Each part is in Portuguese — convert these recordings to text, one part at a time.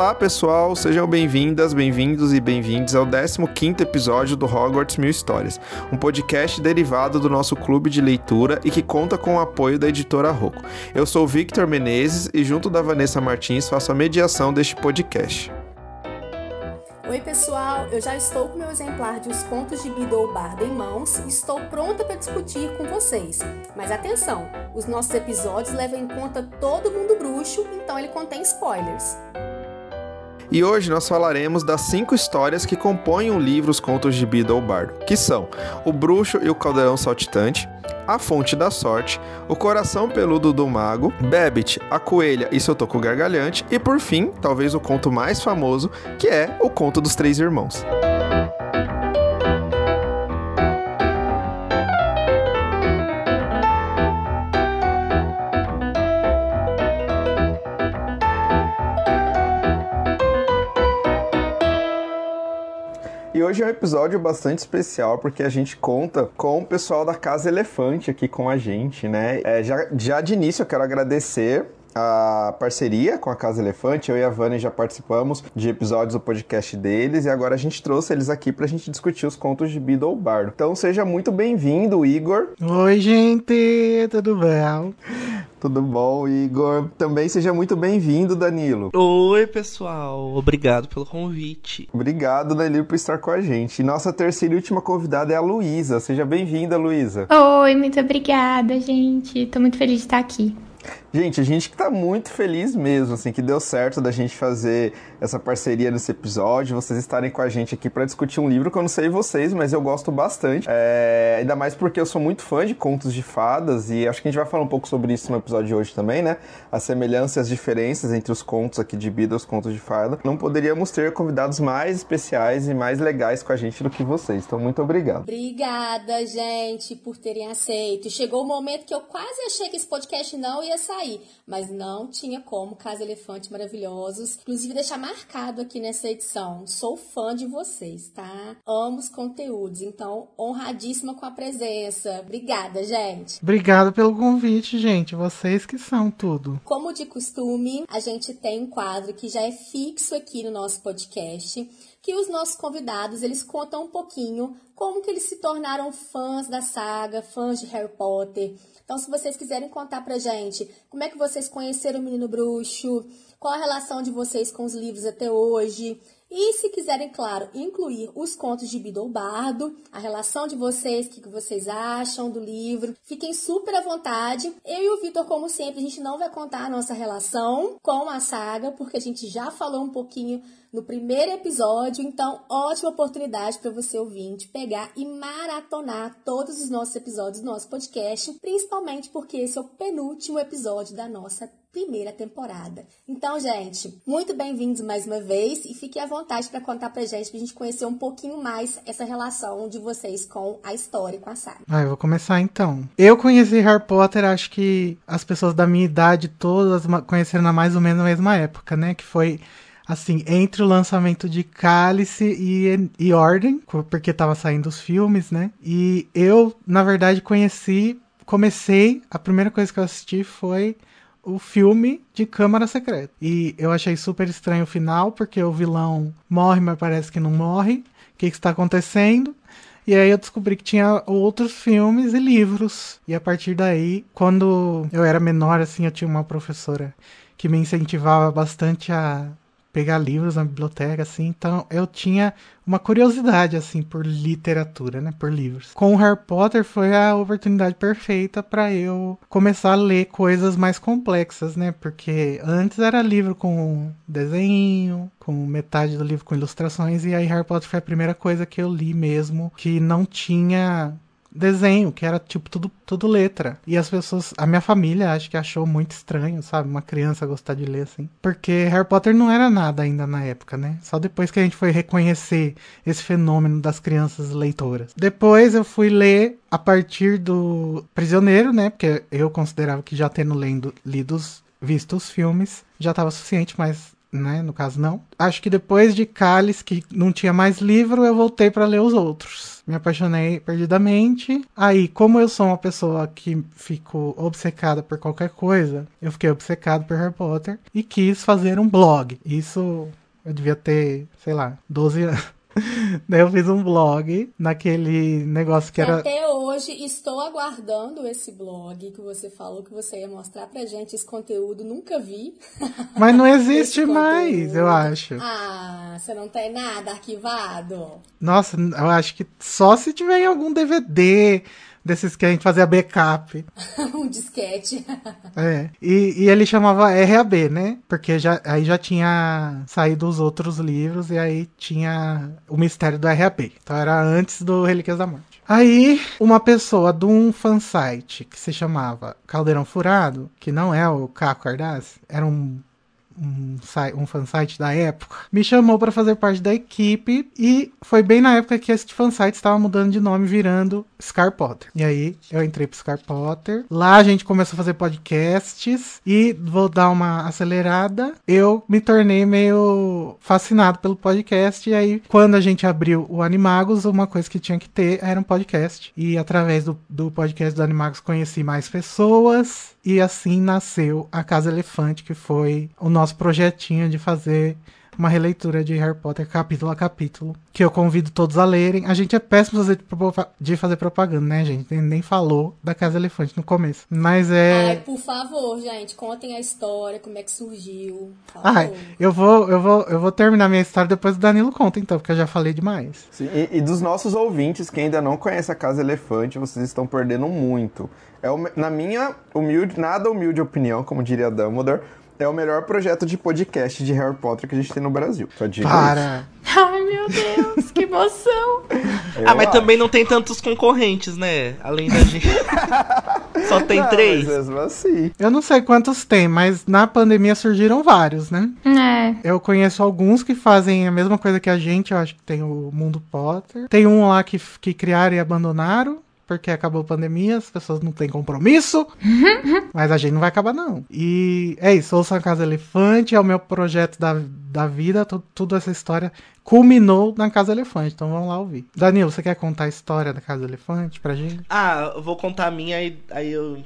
Olá, pessoal, sejam bem-vindas, bem-vindos e bem-vindos ao 15º episódio do Hogwarts Mil Histórias, um podcast derivado do nosso clube de leitura e que conta com o apoio da editora Rocco. Eu sou Victor Menezes e junto da Vanessa Martins faço a mediação deste podcast. Oi, pessoal! Eu já estou com meu exemplar de Os Contos de Guido Bardo em mãos e estou pronta para discutir com vocês. Mas atenção, os nossos episódios levam em conta todo mundo bruxo, então ele contém spoilers. E hoje nós falaremos das cinco histórias que compõem o livro Os Contos de Bida Bardo, que são O Bruxo e o Caldeirão Saltitante, a Fonte da Sorte, O Coração Peludo do Mago, Babbit, A Coelha e Seu Toco Gargalhante e, por fim, talvez o conto mais famoso, que é O Conto dos Três Irmãos. E hoje é um episódio bastante especial porque a gente conta com o pessoal da Casa Elefante aqui com a gente, né? É, já, já de início eu quero agradecer a parceria com a Casa Elefante. Eu e a Vânia já participamos de episódios do podcast deles e agora a gente trouxe eles aqui pra gente discutir os contos de Beedle Bardo. Então seja muito bem-vindo, Igor. Oi, gente, tudo bem? Tudo bom, Igor? Também seja muito bem-vindo, Danilo. Oi, pessoal. Obrigado pelo convite. Obrigado, Danilo, por estar com a gente. E nossa terceira e última convidada é a Luísa. Seja bem-vinda, Luísa. Oi, muito obrigada, gente. Tô muito feliz de estar aqui. Gente, a gente que tá muito feliz mesmo, assim, que deu certo da gente fazer essa parceria nesse episódio, vocês estarem com a gente aqui para discutir um livro que eu não sei vocês, mas eu gosto bastante. É, ainda mais porque eu sou muito fã de contos de fadas e acho que a gente vai falar um pouco sobre isso no episódio de hoje também, né? As semelhanças e as diferenças entre os contos aqui de Bida e os contos de fada. Não poderíamos ter convidados mais especiais e mais legais com a gente do que vocês. Então, muito obrigado. Obrigada, gente, por terem aceito. Chegou o momento que eu quase achei que esse podcast não ia sair sair, mas não tinha como, Casa Elefante maravilhosos. Inclusive, deixar marcado aqui nessa edição. Sou fã de vocês, tá? Amo os conteúdos, então honradíssima com a presença. Obrigada, gente. Obrigado pelo convite, gente. Vocês que são tudo. Como de costume, a gente tem um quadro que já é fixo aqui no nosso podcast que os nossos convidados eles contam um pouquinho como que eles se tornaram fãs da saga, fãs de Harry Potter. Então, se vocês quiserem contar pra gente como é que vocês conheceram o Menino Bruxo, qual a relação de vocês com os livros até hoje, e se quiserem, claro, incluir os contos de Bidou Bardo, a relação de vocês, o que vocês acham do livro, fiquem super à vontade. Eu e o Vitor, como sempre, a gente não vai contar a nossa relação com a saga, porque a gente já falou um pouquinho no primeiro episódio, então ótima oportunidade para você ouvinte pegar e maratonar todos os nossos episódios do nosso podcast, principalmente porque esse é o penúltimo episódio da nossa primeira temporada. Então, gente, muito bem-vindos mais uma vez e fiquem à vontade para contar pra gente, pra gente conhecer um pouquinho mais essa relação de vocês com a história e com a saga. Ah, eu vou começar então. Eu conheci Harry Potter, acho que as pessoas da minha idade todas conheceram na mais ou menos a mesma época, né? Que foi assim, entre o lançamento de Cálice e, e Ordem, porque tava saindo os filmes, né? E eu, na verdade, conheci, comecei, a primeira coisa que eu assisti foi o filme de Câmara Secreta. E eu achei super estranho o final, porque o vilão morre, mas parece que não morre. O que, que está acontecendo? E aí eu descobri que tinha outros filmes e livros. E a partir daí, quando eu era menor, assim, eu tinha uma professora que me incentivava bastante a pegar livros na biblioteca, assim. Então eu tinha uma curiosidade, assim, por literatura, né? Por livros. Com o Harry Potter foi a oportunidade perfeita para eu começar a ler coisas mais complexas, né? Porque antes era livro com desenho, com metade do livro com ilustrações, e aí Harry Potter foi a primeira coisa que eu li mesmo que não tinha desenho, que era tipo tudo, tudo letra. E as pessoas, a minha família acho que achou muito estranho, sabe? Uma criança gostar de ler assim. Porque Harry Potter não era nada ainda na época, né? Só depois que a gente foi reconhecer esse fenômeno das crianças leitoras. Depois eu fui ler a partir do Prisioneiro, né? Porque eu considerava que já tendo lendo, lido, visto os filmes, já estava suficiente, mas né? No caso, não. Acho que depois de Cálice, que não tinha mais livro, eu voltei para ler os outros. Me apaixonei perdidamente. Aí, como eu sou uma pessoa que fico obcecada por qualquer coisa, eu fiquei obcecado por Harry Potter e quis fazer um blog. Isso eu devia ter, sei lá, 12 anos. Daí eu fiz um blog naquele negócio que era. Até hoje estou aguardando esse blog que você falou que você ia mostrar pra gente esse conteúdo, nunca vi. Mas não existe mais, eu acho. Ah, você não tem nada arquivado? Nossa, eu acho que só se tiver em algum DVD desses que a gente fazia backup. um disquete. é. E, e, ele chamava RAB, né? Porque já, aí já tinha saído os outros livros e aí tinha o mistério do RAB. Então era antes do Relíquias da Morte. Aí, uma pessoa de um fansite que se chamava Caldeirão Furado, que não é o Caco Ardaz, era um um, um fansite da época, me chamou para fazer parte da equipe e foi bem na época que esse fansite estava mudando de nome, virando Scar Potter. E aí eu entrei pro Scar Potter. Lá a gente começou a fazer podcasts e vou dar uma acelerada. Eu me tornei meio fascinado pelo podcast e aí quando a gente abriu o Animagos, uma coisa que tinha que ter era um podcast. E através do, do podcast do Animagos conheci mais pessoas e assim nasceu a Casa Elefante, que foi o nosso projetinho de fazer uma releitura de Harry Potter capítulo a capítulo, que eu convido todos a lerem. A gente é péssimo de fazer propaganda, né, gente? Nem falou da Casa Elefante no começo. Mas é. Ai, por favor, gente, contem a história, como é que surgiu. Ai, eu vou, eu vou, eu vou terminar minha história depois do Danilo conta, então, porque eu já falei demais. Sim, e, e dos nossos ouvintes que ainda não conhecem a Casa Elefante, vocês estão perdendo muito. É, na minha humilde, nada humilde opinião, como diria Dumbledore, é o melhor projeto de podcast de Harry Potter que a gente tem no Brasil. Só digo Para! Isso. Ai, meu Deus, que emoção! ah, mas acho. também não tem tantos concorrentes, né? Além da gente. Só tem não, três. Mas mesmo assim. Eu não sei quantos tem, mas na pandemia surgiram vários, né? É. Eu conheço alguns que fazem a mesma coisa que a gente, eu acho que tem o Mundo Potter. Tem um lá que, que criaram e abandonaram porque acabou a pandemia, as pessoas não têm compromisso. mas a gente não vai acabar, não. E é isso, Ouça a Casa Elefante, é o meu projeto da, da vida, tudo essa história culminou na Casa Elefante, então vamos lá ouvir. Danilo, você quer contar a história da Casa Elefante pra gente? Ah, eu vou contar a minha e aí eu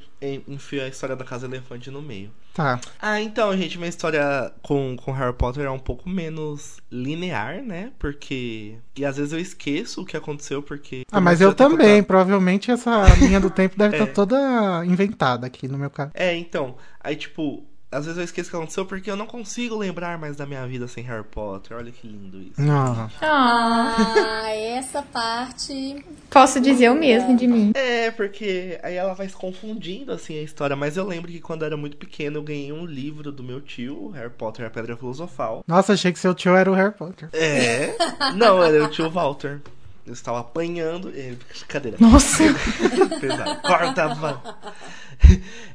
enfio a história da Casa Elefante no meio. Tá. Ah, então, gente, minha história com, com Harry Potter é um pouco menos linear, né? Porque. E às vezes eu esqueço o que aconteceu, porque. Ah, mas eu também. Provavelmente essa linha do tempo deve estar é. tá toda inventada aqui no meu caso. É, então. Aí, tipo, às vezes eu esqueço o que aconteceu porque eu não consigo lembrar mais da minha vida sem Harry Potter. Olha que lindo isso. Não. Ah, essa parte. Posso dizer o mesmo de mim. É, porque aí ela vai se confundindo assim a história. Mas eu lembro que quando eu era muito pequeno eu ganhei um livro do meu tio, Harry Potter e a Pedra Filosofal. Nossa, achei que seu tio era o Harry Potter. É. Não, era o tio Walter. Eu estava apanhando. Cadeira. Nossa! Pesado. Corta,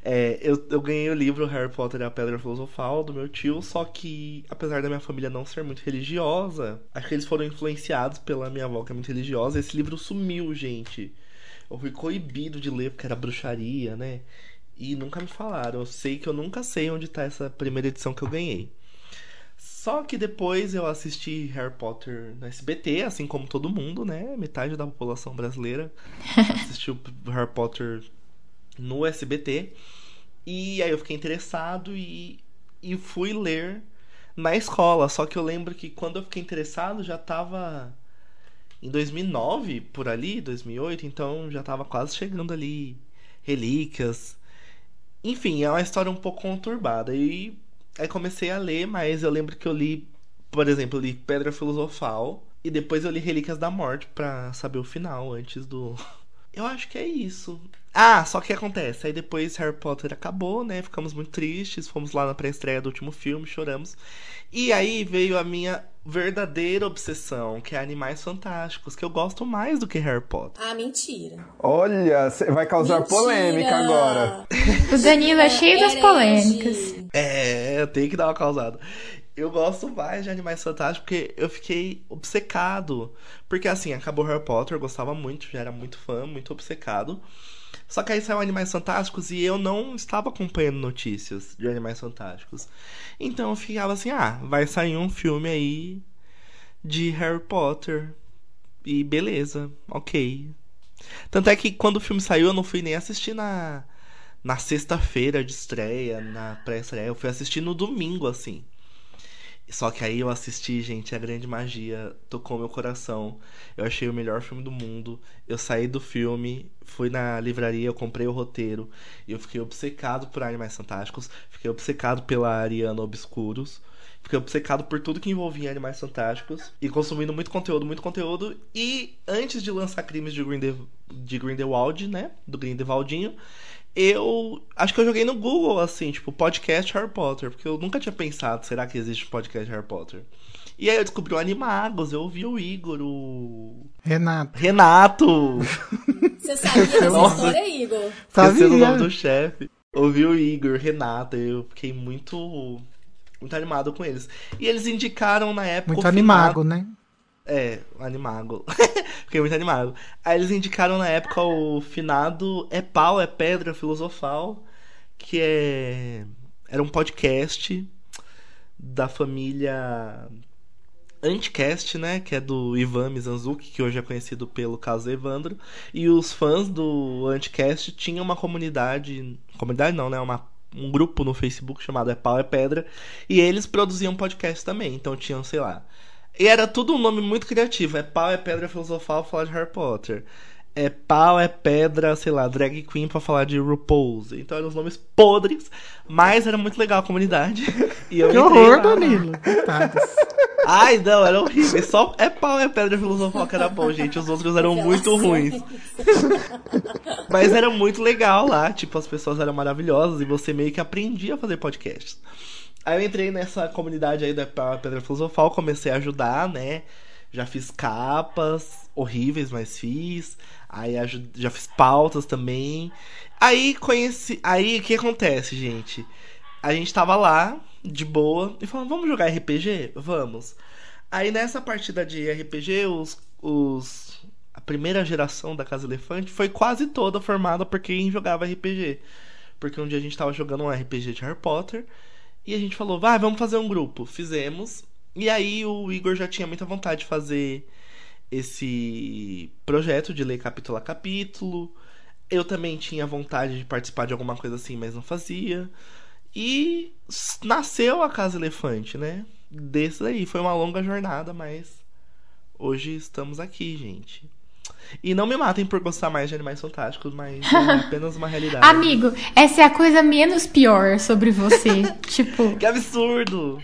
é, eu, eu ganhei o livro Harry Potter e a Pedra Filosofal do meu tio, só que, apesar da minha família não ser muito religiosa, acho que eles foram influenciados pela minha avó, que é muito religiosa. Esse livro sumiu, gente. Eu fui coibido de ler porque era bruxaria, né? E nunca me falaram. Eu sei que eu nunca sei onde tá essa primeira edição que eu ganhei. Só que depois eu assisti Harry Potter no SBT, assim como todo mundo, né? Metade da população brasileira assistiu Harry Potter no SBT. E aí eu fiquei interessado e, e fui ler na escola. Só que eu lembro que quando eu fiquei interessado já tava em 2009, por ali, 2008, então já tava quase chegando ali relíquias. Enfim, é uma história um pouco conturbada. E Aí comecei a ler, mas eu lembro que eu li, por exemplo, li Pedra Filosofal e depois eu li Relíquias da Morte para saber o final antes do. Eu acho que é isso. Ah, só que acontece. Aí depois Harry Potter acabou, né? Ficamos muito tristes. Fomos lá na pré-estreia do último filme, choramos. E aí veio a minha verdadeira obsessão, que é Animais Fantásticos, que eu gosto mais do que Harry Potter. Ah, mentira. Olha, vai causar mentira. polêmica agora. O Danilo é cheio das polêmicas. É, eu tenho que dar uma causada. Eu gosto mais de Animais Fantásticos porque eu fiquei obcecado. Porque assim, acabou Harry Potter, eu gostava muito, já era muito fã, muito obcecado. Só que aí saiu Animais Fantásticos e eu não estava acompanhando notícias de Animais Fantásticos. Então eu ficava assim, ah, vai sair um filme aí de Harry Potter. E beleza, ok. Tanto é que quando o filme saiu, eu não fui nem assistir na, na sexta-feira de estreia, na pré-estreia. Eu fui assistir no domingo, assim. Só que aí eu assisti, gente, a grande magia tocou meu coração. Eu achei o melhor filme do mundo. Eu saí do filme, fui na livraria, eu comprei o roteiro. E eu fiquei obcecado por Animais Fantásticos. Fiquei obcecado pela Ariana Obscuros. Fiquei obcecado por tudo que envolvia Animais Fantásticos. E consumindo muito conteúdo, muito conteúdo. E antes de lançar Crimes de, Grinde de Grindelwald, né? Do Grindewaldinho eu acho que eu joguei no Google, assim, tipo, podcast Harry Potter, porque eu nunca tinha pensado, será que existe podcast Harry Potter? E aí eu descobri o Animagos, eu ouvi o Igor, o. Renato. Renato! Você sabia dessa Nossa. história, Igor? Sabia. o nome do chefe. Ouvi o Igor, Renato, eu fiquei muito. Muito animado com eles. E eles indicaram na época. Muito animado, né? É, animado. Fiquei muito animado. Aí eles indicaram na época o finado É Pau, É Pedra Filosofal, que é. Era um podcast da família Anticast, né? Que é do Ivan Mizanzuki, que hoje é conhecido pelo caso Evandro. E os fãs do Anticast tinham uma comunidade. Comunidade não, né? Uma, um grupo no Facebook chamado É Pau é Pedra. E eles produziam podcast também. Então tinham, sei lá, e era tudo um nome muito criativo. É pau, é pedra filosofal falar de Harry Potter. É pau, é pedra, sei lá, drag queen pra falar de RuPaul's. Então eram os nomes podres, mas era muito legal a comunidade. E eu que horror, lá... Danilo. Ai, não, era horrível. Só é pau, é pedra filosofal que era bom, gente. Os outros eram muito ruins. mas era muito legal lá. Tipo, as pessoas eram maravilhosas e você meio que aprendia a fazer podcasts. Aí eu entrei nessa comunidade aí da Pedra Filosofal, comecei a ajudar, né? Já fiz capas horríveis, mas fiz. Aí já fiz pautas também. Aí conheci. Aí o que acontece, gente? A gente tava lá, de boa, e falou: vamos jogar RPG? Vamos. Aí nessa partida de RPG, os, os. A primeira geração da Casa Elefante foi quase toda formada por quem jogava RPG. Porque um dia a gente tava jogando um RPG de Harry Potter. E a gente falou, vai, vamos fazer um grupo. Fizemos. E aí o Igor já tinha muita vontade de fazer esse projeto de ler capítulo a capítulo. Eu também tinha vontade de participar de alguma coisa assim, mas não fazia. E nasceu a Casa Elefante, né? Desse daí. Foi uma longa jornada, mas hoje estamos aqui, gente. E não me matem por gostar mais de animais fantásticos, mas é apenas uma realidade. Amigo, essa é a coisa menos pior sobre você. tipo. Que absurdo!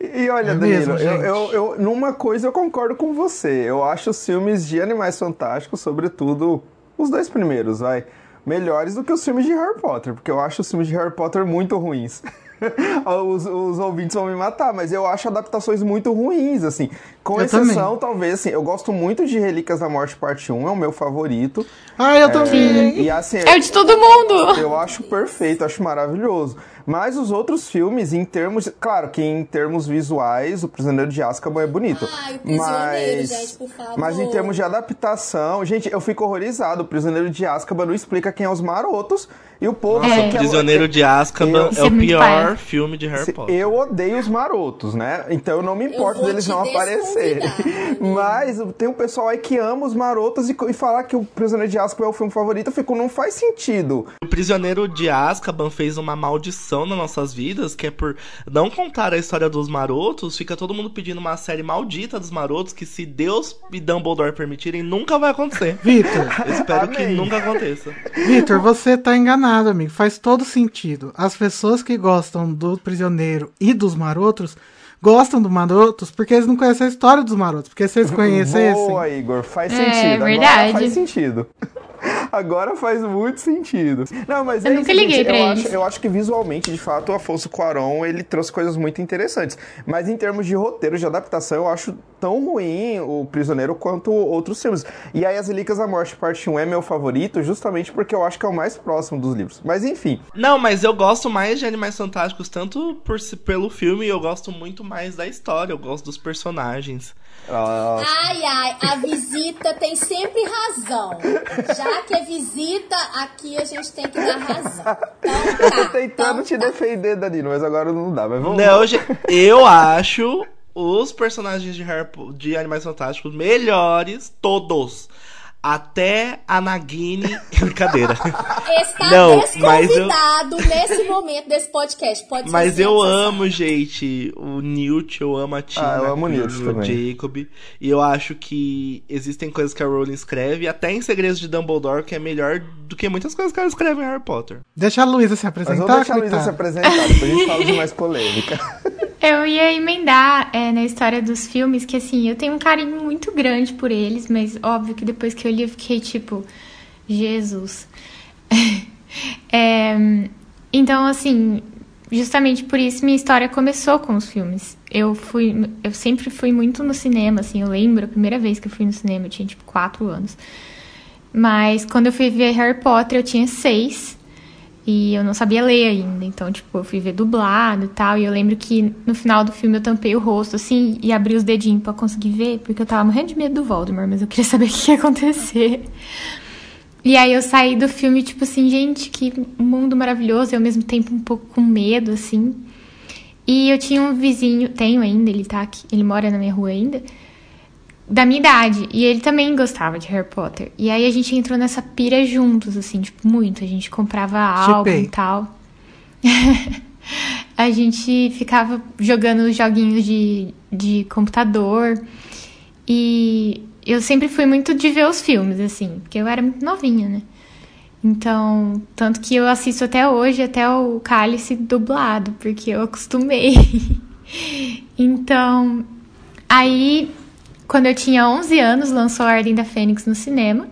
E olha, é Danilo, mesmo, eu, eu, eu, numa coisa eu concordo com você. Eu acho os filmes de Animais Fantásticos, sobretudo os dois primeiros, vai, melhores do que os filmes de Harry Potter, porque eu acho os filmes de Harry Potter muito ruins. os, os ouvintes vão me matar, mas eu acho adaptações muito ruins, assim. Com eu exceção, também. talvez, assim, eu gosto muito de Relíquias da Morte Parte 1, é o meu favorito. Ah, eu é, também. E, assim, é o de todo mundo! Eu acho perfeito, acho maravilhoso. Mas os outros filmes, em termos. Claro que em termos visuais, o Prisioneiro de Azkaban é bonito. Ai, o mas, gente, por favor. Mas em termos de adaptação, gente, eu fico horrorizado. O Prisioneiro de Azkaban não explica quem é os marotos. E o povo. Nossa, é. Prisioneiro de Azkaban eu, é o é pior filme de Harry Potter. Eu odeio os marotos, né? Então eu não me importo deles não aparecerem. Mas tem um pessoal aí que ama os marotos e, e falar que o Prisioneiro de Azkaban é o filme favorito, eu fico, não faz sentido. O Prisioneiro de Azkaban fez uma maldição nas nossas vidas, que é por não contar a história dos marotos, fica todo mundo pedindo uma série maldita dos marotos, que se Deus e Dumbledore permitirem, nunca vai acontecer. Vitor. Espero Amém. que nunca aconteça. Vitor, você tá enganado, amigo. Faz todo sentido. As pessoas que gostam do prisioneiro e dos marotos gostam do Marotos porque eles não conhecem a história dos Marotos. Porque se eles conhecessem. Boa, Igor, faz é, sentido. Verdade. Agora faz sentido. Agora faz muito sentido. Não, mas eu é nunca isso, liguei gente, pra eu. Acho, eu acho que visualmente, de fato, o Afonso Cuarón, ele trouxe coisas muito interessantes. Mas em termos de roteiro, de adaptação, eu acho tão ruim o Prisioneiro quanto outros filmes. E aí, As Relíquias da Morte, parte 1 é meu favorito, justamente porque eu acho que é o mais próximo dos livros. Mas enfim. Não, mas eu gosto mais de Animais Fantásticos, tanto por, pelo filme, eu gosto muito mais da história, eu gosto dos personagens. Ai, ai, a visita tem sempre razão. Já que é visita, aqui a gente tem que dar razão. Então, tá, Eu tô tentando então te tá. defender, Danilo, mas agora não dá. Mas vamos Não, gente, eu acho os personagens de, Harry, Po- de Animais Fantásticos melhores, todos. Até a Nagini. Brincadeira. Está Não, mas eu- desconvidado nesse momento desse podcast. Pode Mas eu amo, gente, o Newt, eu amo a Tina, Ah, eu amo o e Newt também. Jacob. E eu acho que existem coisas que a Rowling escreve, até em Segredos de Dumbledore, que é melhor do que muitas coisas que ela escreve em Harry Potter. Deixa a Luísa se Mas apresentar. vamos deixar a Luísa se apresentar, depois a gente fala de mais polêmica. Eu ia emendar é, na história dos filmes, que assim, eu tenho um carinho muito grande por eles, mas óbvio que depois que eu li, eu fiquei tipo, Jesus. É, então, assim, justamente por isso minha história começou com os filmes. Eu fui, eu sempre fui muito no cinema, assim, eu lembro a primeira vez que eu fui no cinema, eu tinha tipo quatro anos. Mas quando eu fui ver Harry Potter, eu tinha seis. E eu não sabia ler ainda. Então, tipo, eu fui ver dublado e tal. E eu lembro que no final do filme eu tampei o rosto, assim, e abri os dedinhos pra conseguir ver, porque eu tava morrendo de medo do Voldemort, mas eu queria saber o que ia acontecer. E aí eu saí do filme, tipo assim, gente, que mundo maravilhoso, e ao mesmo tempo um pouco com medo, assim. E eu tinha um vizinho, tenho ainda, ele tá aqui, ele mora na minha rua ainda, da minha idade. E ele também gostava de Harry Potter. E aí a gente entrou nessa pira juntos, assim, tipo, muito. A gente comprava álbum e tal. a gente ficava jogando joguinhos de, de computador. E eu sempre fui muito de ver os filmes, assim, porque eu era muito novinha, né? Então, tanto que eu assisto até hoje, até o Cálice dublado, porque eu acostumei. então, aí, quando eu tinha 11 anos, lançou a Ordem da Fênix no cinema.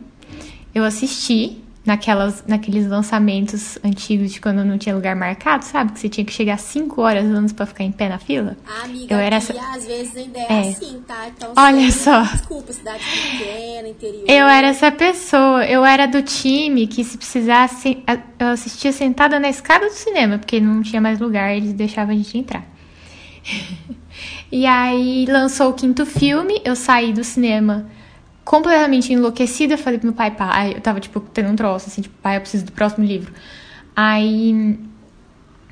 Eu assisti naquelas, naqueles lançamentos antigos de quando não tinha lugar marcado, sabe? Que você tinha que chegar 5 horas antes pra ficar em pé na fila. Ah, amiga, Eu era essa- às vezes ainda é, É. assim, tá? Então, Olha você- só. Desculpa, cidade pequena, interior. Eu era essa pessoa, eu era do time que se precisasse, eu assistia sentada na escada do cinema, porque não tinha mais lugar, eles deixavam a gente entrar. e aí lançou o quinto filme, eu saí do cinema completamente enlouquecida, falei pro meu pai, pai, eu tava tipo tendo um troço, assim, tipo, pai, eu preciso do próximo livro. Aí,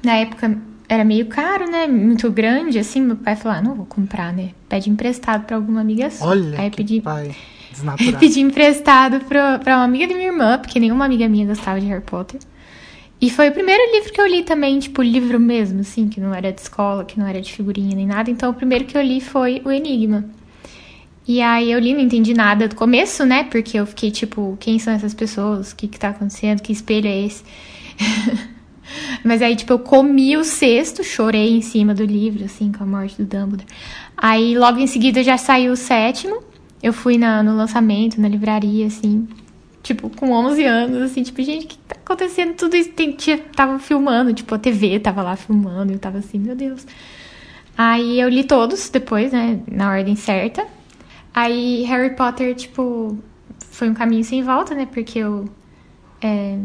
na época era meio caro, né, muito grande, assim, meu pai falou, ah, não vou comprar, né, pede emprestado pra alguma amiga sua. Olha aí pedi, pai desnaturado. Pedi emprestado pra, pra uma amiga da minha irmã, porque nenhuma amiga minha gostava de Harry Potter. E foi o primeiro livro que eu li também, tipo, livro mesmo, assim, que não era de escola, que não era de figurinha nem nada. Então, o primeiro que eu li foi O Enigma. E aí eu li, não entendi nada do começo, né? Porque eu fiquei tipo, quem são essas pessoas? O que que tá acontecendo? Que espelho é esse? Mas aí, tipo, eu comi o sexto, chorei em cima do livro, assim, com a morte do Dumbledore. Aí, logo em seguida, já saiu o sétimo. Eu fui na, no lançamento, na livraria, assim, tipo, com 11 anos, assim, tipo, gente, que acontecendo? Tudo isso, tem, tava filmando, tipo, a TV tava lá filmando, eu tava assim, meu Deus. Aí eu li todos depois, né, na ordem certa. Aí Harry Potter, tipo, foi um caminho sem volta, né, porque eu é,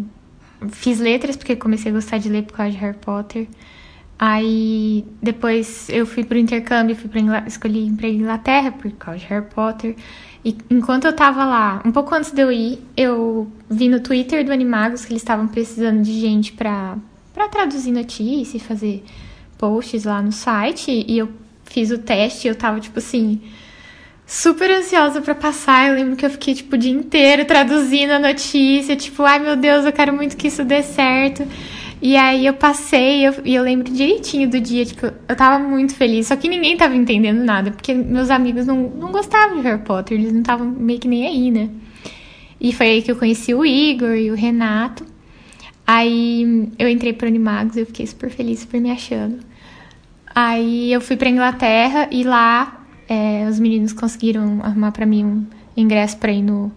fiz letras, porque comecei a gostar de ler por causa de Harry Potter. Aí depois eu fui pro intercâmbio, fui pra Ingla... escolhi pra Inglaterra por causa de Harry Potter. E enquanto eu tava lá, um pouco antes de eu ir, eu vi no Twitter do Animagos que eles estavam precisando de gente pra, pra traduzir notícia e fazer posts lá no site. E eu fiz o teste e eu tava, tipo assim, super ansiosa pra passar. Eu lembro que eu fiquei, tipo, o dia inteiro traduzindo a notícia, tipo, ai meu Deus, eu quero muito que isso dê certo. E aí eu passei, eu- e eu, lembro direitinho do dia, tipo, eu tava muito feliz, só que ninguém tava entendendo nada, porque meus amigos não, não gostavam de Harry Potter, eles não estavam meio que nem aí, né? E foi aí que eu conheci o Igor e o Renato. Aí eu entrei pro Animagos, eu fiquei super feliz, super me achando. Aí eu fui pra Inglaterra e lá é, os meninos conseguiram arrumar pra mim um ingresso pra ir no,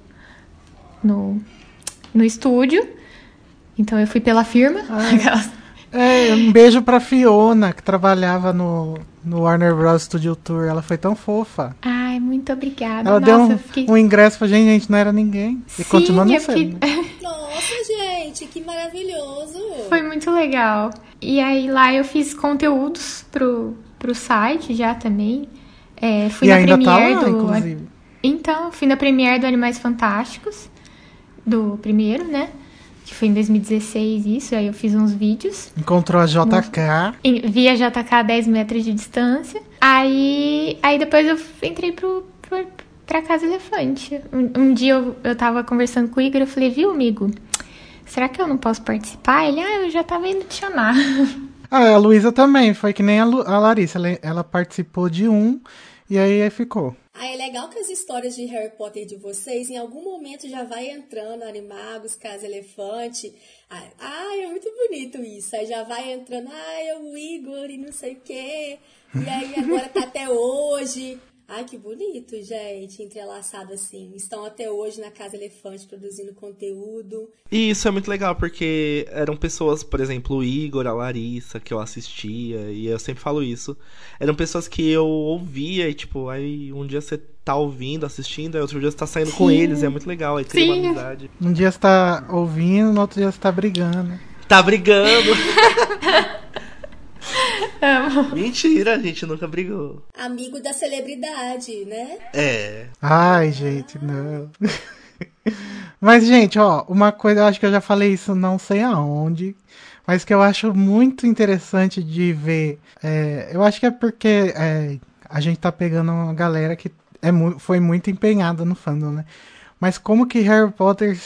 no, no estúdio. Então eu fui pela firma. Aquelas- É, um beijo pra Fiona, que trabalhava no, no Warner Bros. Studio Tour. Ela foi tão fofa. Ai, muito obrigada. Ela Nossa, deu um, eu fiquei... um ingresso pra gente, a gente não era ninguém. E Sim, continua não sendo. fiquei- né? Nossa, gente, que maravilhoso. Foi muito legal. E aí lá eu fiz conteúdos pro, pro site já também. É, fui E na ainda tá premiere lá, do. inclusive. Então, fui na premiere do Animais Fantásticos. do primeiro, né? Que foi em 2016 isso, aí eu fiz uns vídeos. Encontrou a JK. Vi a JK a 10 metros de distância. Aí, aí depois eu entrei pro, pro, pra Casa Elefante. Um, um dia eu, eu tava conversando com o Igor, eu falei, viu, amigo? Será que eu não posso participar? Ele, ah, eu já tava indo te chamar. Ah, a Luísa também, foi que nem a, Lu, a Larissa, ela, ela, participou de um e aí ficou. Ah, é legal que as histórias de Harry Potter de vocês, em algum momento já vai entrando Animagos, Casa Elefante. Ah, ah, é muito bonito isso. Aí já vai entrando, ah, é o Igor e não sei o quê. E aí agora tá até hoje. Ai, que bonito, gente, entrelaçado assim. Estão até hoje na Casa Elefante produzindo conteúdo. E isso é muito legal, porque eram pessoas, por exemplo, o Igor, a Larissa, que eu assistia, e eu sempre falo isso. Eram pessoas que eu ouvia e, tipo, aí um dia você tá ouvindo, assistindo, aí outro dia você tá saindo Sim. com eles, é muito legal, aí tem uma amizade. Um dia você tá ouvindo, no outro dia você tá brigando. Tá brigando! Amo. Mentira, a gente nunca brigou. Amigo da celebridade, né? É. Ai, gente, não. Mas, gente, ó, uma coisa, eu acho que eu já falei isso não sei aonde, mas que eu acho muito interessante de ver. É, eu acho que é porque é, a gente tá pegando uma galera que é, foi muito empenhada no fandom, né? Mas como que Harry Potter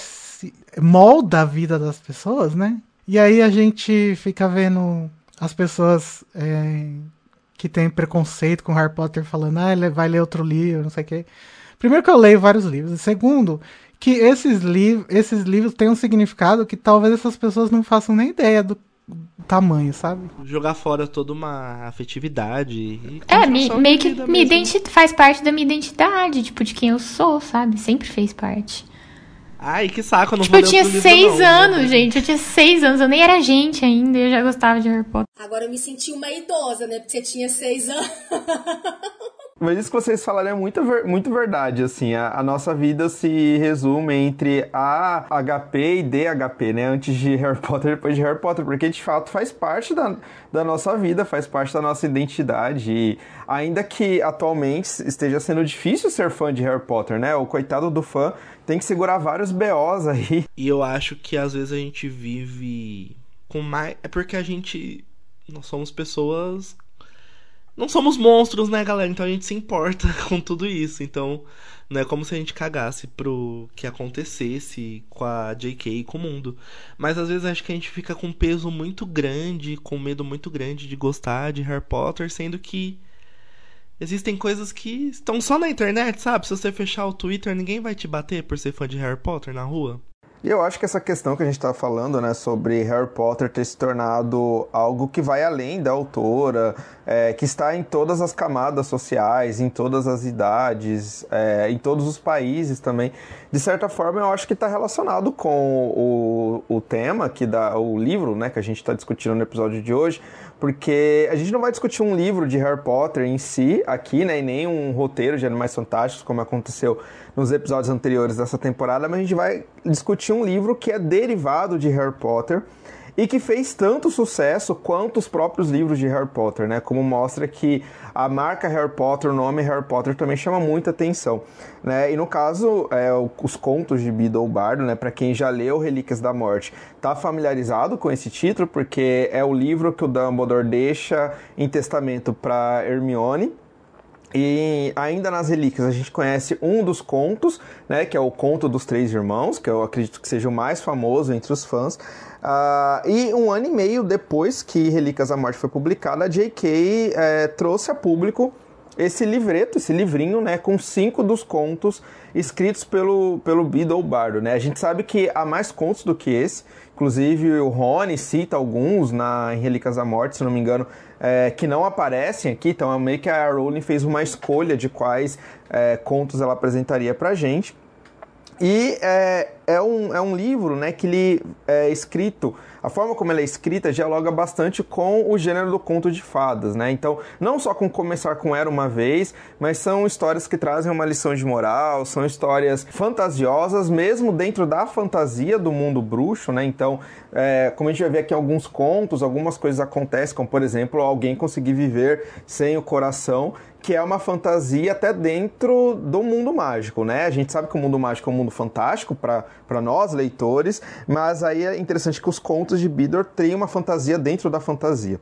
molda a vida das pessoas, né? E aí a gente fica vendo as pessoas é, que têm preconceito com Harry Potter falando, ah, ele vai ler outro livro, não sei o quê. Primeiro que eu leio vários livros. Segundo, que esses, li esses livros têm um significado que talvez essas pessoas não façam nem ideia do tamanho, sabe? Jogar fora toda uma afetividade. é, me, meio que me faz parte da minha identidade, tipo, de quem eu sou, sabe? Sempre fez parte. Ai, que saco, eu não tipo, vou eu tinha seis não, anos, né? gente. Eu tinha seis anos, eu nem era gente ainda, eu já gostava de Harry Potter. Agora eu me senti uma idosa, né? Porque você tinha seis anos. Mas isso que vocês falaram é muito, muito verdade, assim, a, a, nossa vida se resume entre A, HP e DHP, né, antes de Harry Potter e depois de Harry Potter, porque de fato faz parte da, da nossa vida, faz parte da nossa identidade, e ainda que atualmente esteja sendo difícil ser fã de Harry Potter, né, o coitado do fã tem que segurar vários BOs aí. E eu acho que às vezes a gente vive com mais... é porque a gente... nós somos pessoas não somos monstros, né, galera? Então a gente se importa com tudo isso. Então não é como se a gente cagasse pro que acontecesse com a JK e com o mundo. Mas às vezes acho que a gente fica com um peso muito grande, com medo muito grande de gostar de Harry Potter, sendo que existem coisas que estão só na internet, sabe? Se você fechar o Twitter, ninguém vai te bater por ser fã de Harry Potter na rua. E eu acho que essa questão que a gente está falando, né, sobre Harry Potter ter se tornado algo que vai além da autora, é, que está em todas as camadas sociais, em todas as idades, é, em todos os países também. De certa forma, eu acho que está relacionado com o, o tema que dá o livro, né, que a gente está discutindo no episódio de hoje, porque a gente não vai discutir um livro de Harry Potter em si aqui, né, e nem um roteiro de Animais Fantásticos, como aconteceu nos episódios anteriores dessa temporada, mas a gente vai discutir um livro que é derivado de Harry Potter e que fez tanto sucesso quanto os próprios livros de Harry Potter, né? Como mostra que a marca Harry Potter, o nome Harry Potter também chama muita atenção, né? E no caso, é, os contos de Beedle Bardo, né? Para quem já leu Relíquias da Morte, tá familiarizado com esse título porque é o livro que o Dumbledore deixa em testamento para Hermione e ainda nas relíquias a gente conhece um dos contos, né, que é o conto dos três irmãos, que eu acredito que seja o mais famoso entre os fãs. Uh, e um ano e meio depois que Relíquias da Morte foi publicada, a J.K. É, trouxe a público esse livreto, esse livrinho, né, com cinco dos contos escritos pelo, pelo Beedle Bardo, né? A gente sabe que há mais contos do que esse, inclusive o Rony cita alguns na, em Relíquias da Morte, se não me engano, é, que não aparecem aqui, então é meio que a Rowling fez uma escolha de quais é, contos ela apresentaria pra gente. E é, é, um, é um livro né, que ele é escrito, a forma como ele é escrita dialoga bastante com o gênero do conto de fadas, né? Então, não só com começar com Era Uma Vez, mas são histórias que trazem uma lição de moral, são histórias fantasiosas, mesmo dentro da fantasia do mundo bruxo, né? Então, é, como a gente vai ver aqui alguns contos, algumas coisas acontecem, como por exemplo, alguém conseguir viver sem o coração, que é uma fantasia até dentro do mundo mágico, né? A gente sabe que o mundo mágico é um mundo fantástico para nós, leitores, mas aí é interessante que os contos de Bidor têm uma fantasia dentro da fantasia.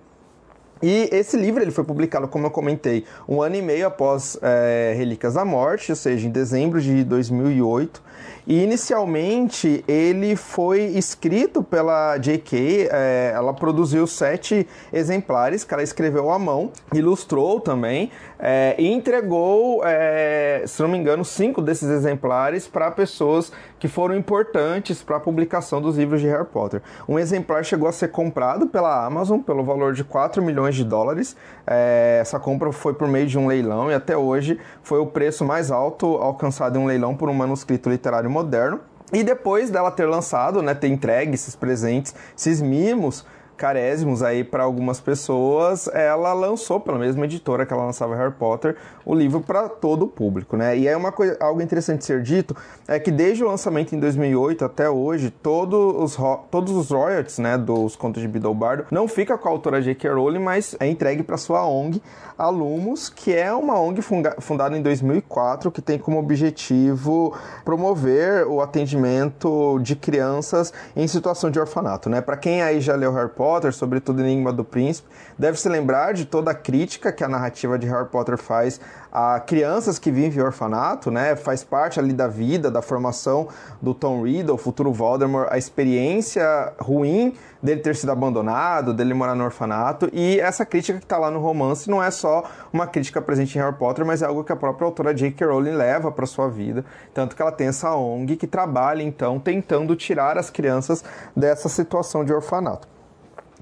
E esse livro ele foi publicado, como eu comentei, um ano e meio após é, Relíquias da Morte, ou seja, em dezembro de 2008. E inicialmente ele foi escrito pela J.K., é, ela produziu sete exemplares que ela escreveu à mão, ilustrou também, é, e entregou, é, se não me engano, cinco desses exemplares para pessoas que foram importantes para a publicação dos livros de Harry Potter. Um exemplar chegou a ser comprado pela Amazon pelo valor de 4 milhões de dólares. É, essa compra foi por meio de um leilão e até hoje foi o preço mais alto alcançado em um leilão por um manuscrito literário moderno. E depois dela ter lançado, né, ter entregue esses presentes, esses mimos carésimos aí para algumas pessoas, ela lançou, pela mesma editora que ela lançava Harry Potter, o livro para todo o público, né? E é uma coisa, algo interessante ser dito é que desde o lançamento em 2008 até hoje, todos os, todos os royalties, né, dos contos de Biddlebardo não fica com a autora J.K. Rowling, mas é entregue para sua ONG, a Lumos, que é uma ONG fundada em 2004 que tem como objetivo promover o atendimento de crianças em situação de orfanato, né? Para quem aí já leu Harry Potter, sobretudo Enigma do Príncipe, deve se lembrar de toda a crítica que a narrativa de Harry Potter faz a crianças que vivem em orfanato, né? Faz parte ali da vida, da formação do Tom Riddle, futuro Voldemort, a experiência ruim dele ter sido abandonado, dele morar no orfanato. E essa crítica que está lá no romance não é só uma crítica presente em Harry Potter, mas é algo que a própria autora J.K. Rowling leva para sua vida. Tanto que ela tem essa ONG que trabalha, então, tentando tirar as crianças dessa situação de orfanato.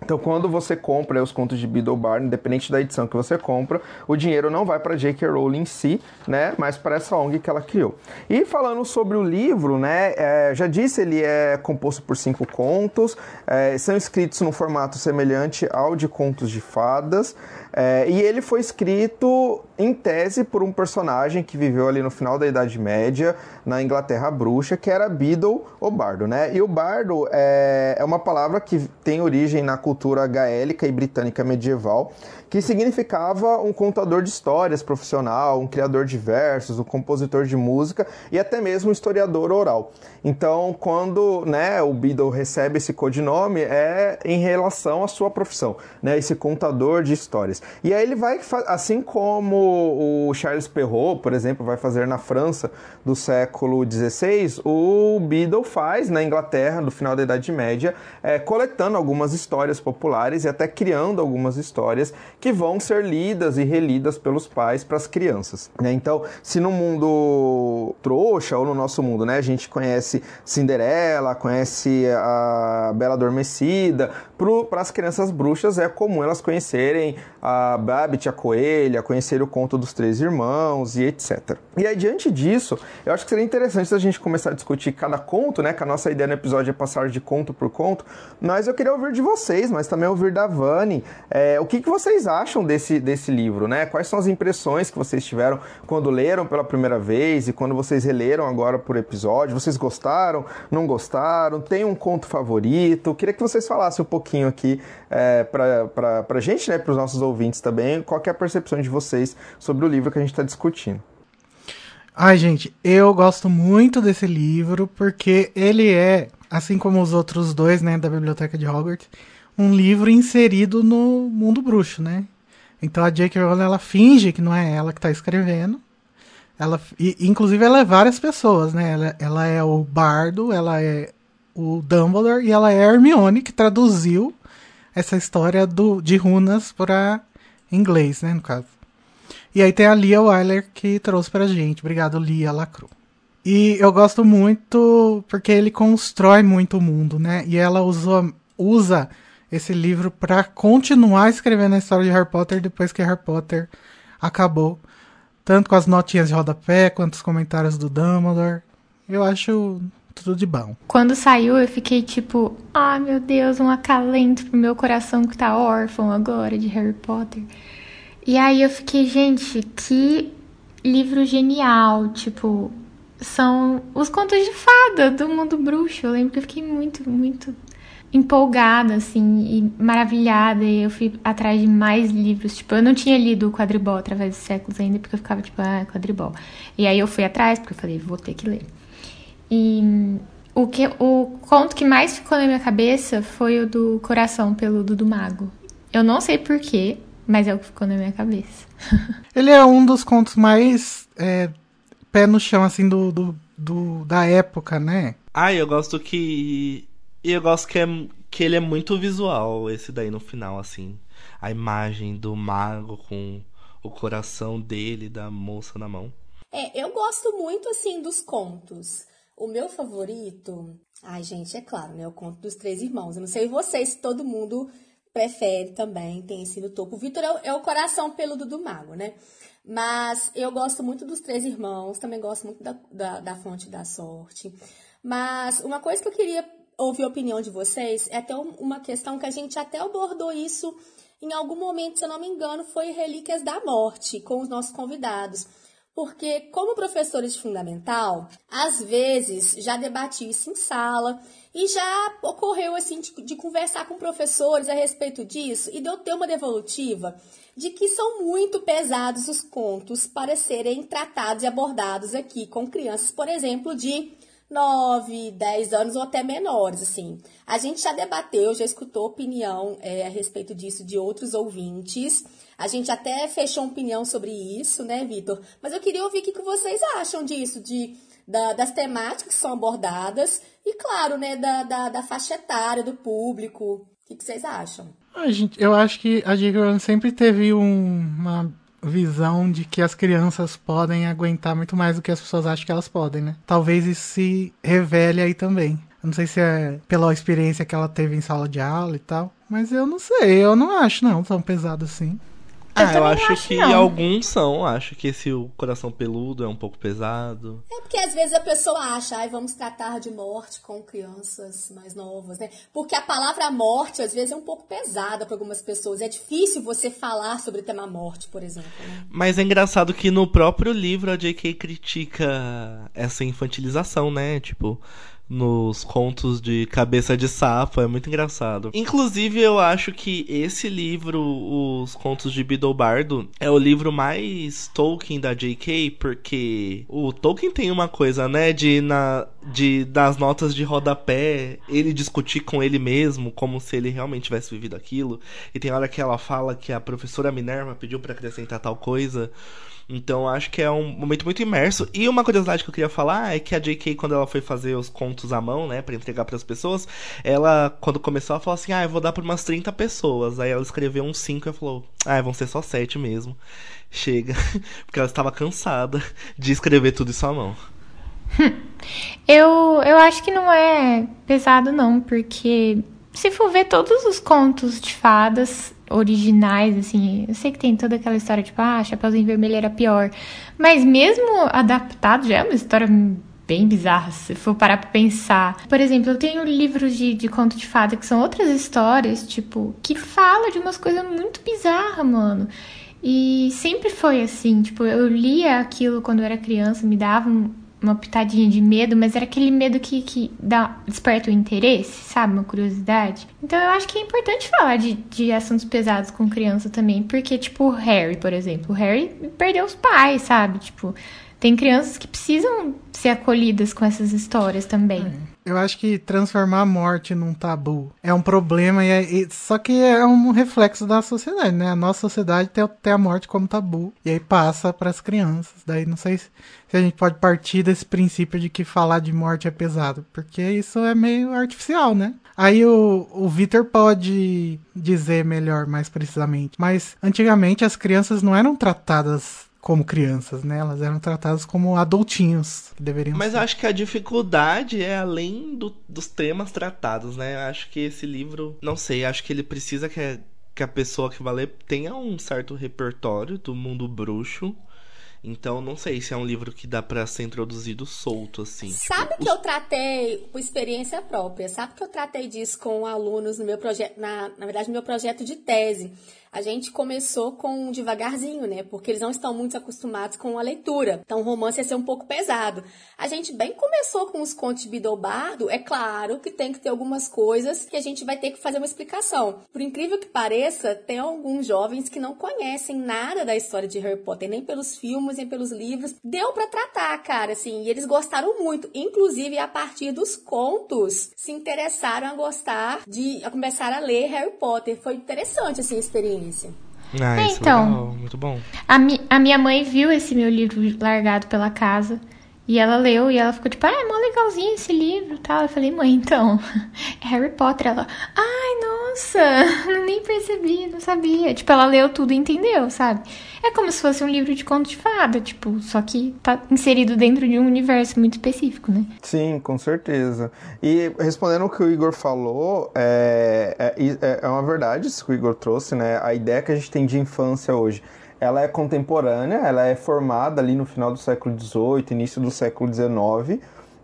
Então, quando você compra os contos de Beedle Barn, independente da edição que você compra, o dinheiro não vai para J.K. Rowling em si, né, mas para essa ONG que ela criou. E falando sobre o livro, né, é, já disse, ele é composto por cinco contos, é, são escritos num formato semelhante ao de contos de fadas, é, e ele foi escrito em tese por um personagem que viveu ali no final da Idade Média, na Inglaterra bruxa, que era Beadle, o bardo, né? E o bardo é, é uma palavra que tem origem na cultura gaélica e britânica medieval, que significava um contador de histórias profissional, um criador de versos, um compositor de música e até mesmo um historiador oral. Então, quando né, o Beadle recebe esse codinome, é em relação à sua profissão, né, esse contador de histórias. E aí ele vai, assim como o Charles Perrault, por exemplo, vai fazer na França do século XVI, o Beadle faz na Inglaterra, no final da Idade Média, é, coletando algumas histórias populares e até criando algumas histórias que vão ser lidas e relidas pelos pais para as crianças. Né? Então, se no mundo trouxa ou no nosso mundo, né, a gente conhece Cinderela, conhece a Bela Adormecida, para as crianças bruxas é comum elas conhecerem a Babbitt, a Coelha, conhecer o conto dos três irmãos e etc. E aí, diante disso, eu acho que seria interessante a gente começar a discutir cada conto, né? Que a nossa ideia no episódio é passar de conto por conto, mas eu queria ouvir de vocês, mas também ouvir da Vani, é, o que, que vocês acham desse, desse livro, né? Quais são as impressões que vocês tiveram quando leram pela primeira vez e quando vocês releram agora por episódio? Vocês gostaram? Não gostaram? Tem um conto favorito? Eu queria que vocês falassem um pouquinho aqui é, para a gente, né? Para os nossos ouvintes também, qual é a percepção de vocês sobre o livro que a gente está discutindo. Ai, gente, eu gosto muito desse livro porque ele é, assim como os outros dois, né, da Biblioteca de Hogwarts, um livro inserido no mundo bruxo, né? Então a J.K. Rowling ela finge que não é ela que está escrevendo. Ela, e, inclusive ela é várias pessoas, né? Ela, ela é o Bardo, ela é o Dumbledore e ela é a Hermione que traduziu essa história do, de runas para inglês, né, no caso. E aí tem a Lia Weiler que trouxe pra gente. Obrigado, Lia Lacru. E eu gosto muito porque ele constrói muito o mundo, né? E ela usa, usa esse livro para continuar escrevendo a história de Harry Potter depois que Harry Potter acabou. Tanto com as notinhas de rodapé quanto os comentários do Dumbledore. Eu acho tudo de bom. Quando saiu, eu fiquei tipo, ah, meu Deus, um acalento pro meu coração que tá órfão agora de Harry Potter. E aí eu fiquei, gente, que livro genial, tipo, são os contos de fada do mundo bruxo. Eu lembro que eu fiquei muito, muito empolgada, assim, e maravilhada. E eu fui atrás de mais livros. Tipo, eu não tinha lido o Quadribol através dos séculos ainda, porque eu ficava tipo, ah, Quadribol. E aí eu fui atrás, porque eu falei, vou ter que ler. E o, que, o conto que mais ficou na minha cabeça foi o do Coração Peludo do Mago. Eu não sei porquê, mas é o que ficou na minha cabeça. Ele é um dos contos mais é, pé no chão, assim, do, do, do, da época, né? Ah, eu gosto que. Eu gosto que, é, que ele é muito visual, esse daí no final, assim. A imagem do mago com o coração dele, da moça na mão. É, eu gosto muito, assim, dos contos. O meu favorito. Ai, gente, é claro, né? O conto dos três irmãos. Eu não sei vocês, se todo mundo prefere também, tem esse no topo. O Vitor é, é, o coração peludo do mago, né? Mas eu gosto muito dos Três Irmãos, também gosto muito da, da, da Fonte da Sorte. Mas uma coisa que eu queria ouvir a opinião de vocês é até uma questão que a gente até abordou isso em algum momento, se eu não me engano, foi Relíquias da Morte, com os nossos convidados. Porque, como professores fundamental, às vezes já debati isso em sala e já ocorreu assim de, de, conversar com professores a respeito disso e de eu ter uma devolutiva de que são muito pesados os contos para serem tratados e abordados aqui com crianças, por exemplo, de 9, 10 anos ou até menores, assim. A gente já debateu, já escutou opinião é, a respeito disso de outros ouvintes. A gente até fechou opinião sobre isso, né, Vitor? Mas eu queria ouvir o que vocês acham disso, de da, das temáticas que são abordadas e, claro, né, da, da, da faixa etária do público. O que, que vocês acham? A gente, eu acho que a J.K. Sempre teve um, uma visão de que as crianças podem aguentar muito mais do que as pessoas acham que elas podem, né? Talvez isso se revele aí também. Eu não sei se é pela experiência que ela teve em sala de aula e tal, mas eu não sei, eu não acho não tão pesado assim. Ah, eu, acho, acho que não. alguns são. Acho que esse o coração peludo é um pouco pesado. É porque às vezes a pessoa acha, ai, vamos tratar de morte com crianças mais novas, né? Porque a palavra morte às vezes é um pouco pesada para algumas pessoas. É difícil você falar sobre o tema morte, por exemplo. Né? Mas é engraçado que no próprio livro a J.K. critica essa infantilização, né? Tipo, nos contos de cabeça de sapo, é muito engraçado. Inclusive, eu acho que esse livro, Os Contos de Bidobardo, é o livro mais Tolkien da J.K., porque o Tolkien tem uma coisa, né, de, na, de das notas de rodapé, ele discutir com ele mesmo, como se ele realmente tivesse vivido aquilo. E tem hora que ela fala que a professora Minerva pediu para acrescentar tal coisa. Então acho que é um momento muito imerso. E uma curiosidade que eu queria falar é que a J.K., quando ela foi fazer os contos à mão, né, para entregar para as pessoas, ela, quando começou, ela falou assim: ah, eu vou dar para umas 30 pessoas. Aí ela escreveu uns 5 e falou: ah, vão ser só 7 mesmo. Chega. Porque ela estava cansada de escrever tudo isso à mão. Eu, eu acho que não é pesado, não, porque se for ver todos os contos de fadas originais, assim, eu sei que tem toda aquela história, tipo, ah, Chapeuzinho Vermelho era pior. Mas mesmo adaptado, já é uma história bem bizarra, se for parar pra pensar. Por exemplo, eu tenho livros de, de conto de fada que são outras histórias, tipo, que fala de umas coisas muito bizarras, mano. E sempre foi assim, tipo, eu lia aquilo quando eu era criança, me dava um, uma pitadinha de medo, mas era aquele medo que, que dá, desperta o interesse, sabe? Uma curiosidade. Então eu acho que é importante falar de, de assuntos pesados com criança também, porque, tipo, o Harry, por exemplo, o Harry perdeu os pais, sabe? Tipo, tem crianças que precisam ser acolhidas com essas histórias também. É. Eu acho que transformar a morte num tabu é um problema, e, é, e só que é um reflexo da sociedade, né? A nossa sociedade tem, tem a morte como tabu, e aí passa para as crianças. Daí não sei se, se, a gente pode partir desse princípio de que falar de morte é pesado, porque isso é meio artificial, né? Aí o, o Vitor pode dizer melhor, mais precisamente. Mas antigamente as crianças não eram tratadas como crianças, né? Elas eram tratadas como adultinhos que deveriam Mas ser. acho que a dificuldade é além do, dos temas tratados, né? Acho que esse livro, não sei, acho que ele precisa que, que a pessoa que vai ler tenha um certo repertório do mundo bruxo Então, não sei se é um livro que dá para ser introduzido solto, assim. Sabe tipo, que os... eu tratei, por experiência própria, sabe que eu tratei disso com alunos no meu projeto, na, na verdade, no meu projeto de tese. A gente começou com devagarzinho, né? Porque eles não estão muito acostumados com a leitura. Então, o romance ia ser um pouco pesado. A gente bem começou com os contos de Bidobardo. É claro que tem que ter algumas coisas que a gente vai ter que fazer uma explicação. Por incrível que pareça, tem alguns jovens que não conhecem nada da história de Harry Potter, nem pelos filmes, nem pelos livros. Deu para tratar, cara, assim, e eles gostaram muito. Inclusive, a partir dos contos, se interessaram a gostar de a começar a ler Harry Potter. Foi interessante, assim, a experiência experiência. Ah, é, então, legal, muito bom. A, mi a minha mãe viu esse meu livro largado pela casa. E ela leu e ela ficou tipo, ah, é mó legalzinho esse livro tal. Eu falei, mãe, então, é Harry Potter. Ela, ai, nossa, nem percebi, não sabia. Tipo, ela leu tudo e entendeu, sabe? É como se fosse um livro de conto de fada, tipo, só que tá inserido dentro de um universo muito específico, né? Sim, com certeza. E respondendo o que o Igor falou, é, é, é uma verdade isso que o Igor trouxe, né? A ideia que a gente tem de infância hoje ela é contemporânea, ela é formada ali no final do século XVIII, início do século XIX,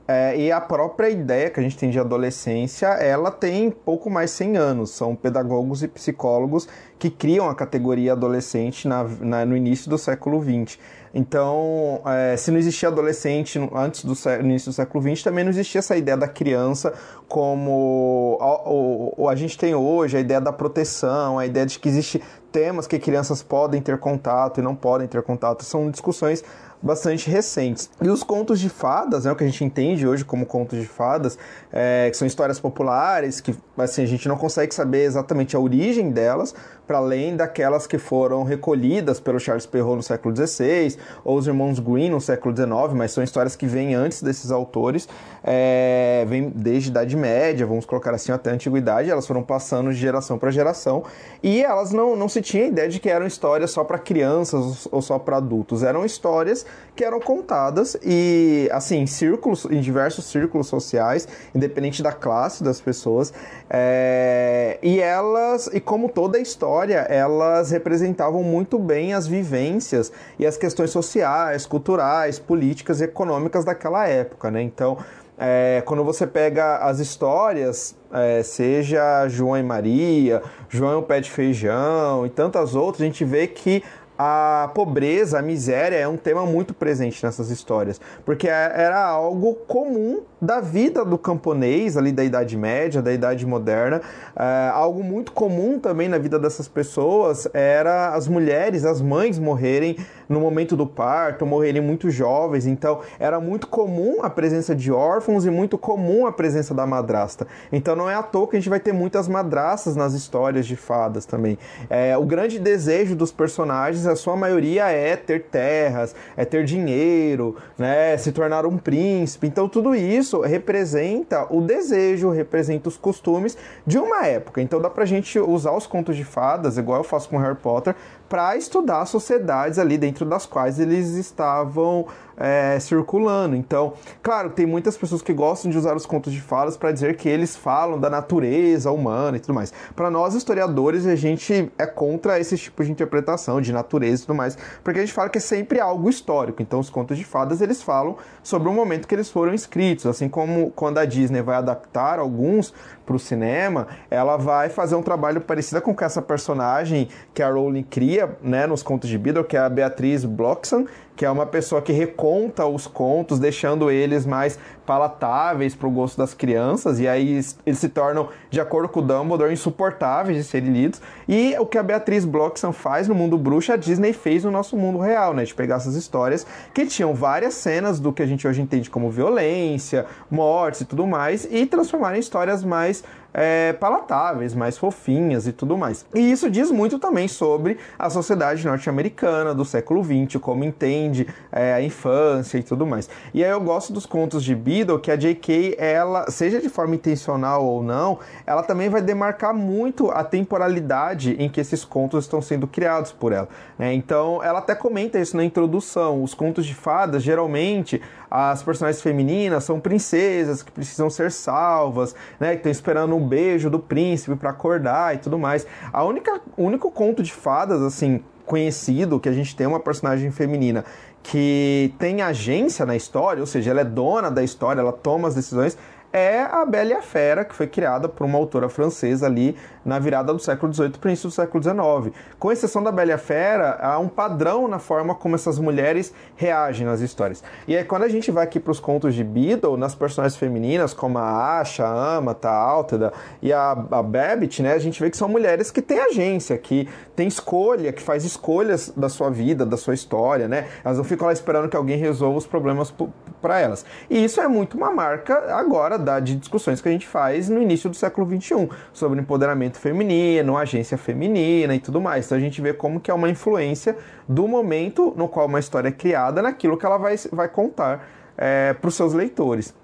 é, e a própria ideia que a gente tem de adolescência, ela tem pouco mais de 100 anos. São pedagogos e psicólogos que criam a categoria adolescente na, na, no início do século XX. Então, é, se não existia adolescente antes do início do século XX, também não existia essa ideia da criança como a, a, a gente tem hoje, a ideia da proteção, a ideia de que existe temas que crianças podem ter contato e não podem ter contato. São discussões bastante recentes. E os contos de fadas, né, o que a gente entende hoje como contos de fadas, é, que são histórias populares, que assim, a gente não consegue saber exatamente a origem delas, para além daquelas que foram recolhidas pelo Charles Perrault no século XVI, ou os irmãos Green no século XIX, mas são histórias que vêm antes desses autores, é, vêm desde a Idade Média, vamos colocar assim, até a Antiguidade, elas foram passando de geração para geração, e elas não, não se tinha ideia de que eram histórias só para crianças ou só para adultos, eram histórias que eram contadas e, assim, em círculos, em diversos círculos sociais, independente da classe das pessoas, é, e elas, e como toda a história, elas representavam muito bem as vivências e as questões sociais, culturais, políticas e econômicas daquela época, né? Então, é, quando você pega as histórias, é, seja João e Maria, João e o Pé de Feijão e tantas outras, a gente vê que a pobreza, a miséria é um tema muito presente nessas histórias, porque é, era algo comum da vida do camponês, ali da Idade Média, da Idade Moderna. É, algo muito comum também na vida dessas pessoas era as mulheres, as mães morrerem no momento do parto, morrerem muito jovens. Então, era muito comum a presença de órfãos e muito comum a presença da madrasta. Então, não é à toa que a gente vai ter muitas madrastas nas histórias de fadas também. É, o grande desejo dos personagens, a sua maioria é ter terras, é ter dinheiro, né, se tornar um príncipe. Então, tudo isso isso representa o desejo, representa os costumes de uma época. Então dá pra gente usar os contos de fadas, igual eu faço com Harry Potter, para estudar as sociedades ali dentro das quais eles estavam é, circulando. Então, claro, tem muitas pessoas que gostam de usar os contos de fadas para dizer que eles falam da natureza humana e tudo mais. Para nós historiadores, a gente é contra esse tipo de interpretação de natureza e tudo mais, porque a gente fala que é sempre algo histórico. Então, os contos de fadas eles falam sobre o momento que eles foram escritos, assim como quando a Disney vai adaptar alguns para o cinema, ela vai fazer um trabalho parecido com essa personagem que a Rowling cria, né, nos contos de Beedle, que é a Beatriz Bloxham, que é uma pessoa que reconta os contos, deixando eles mais palatáveis para o gosto das crianças, e aí eles se tornam, de acordo com o Dumbledore, insuportáveis de serem lidos. E o que a Beatriz Bloxham faz no mundo bruxo, a Disney fez no nosso mundo real, né? De pegar essas histórias que tinham várias cenas do que a gente hoje entende como violência, mortes e tudo mais, e transformar em histórias mais é, palatáveis, mais fofinhas e tudo mais. E isso diz muito também sobre a sociedade norte-americana do século XX, como entende é, a infância e tudo mais. E aí eu gosto dos contos de Beadle que a J.K., ela, seja de forma intencional ou não, ela também vai demarcar muito a temporalidade em que esses contos estão sendo criados por ela. Né? Então, ela até comenta isso na introdução. Os contos de fadas, geralmente, as personagens femininas são princesas que precisam ser salvas, né? Que estão esperando um beijo do príncipe para acordar e tudo mais. A única, único conto de fadas, assim, conhecido que a gente tem uma personagem feminina que tem agência na história, ou seja, ela é dona da história, ela toma as decisões, é a Bela e a Fera, que foi criada por uma autora francesa ali na virada do século XVIII para o início do século XIX. Com exceção da Bela e a Fera, há um padrão na forma como essas mulheres reagem nas histórias. E aí, quando a gente vai aqui para os contos de Beadle, nas personagens femininas, como a Asha, a Amata, a Alteda e a, a Babbitt, né, a gente vê que são mulheres que têm agência, que têm escolha, que faz escolhas da sua vida, da sua história, né? Elas não ficam lá esperando que alguém resolva os problemas para elas. E isso é muito uma marca agora da, de discussões que a gente faz no início do século XXI, sobre empoderamento feminino, agência feminina e tudo mais. Então a gente vê como que é uma influência do momento no qual uma história é criada naquilo que ela vai, vai contar é, para os seus leitores.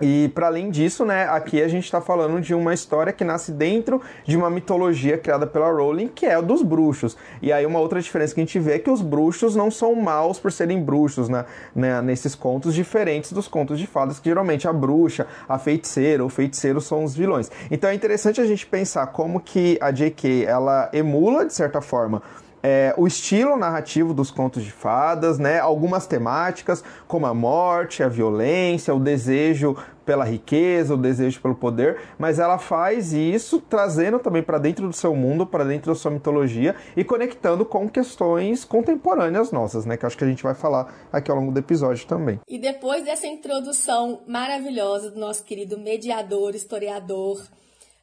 E para além disso, né, aqui a gente está falando de uma história que nasce dentro de uma mitologia criada pela Rowling, que é o dos bruxos. E aí uma outra diferença que a gente vê é que os bruxos não são maus por serem bruxos, né, né nesses contos diferentes dos contos de fadas, que geralmente a bruxa, a feiticeira, o feiticeiro são os vilões. Então é interessante a gente pensar como que a J.K. ela emula de certa forma é, o estilo narrativo dos contos de fadas, né? Algumas temáticas, como a morte, a violência, o desejo pela riqueza, o desejo pelo poder, mas ela faz isso trazendo também para dentro do seu mundo, para dentro da sua mitologia e conectando com questões contemporâneas nossas, né? Que acho que a gente vai falar aqui ao longo do episódio também. E depois dessa introdução maravilhosa do nosso querido mediador, historiador,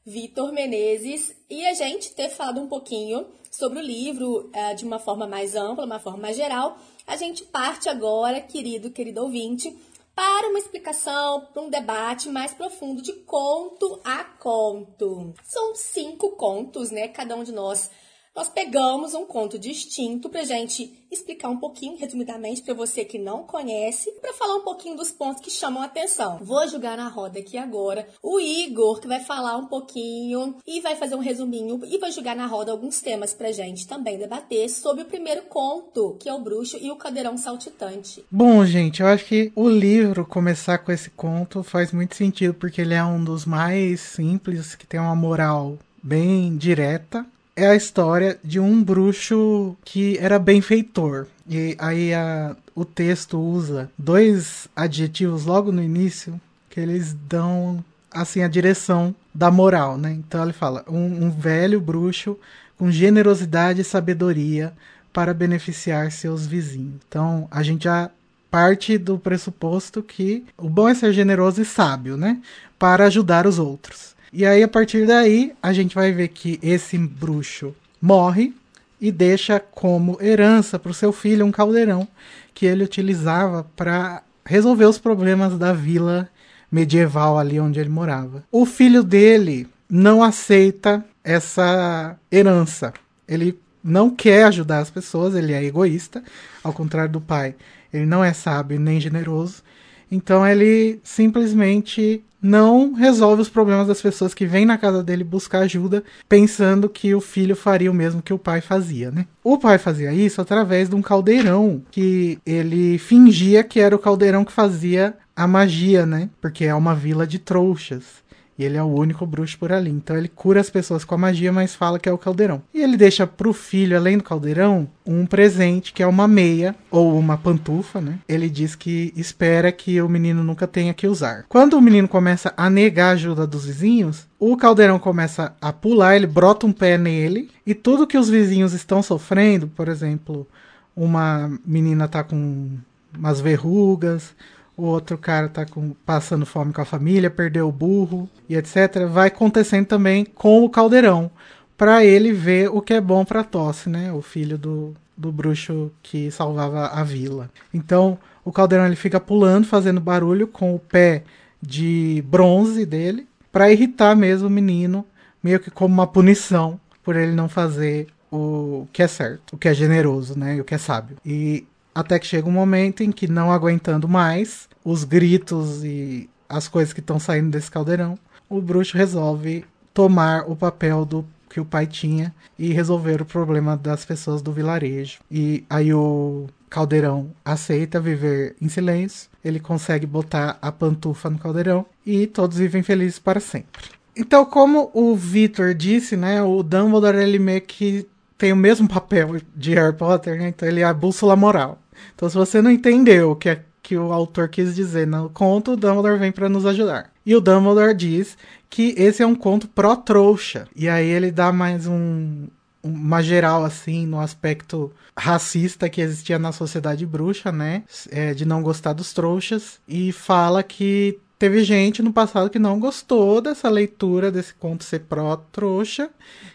Vitor Menezes, e a gente ter falado um pouquinho sobre o livro uh, de uma forma mais ampla, uma forma mais geral, a gente parte agora, querido, querido ouvinte, para uma explicação, para um debate mais profundo de conto a conto. São cinco contos, né? Cada um de nós nós pegamos um conto distinto para gente explicar um pouquinho, resumidamente, para você que não conhece, para falar um pouquinho dos pontos que chamam a atenção. Vou jogar na roda aqui agora o Igor, que vai falar um pouquinho e vai fazer um resuminho e vai jogar na roda alguns temas para gente também debater sobre o primeiro conto, que é o Bruxo e o Cadeirão Saltitante. Bom, gente, eu acho que o livro começar com esse conto faz muito sentido, porque ele é um dos mais simples, que tem uma moral bem direta é a história de um bruxo que era benfeitor. E aí a, o texto usa dois adjetivos logo no início que eles dão assim a direção da moral, né? Então ele fala um, um velho bruxo com generosidade e sabedoria para beneficiar seus vizinhos. Então a gente já parte do pressuposto que o bom é ser generoso e sábio, né? Para ajudar os outros. E aí, a partir daí, a gente vai ver que esse bruxo morre e deixa como herança para o seu filho um caldeirão que ele utilizava para resolver os problemas da vila medieval ali onde ele morava. O filho dele não aceita essa herança. Ele não quer ajudar as pessoas, ele é egoísta, ao contrário do pai. Ele não é sábio nem generoso. Então ele simplesmente não resolve os problemas das pessoas que vêm na casa dele buscar ajuda, pensando que o filho faria o mesmo que o pai fazia, né? O pai fazia isso através de um caldeirão que ele fingia que era o caldeirão que fazia a magia, né? Porque é uma vila de trouxas. E ele é o único bruxo por ali. Então ele cura as pessoas com a magia, mas fala que é o caldeirão. E ele deixa pro filho, além do caldeirão, um presente que é uma meia ou uma pantufa, né? Ele diz que espera que o menino nunca tenha que usar. Quando o menino começa a negar a ajuda dos vizinhos, o caldeirão começa a pular, ele brota um pé nele e tudo que os vizinhos estão sofrendo, por exemplo, uma menina tá com umas verrugas, o outro cara tá com, passando fome com a família, perdeu o burro e etc. Vai acontecendo também com o caldeirão, para ele ver o que é bom para Tosse, né? O filho do, do bruxo que salvava a vila. Então, o caldeirão ele fica pulando, fazendo barulho com o pé de bronze dele, para irritar mesmo o menino, meio que como uma punição por ele não fazer o que é certo, o que é generoso, né? E o que é sábio. E até que chega um momento em que, não aguentando mais os gritos e as coisas que estão saindo desse caldeirão, o bruxo resolve tomar o papel do que o pai tinha e resolver o problema das pessoas do vilarejo. E aí o caldeirão aceita viver em silêncio, ele consegue botar a pantufa no caldeirão e todos vivem felizes para sempre. Então, como o Victor disse, né, o Dumbledore ele meio que tem o mesmo papel de Harry Potter, né? Então ele é a bússola moral. Então se você não entendeu o que, é, que o autor quis dizer no conto, o Dumbledore vem para nos ajudar. E o Dumbledore diz que esse é um conto pró-trouxa. E aí ele dá mais um, uma geral assim no aspecto racista que existia na sociedade bruxa, né? É, de não gostar dos trouxas e fala que teve gente no passado que não gostou dessa leitura desse conto ser pró-trouxa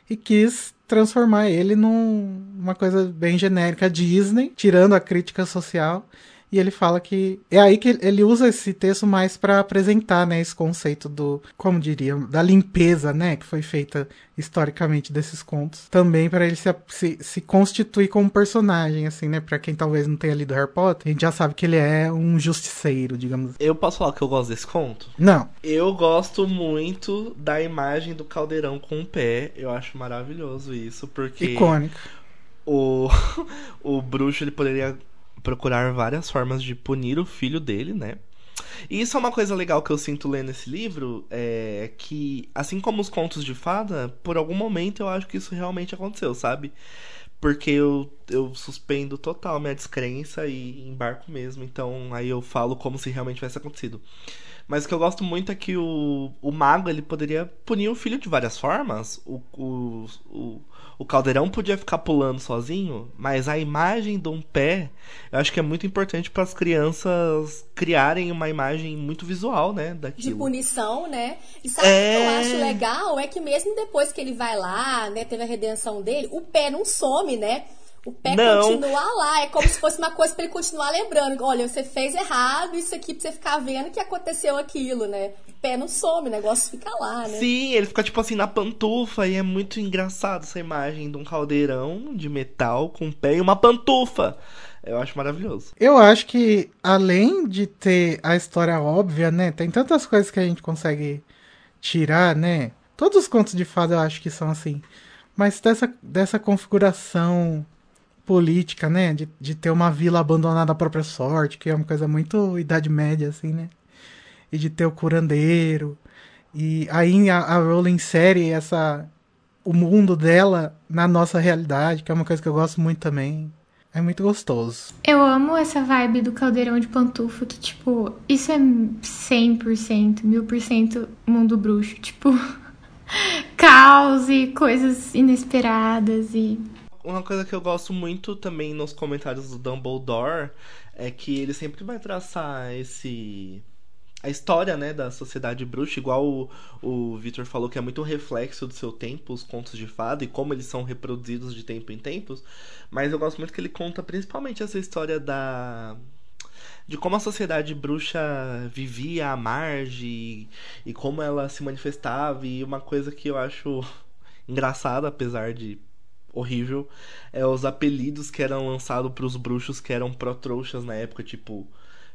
e quis transformar ele numa coisa bem genérica Disney, tirando a crítica social e ele fala que é aí que ele usa esse texto mais para apresentar, né, esse conceito do, como diria, da limpeza, né, que foi feita historicamente desses contos, também para ele se, se, se, constituir como personagem, assim, né, para quem talvez não tenha lido Harry Potter, a gente já sabe que ele é um justiceiro, digamos. Eu posso falar que eu gosto desse conto? Não. Eu gosto muito da imagem do caldeirão com o pé, eu acho maravilhoso isso, porque icônico. O o bruxo ele poderia procurar várias formas de punir o filho dele, né? E isso é uma coisa legal que eu sinto lendo esse livro, é que, assim como os contos de fada, por algum momento eu acho que isso realmente aconteceu, sabe? Porque eu, eu suspendo total minha descrença e embarco mesmo, então aí eu falo como se realmente tivesse acontecido. Mas o que eu gosto muito é que o, o mago ele poderia punir o filho de várias formas. O, o, o, o caldeirão podia ficar pulando sozinho, mas a imagem de um pé eu acho que é muito importante para as crianças criarem uma imagem muito visual, né? Daquilo. De punição, né? E sabe o é... que eu acho legal? É que mesmo depois que ele vai lá, né, teve a redenção dele, o pé não some, né? O pé não. continua lá, é como se fosse uma coisa para ele continuar lembrando. Olha, você fez errado, isso aqui pra você ficar vendo que aconteceu aquilo, né? O pé não some, o negócio fica lá, né? Sim, ele fica tipo assim na pantufa e é muito engraçado essa imagem de um caldeirão de metal com um pé e uma pantufa. Eu acho maravilhoso. Eu acho que além de ter a história óbvia, né? Tem tantas coisas que a gente consegue tirar, né? Todos os contos de fada eu acho que são assim. Mas dessa, dessa configuração política, né? De, de ter uma vila abandonada à própria sorte, que é uma coisa muito Idade Média, assim, né? E de ter o curandeiro. E aí a, a Rowling insere essa, o mundo dela na nossa realidade, que é uma coisa que eu gosto muito também. É muito gostoso. Eu amo essa vibe do caldeirão de pantufa, que, tipo, isso é 100%, 1000% mundo bruxo. Tipo, caos e coisas inesperadas e uma coisa que eu gosto muito também nos comentários do Dumbledore é que ele sempre vai traçar esse a história, né, da sociedade bruxa, igual o, o Victor falou que é muito um reflexo do seu tempo, os contos de fada e como eles são reproduzidos de tempo em tempos, mas eu gosto muito que ele conta principalmente essa história da de como a sociedade bruxa vivia à margem e, como ela se manifestava e uma coisa que eu acho engraçada, apesar de horrível é os apelidos que eram lançados para os bruxos que eram pró-trouxas na época, tipo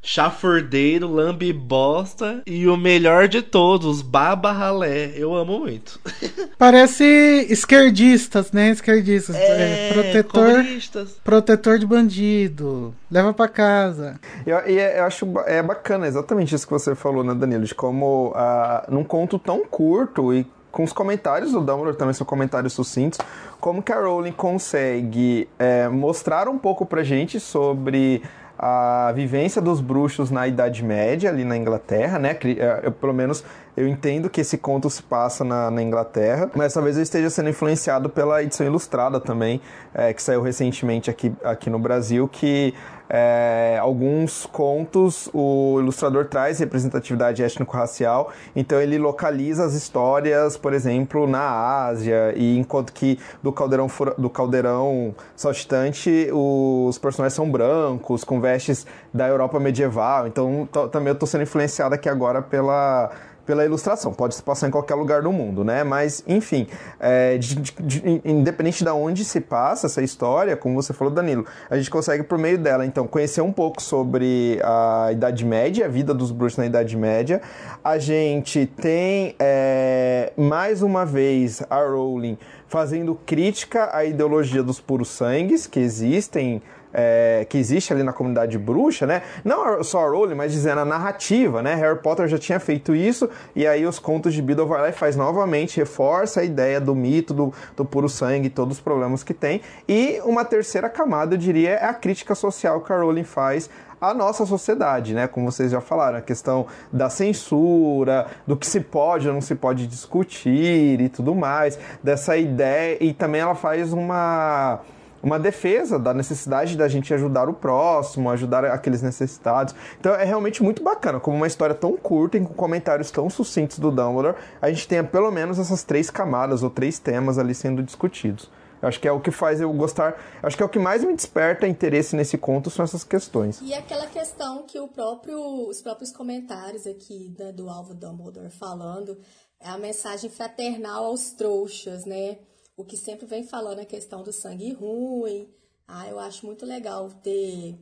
Chafordeiro, Lambe Bosta e o melhor de todos, Baba Ralé. Eu amo muito. Parece esquerdistas, né? Esquerdistas. É, é, protetor, comunistas. protetor de bandido. Leva para casa. Eu, eu acho é bacana exatamente isso que você falou, né, Danilo? De como uh, num conto tão curto e com os comentários do Dumbledore também são comentários sucintos, como que a Rowling consegue é, mostrar um pouco pra gente sobre a vivência dos bruxos na Idade Média, ali na Inglaterra, né? É, eu, pelo menos eu entendo que esse conto se passa na, na Inglaterra, mas talvez eu esteja sendo influenciado pela edição ilustrada também, é, que saiu recentemente aqui, aqui no Brasil, que é, alguns contos o ilustrador traz representatividade étnico-racial, então ele localiza as histórias, por exemplo, na Ásia, e enquanto que do caldeirão, do caldeirão saltitante os personagens são brancos, com vestes da Europa medieval, então também eu estou sendo influenciado aqui agora pela pela ilustração. Pode se passar em qualquer lugar do mundo, né? Mas, enfim, é, de, de, de, independente de onde se passa essa história, como você falou, Danilo, a gente consegue, por meio dela, então, conhecer um pouco sobre a Idade Média, a vida dos bruxos na Idade Média. A gente tem, é, mais uma vez, a Rowling fazendo crítica à ideologia dos puros sangues que existem é, que existe ali na comunidade bruxa, né? Não só a Rowling, mas dizendo a narrativa, né? Harry Potter já tinha feito isso, e aí os contos de Biddle vai lá e faz novamente, reforça a ideia do mito, do, do puro sangue, todos os problemas que tem. E uma terceira camada, eu diria, é a crítica social que a Rowling faz à nossa sociedade, né? Como vocês já falaram, a questão da censura, do que se pode ou não se pode discutir e tudo mais, dessa ideia, e também ela faz uma uma defesa da necessidade da gente ajudar o próximo, ajudar aqueles necessitados. Então é realmente muito bacana, como uma história tão curta e com comentários tão sucintos do Dumbledore, a gente tenha pelo menos essas três camadas ou três temas ali sendo discutidos. Eu acho que é o que faz eu gostar. Acho que é o que mais me desperta interesse nesse conto são essas questões. E aquela questão que próprio, os próprios comentários aqui né, do Alvo Dumbledore falando é a mensagem fraternal aos trouxas, né? O que sempre vem falando a questão do sangue ruim. Ah, eu acho muito legal ter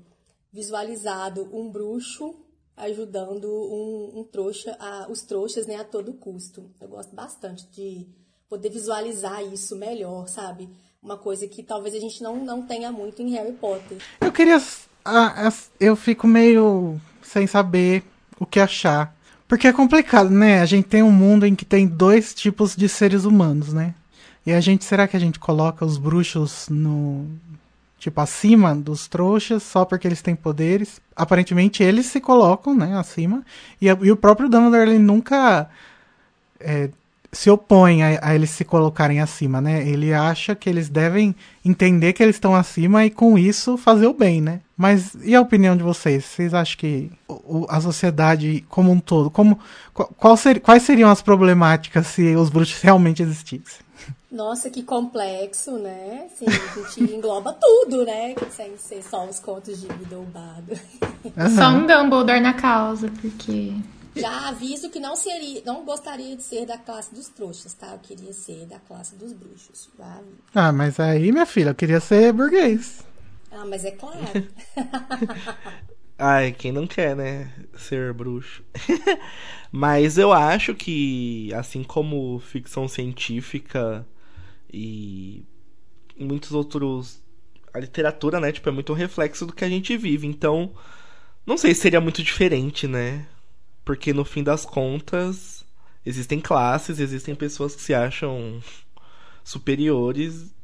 visualizado um bruxo ajudando um, um trouxa, a, os trouxas né, a todo custo. Eu gosto bastante de poder visualizar isso melhor, sabe? Uma coisa que talvez a gente não, não tenha muito em Harry Potter. Eu queria. Ah, eu fico meio sem saber o que achar. Porque é complicado, né? A gente tem um mundo em que tem dois tipos de seres humanos, né? E a gente, será que a gente coloca os bruxos no tipo acima dos trouxas só porque eles têm poderes? Aparentemente eles se colocam, né, acima. E, e o próprio Dumbledore ele nunca é, se opõe a, a, eles se colocarem acima, né? Ele acha que eles devem entender que eles estão acima e com isso fazer o bem, né? Mas e a opinião de vocês? Vocês acham que o, a sociedade como um todo, como qual ser, quais seriam as problemáticas se os bruxos realmente existissem? Nossa, que complexo, né? Assim, a gente engloba tudo, né? Sem ser só os contos de Biddlebado. Uhum. Só um Dumbledore na causa, porque... Já aviso que não seria, não gostaria de ser da classe dos trouxas, tá? Eu queria ser da classe dos bruxos. Já... Ah, mas aí, minha filha, eu queria ser burguês. Ah, mas é claro. Ai, quem não quer, né? Ser bruxo. mas eu acho que, assim como ficção científica e muitos outros. A literatura, né? Tipo, é muito um reflexo do que a gente vive. Então, não sei se seria muito diferente, né? Porque no fim das contas, existem classes, existem pessoas que se acham superiores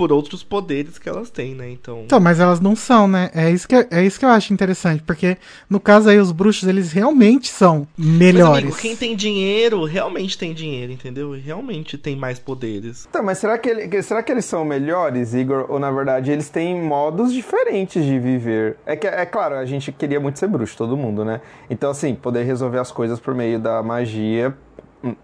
por outros poderes que elas têm, né? Então... então, mas elas não são, né? É isso que, é isso que eu acho interessante, porque no caso aí os bruxos, eles realmente são melhores. Mas, amigo, quem tem dinheiro, realmente tem dinheiro, entendeu? E realmente tem mais poderes. Tá, mas será que, ele, será que eles são melhores, Igor? Ou na verdade eles têm modos diferentes de viver? É que, é claro, a gente queria muito ser bruxo, todo mundo, né? Então, assim, poder resolver as coisas por meio da magia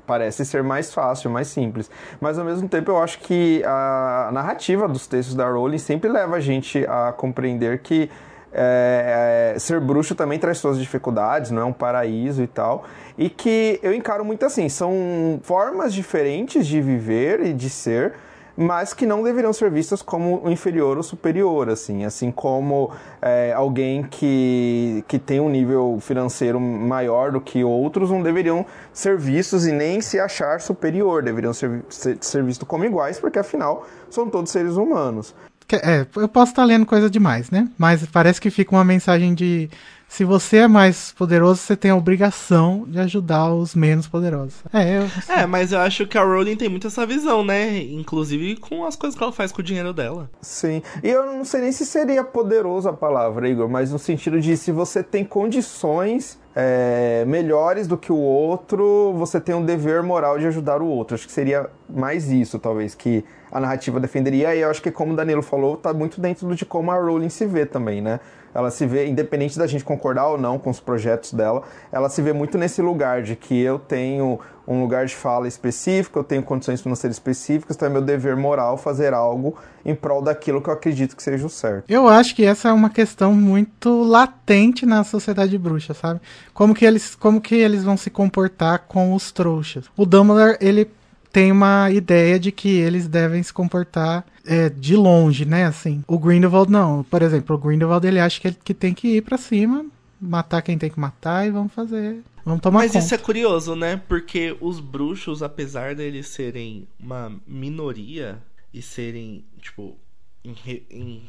parece ser mais fácil, mais simples. Mas ao mesmo tempo eu acho que a narrativa dos textos da Rowling sempre leva a gente a compreender que é, ser bruxo também traz suas dificuldades, não é um paraíso e tal. E que eu encaro muito assim, são formas diferentes de viver e de ser, mas que não deveriam ser vistas como inferior ou superior, assim, assim como é, alguém que, que tem um nível financeiro maior do que outros não deveriam ser vistos e nem se achar superior, deveriam ser, ser, ser vistos como iguais, porque afinal são todos seres humanos. É, eu posso estar lendo coisa demais, né? Mas parece que fica uma mensagem de se você é mais poderoso, você tem a obrigação de ajudar os menos poderosos. É, eu, é, mas eu acho que a Rowling tem muito essa visão, né? Inclusive com as coisas que ela faz com o dinheiro dela. Sim. E eu não sei nem se seria poderoso a palavra, Igor, mas no sentido de se você tem condições é, melhores do que o outro, você tem um dever moral de ajudar o outro. Acho que seria mais isso, talvez, que a narrativa defenderia. E eu acho que, como o Danilo falou, tá muito dentro de como a Rowling se vê também, né? Ela se vê, independente da gente concordar ou não com os projetos dela, ela se vê muito nesse lugar de que eu tenho um lugar de fala específico, eu tenho condições financeiras específicas, então é meu dever moral fazer algo em prol daquilo que eu acredito que seja o certo. Eu acho que essa é uma questão muito latente na sociedade bruxa, sabe? Como que eles, como que eles vão se comportar com os trouxas. O Dumbledore, ele tem uma ideia de que eles devem se comportar é, de longe, né? Assim, o Grindelwald não. Por exemplo, o Grindelwald ele acha que, ele, que tem que ir para cima matar quem tem que matar e vamos fazer. Vamos tomar Mas conta. isso é curioso, né? Porque os bruxos, apesar deles serem uma minoria e serem, tipo, em, em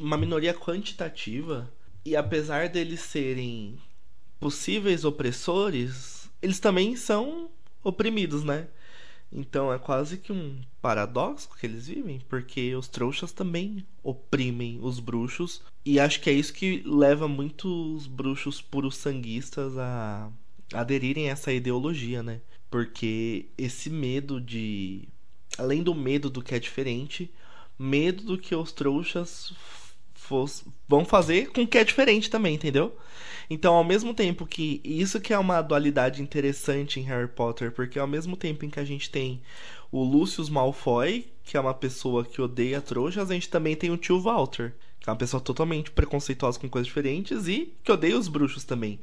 uma minoria quantitativa, e apesar deles serem possíveis opressores, eles também são oprimidos, né? Então é quase que um paradoxo que eles vivem, porque os trouxas também oprimem os bruxos, e acho que é isso que leva muitos bruxos puros sanguistas a aderirem a essa ideologia, né? Porque esse medo de. Além do medo do que é diferente, medo do que os trouxas vão fazer com o que é diferente também, entendeu? Então, ao mesmo tempo que isso que é uma dualidade interessante em Harry Potter, porque ao mesmo tempo em que a gente tem o Lucius Malfoy, que é uma pessoa que odeia trouxas, a gente também tem o tio Walter, que é uma pessoa totalmente preconceituosa com coisas diferentes e que odeia os bruxos também.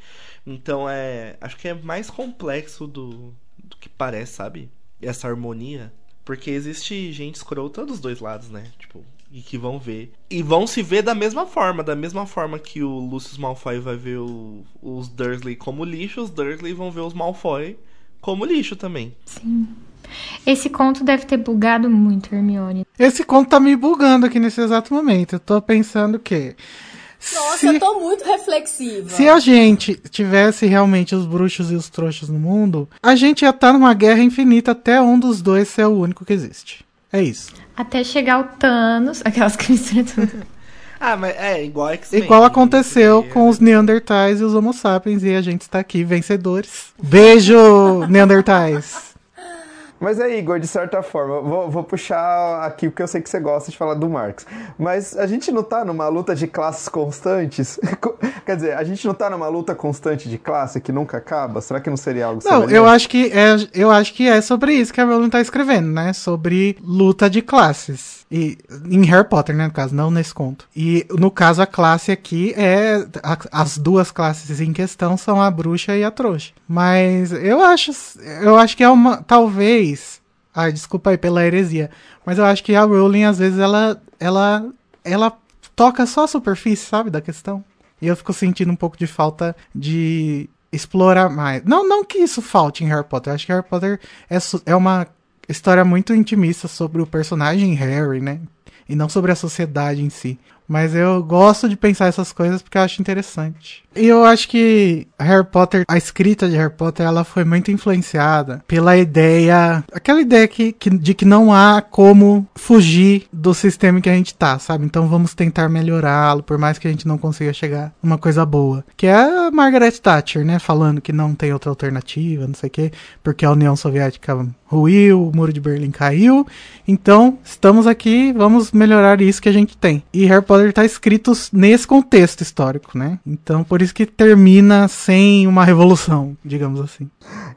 Então, é, acho que é mais complexo do, do que parece, sabe? Essa harmonia. Porque existe gente escrota dos dois lados, né? Tipo, e que vão ver. E vão se ver da mesma forma. Da mesma forma que o Lucius Malfoy vai ver o- os Dursley como lixo, os Dursley vão ver os Malfoy como lixo também. Sim. Esse conto deve ter bugado muito, Hermione. Esse conto tá me bugando aqui nesse exato momento. Eu tô pensando que. Nossa, se, eu tô muito reflexiva. se a gente tivesse realmente os bruxos e os trouxas no mundo, a gente ia estar numa guerra infinita até um dos dois ser o único que existe. É isso. Até chegar o Thanos, aquelas que misturam tudo. Ah, mas é igual X-Men. Igual aconteceu com os Neandertais e os Homo sapiens, e a gente está aqui, vencedores. Beijo, Neandertais! Mas aí, Igor, de certa forma, vou, vou puxar aqui porque eu sei que você gosta de falar do Marx. Mas a gente não tá numa luta de classes constantes? Quer dizer, a gente não tá numa luta constante de classe que nunca acaba? Será que não seria algo Não, semelhante? eu acho que é, eu acho que é sobre isso que a Rowling tá escrevendo, né? Sobre luta de classes. E em Harry Potter, né, no caso, não nesse conto. E no caso a classe aqui é a- as duas classes em questão são a bruxa e a trouxa. Mas eu acho eu acho que é uma talvez, ai, desculpa aí pela heresia, mas eu acho que a Rowling às vezes ela ela ela toca só a superfície, sabe, da questão. E eu fico sentindo um pouco de falta de explorar mais. Não, não que isso falte em Harry Potter. Eu acho que Harry Potter é, é uma história muito intimista sobre o personagem Harry, né? E não sobre a sociedade em si. Mas eu gosto de pensar essas coisas porque eu acho interessante. E eu acho que Harry Potter, a escrita de Harry Potter, ela foi muito influenciada pela ideia, aquela ideia que, que- de que não há como fugir do sistema em que a gente tá, sabe? Então vamos tentar melhorá-lo, por mais que a gente não consiga chegar numa coisa boa. Que é a Margaret Thatcher, né? Falando que não tem outra alternativa, não sei o quê, porque a União Soviética ruiu, o muro de Berlim caiu. Então, estamos aqui, vamos melhorar isso que a gente tem. E Harry Potter tá escrito nesse contexto histórico, né? Então, por isso que termina sem uma revolução, digamos assim.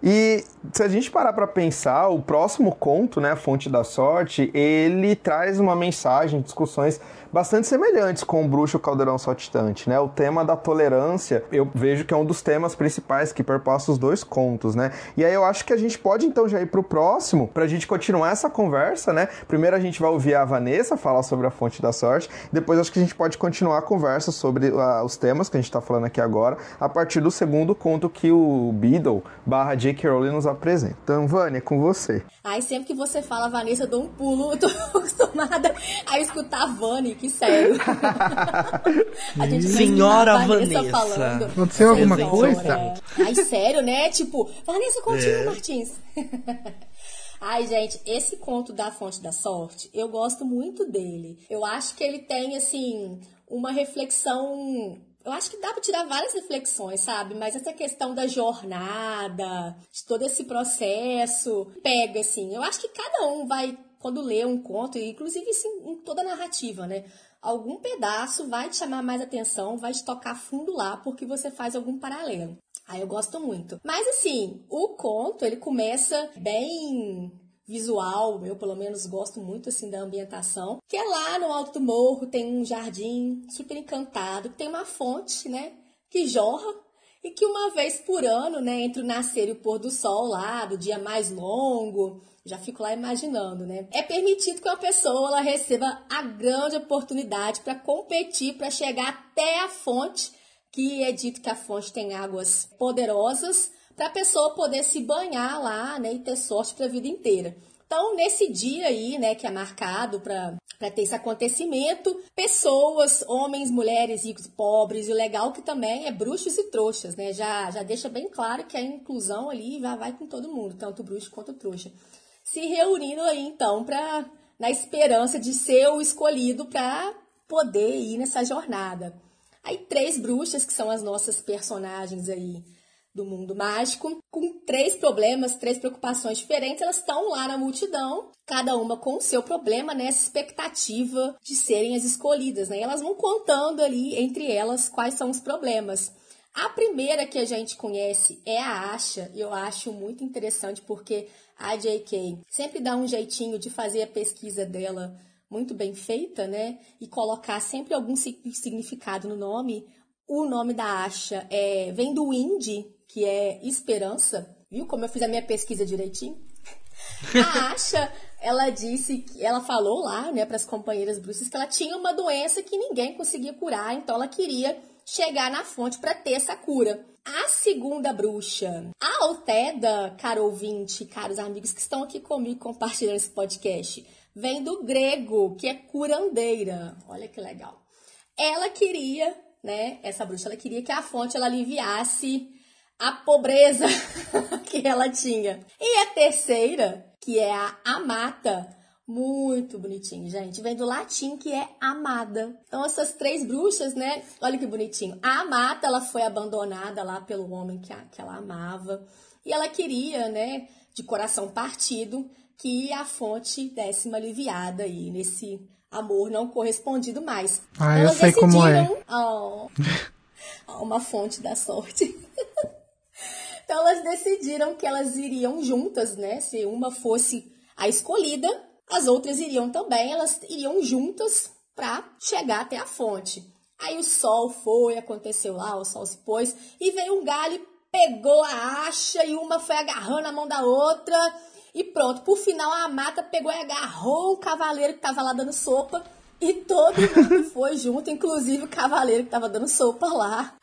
E se a gente parar pra pensar, o próximo conto, né, Fonte da Sorte, ele traz uma mensagem, discussões bastante semelhantes com o Bruxo Caldeirão Saltitante, né? O tema da tolerância, eu vejo que é um dos temas principais que perpassa os dois contos, né? E aí eu acho que a gente pode então já ir pro próximo, pra gente continuar essa conversa, né? Primeiro a gente vai ouvir a Vanessa falar sobre a Fonte da Sorte, depois acho que a gente pode continuar a conversa sobre ah, os temas que a gente tá falando aqui agora, a partir do segundo conto que o Beadle barra J.K. Rowling nos apresenta. Então, Vânia, é com você. Ai, sempre que você fala Vanessa, eu dou um pulo. Eu tô acostumada a escutar a Vani, que sério. a gente Senhora a Vanessa, Vanessa. falando. Aconteceu alguma coisa? Ai, sério, né? Tipo, Vanessa, continua, É. Martins. Ai, gente, esse conto da Fonte da Sorte, eu gosto muito dele. Eu acho que ele tem, assim, uma reflexão. Eu acho que dá pra tirar várias reflexões, sabe? Mas essa questão da jornada, de todo esse processo, pega, assim. Eu acho que cada um vai, quando lê um conto, inclusive em toda a narrativa, né? Algum pedaço vai te chamar mais atenção, vai te tocar fundo lá, porque você faz algum paralelo. Aí eu gosto muito. Mas assim, o conto, ele começa bem visual, eu pelo menos gosto muito assim da ambientação, que é lá no alto do morro, tem um jardim super encantado, que tem uma fonte, né, que jorra e que uma vez por ano, né, entre o nascer e o pôr do sol lá, do dia mais longo, já fico lá imaginando, né? É permitido que uma pessoa ela receba a grande oportunidade para competir, para chegar até a fonte que é dito que a fonte tem águas poderosas para a pessoa poder se banhar lá, né, e ter sorte para a vida inteira. Então, nesse dia aí, né, que é marcado para ter esse acontecimento, pessoas, homens, mulheres, ricos, pobres, e o legal que também é bruxos e trouxas, né? Já, já deixa bem claro que a inclusão ali já vai com todo mundo, tanto bruxo quanto trouxa. Se reunindo aí, então, pra, na esperança de ser o escolhido para poder ir nessa jornada. Aí, três bruxas, que são as nossas personagens aí do mundo mágico, com três problemas, três preocupações diferentes. Elas estão lá na multidão, cada uma com o seu problema, né? expectativa de serem as escolhidas, né? E elas vão contando ali entre elas quais são os problemas. A primeira que a gente conhece é a Asha, e eu acho muito interessante porque a JK sempre dá um jeitinho de fazer a pesquisa dela muito bem feita, né? E colocar sempre algum significado no nome. O nome da Asha é, vem do Indie, que é esperança. Viu como eu fiz a minha pesquisa direitinho? A Asha, ela disse, ela falou lá, né, para as companheiras bruxas que ela tinha uma doença que ninguém conseguia curar, então ela queria chegar na fonte para ter essa cura. A segunda bruxa, a Alteda, caro ouvinte, caros amigos que estão aqui comigo compartilhando esse podcast, vem do grego, que é curandeira. Olha que legal. Ela queria, né, essa bruxa, ela queria que a fonte ela aliviasse a pobreza que ela tinha. E a terceira, que é a amata, muito bonitinho, gente. Vem do latim que é amada. Então, essas três bruxas, né? Olha que bonitinho. A amata, ela foi abandonada lá pelo homem que, a, que ela amava. E ela queria, né, de coração partido, que a fonte desse uma aliviada aí nesse amor não correspondido mais. Ah, eu sei como é. Oh, uma fonte da sorte. Então elas decidiram que elas iriam juntas, né? Se uma fosse a escolhida, as outras iriam também, elas iriam juntas para chegar até a fonte. Aí o sol foi, aconteceu lá, o sol se pôs e veio um galho, pegou a acha e uma foi agarrando a mão da outra e pronto. Por final a mata pegou e agarrou o cavaleiro que estava lá dando sopa e todo mundo foi junto, inclusive o cavaleiro que estava dando sopa lá.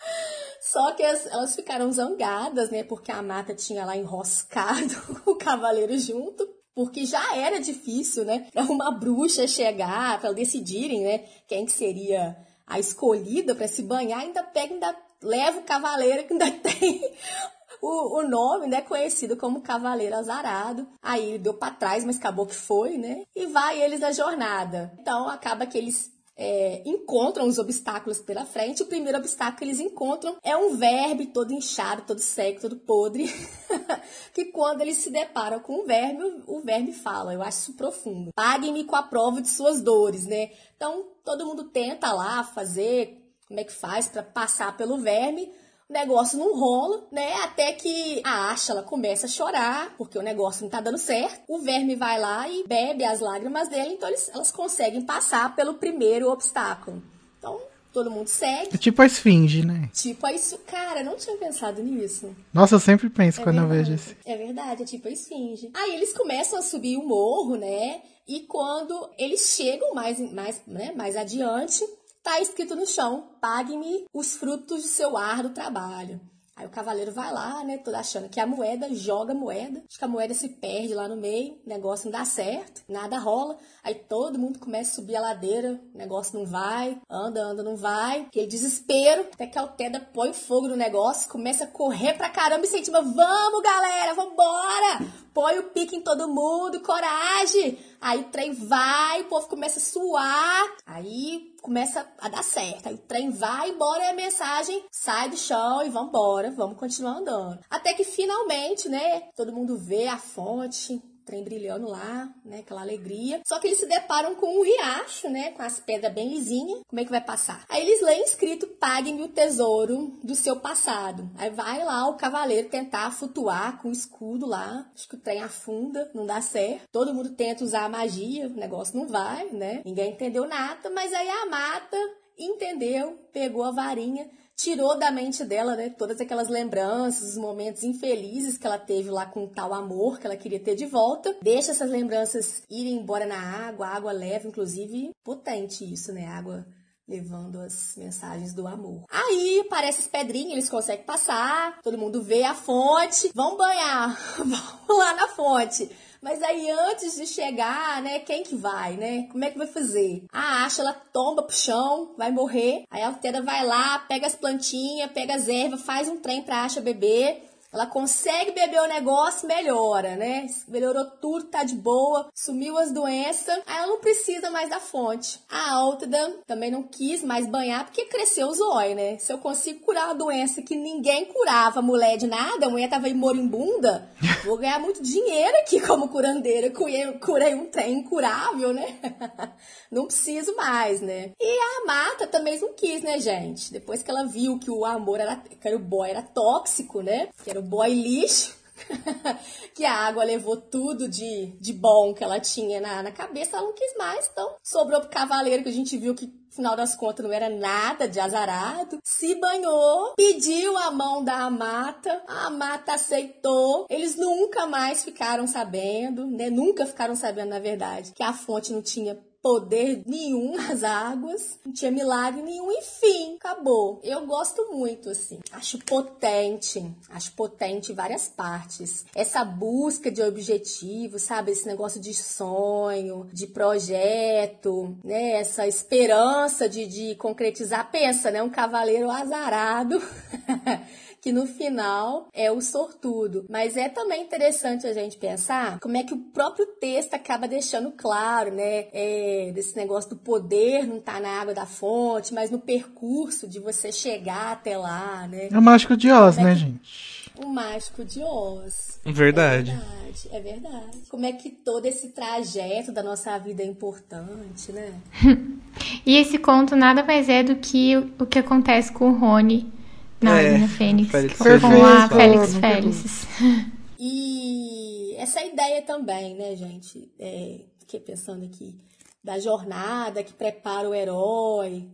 Só que as, elas ficaram zangadas, né? Porque a mata tinha lá enroscado o cavaleiro junto. Porque já era difícil, né? Pra uma bruxa chegar, para decidirem, né? Quem que seria a escolhida para se banhar, ainda pega, ainda leva o cavaleiro que ainda tem o, o, nome, né, conhecido como Cavaleiro Azarado. Aí ele deu para trás, mas acabou que foi, né? E vai eles na jornada. Então acaba que eles é, encontram os obstáculos pela frente. O primeiro obstáculo que eles encontram é um verme todo inchado, todo seco, todo podre. que quando eles se deparam com o verme, o, verme fala. Eu acho isso profundo. Paguem-me com a prova de suas dores, né? Então todo mundo tenta lá fazer como é que faz para passar pelo verme o negócio não rola, né? Até que a Asha ela começa a chorar, porque o negócio não tá dando certo. O verme vai lá e bebe as lágrimas dele, então eles, elas conseguem passar pelo primeiro obstáculo. Então, todo mundo segue. É tipo a esfinge, né? Tipo a isso. Cara, não tinha pensado nisso. Nossa, eu sempre penso é quando verdade. eu vejo isso. É verdade, é tipo a esfinge. Aí eles começam a subir o morro, né? E quando eles chegam mais, mais, né, mais adiante, Tá escrito no chão: pague-me os frutos do seu árduo trabalho. Aí o cavaleiro vai lá, né, todo achando que a moeda, joga a moeda, acho que a moeda se perde lá no meio, negócio não dá certo, nada rola. Aí todo mundo começa a subir a ladeira, negócio não vai, anda, anda, não vai. Aquele desespero, até que a Alteda põe fogo no negócio, começa a correr pra caramba e incentiva, vamos galera, vambora! Põe o pique em todo mundo, coragem! Aí o trem vai, o povo começa a suar, aí começa a dar certo. Aí o trem vai embora e a mensagem sai do chão e vambora, vamos continuar andando. Até que finalmente, né, todo mundo vê a fonte, trem brilhando lá, né? Aquela alegria. Só que eles se deparam com um riacho, né? Com as pedras bem lisinhas. Como é que vai passar? Aí eles leem escrito: paguem o tesouro do seu passado. Aí vai lá o cavaleiro tentar flutuar com o escudo lá. Acho que o trem afunda, não dá certo. Todo mundo tenta usar a magia, o negócio não vai, né? Ninguém entendeu nada, mas aí a mata entendeu, pegou a varinha tirou da mente dela, né, todas aquelas lembranças, os momentos infelizes que ela teve lá com tal amor que ela queria ter de volta. Deixa essas lembranças irem embora na água, água leva, inclusive, potente isso, né, água levando as mensagens do amor. Aí aparece as pedrinhas, eles conseguem passar, todo mundo vê a fonte, vão banhar, vão lá na fonte. Mas aí antes de chegar, né, quem que vai, né? Como é que vai fazer? A Asha, ela tomba pro chão, vai morrer. Aí a Altera vai lá, pega as plantinhas, pega as ervas, faz um trem pra Asha beber. Ela consegue beber o negócio, melhora, né? Melhorou tudo, tá de boa, sumiu as doenças, aí ela não precisa mais da fonte. A Altida também não quis mais banhar porque cresceu o zóio, né? Se eu consigo curar uma doença que ninguém curava, mulher de nada, a mulher tava aí moribunda, vou ganhar muito dinheiro aqui como curandeira. Curei, um trem incurável, né? não preciso mais, né? E a Mata também não quis, né, gente? Depois que ela viu que o amor era, que o boy era tóxico, né? Que era boy lixo. que a água levou tudo de, de bom que ela tinha na, na cabeça, ela não quis mais, então sobrou pro cavaleiro que a gente viu que final das contas não era nada de azarado, se banhou, pediu a mão da Amata, a Amata aceitou. Eles nunca mais ficaram sabendo, né? Nunca ficaram sabendo, na verdade, que a fonte não tinha poder nenhum nas águas, não tinha milagre nenhum, enfim, acabou. Eu gosto muito, assim. Acho potente, acho potente em várias partes. Essa busca de objetivo, sabe? Esse negócio de sonho, de projeto, né? Essa esperança de, de concretizar. Pensa, né? Um cavaleiro azarado. que no final é o sortudo. Mas é também interessante a gente pensar como é que o próprio texto acaba deixando claro, né? É, desse negócio do poder não tá na água da fonte, mas no percurso de você chegar até lá, né? É o mágico de Oz, é né, que... gente? O mágico de Oz. Verdade. É verdade, é verdade. Como é que todo esse trajeto da nossa vida é importante, né? e esse conto nada mais é do que o que acontece com o Rony na é, Ordem Fênix, Félix que com a Félix Félix. E essa ideia também, né, gente? É, fiquei pensando aqui da jornada que prepara o herói,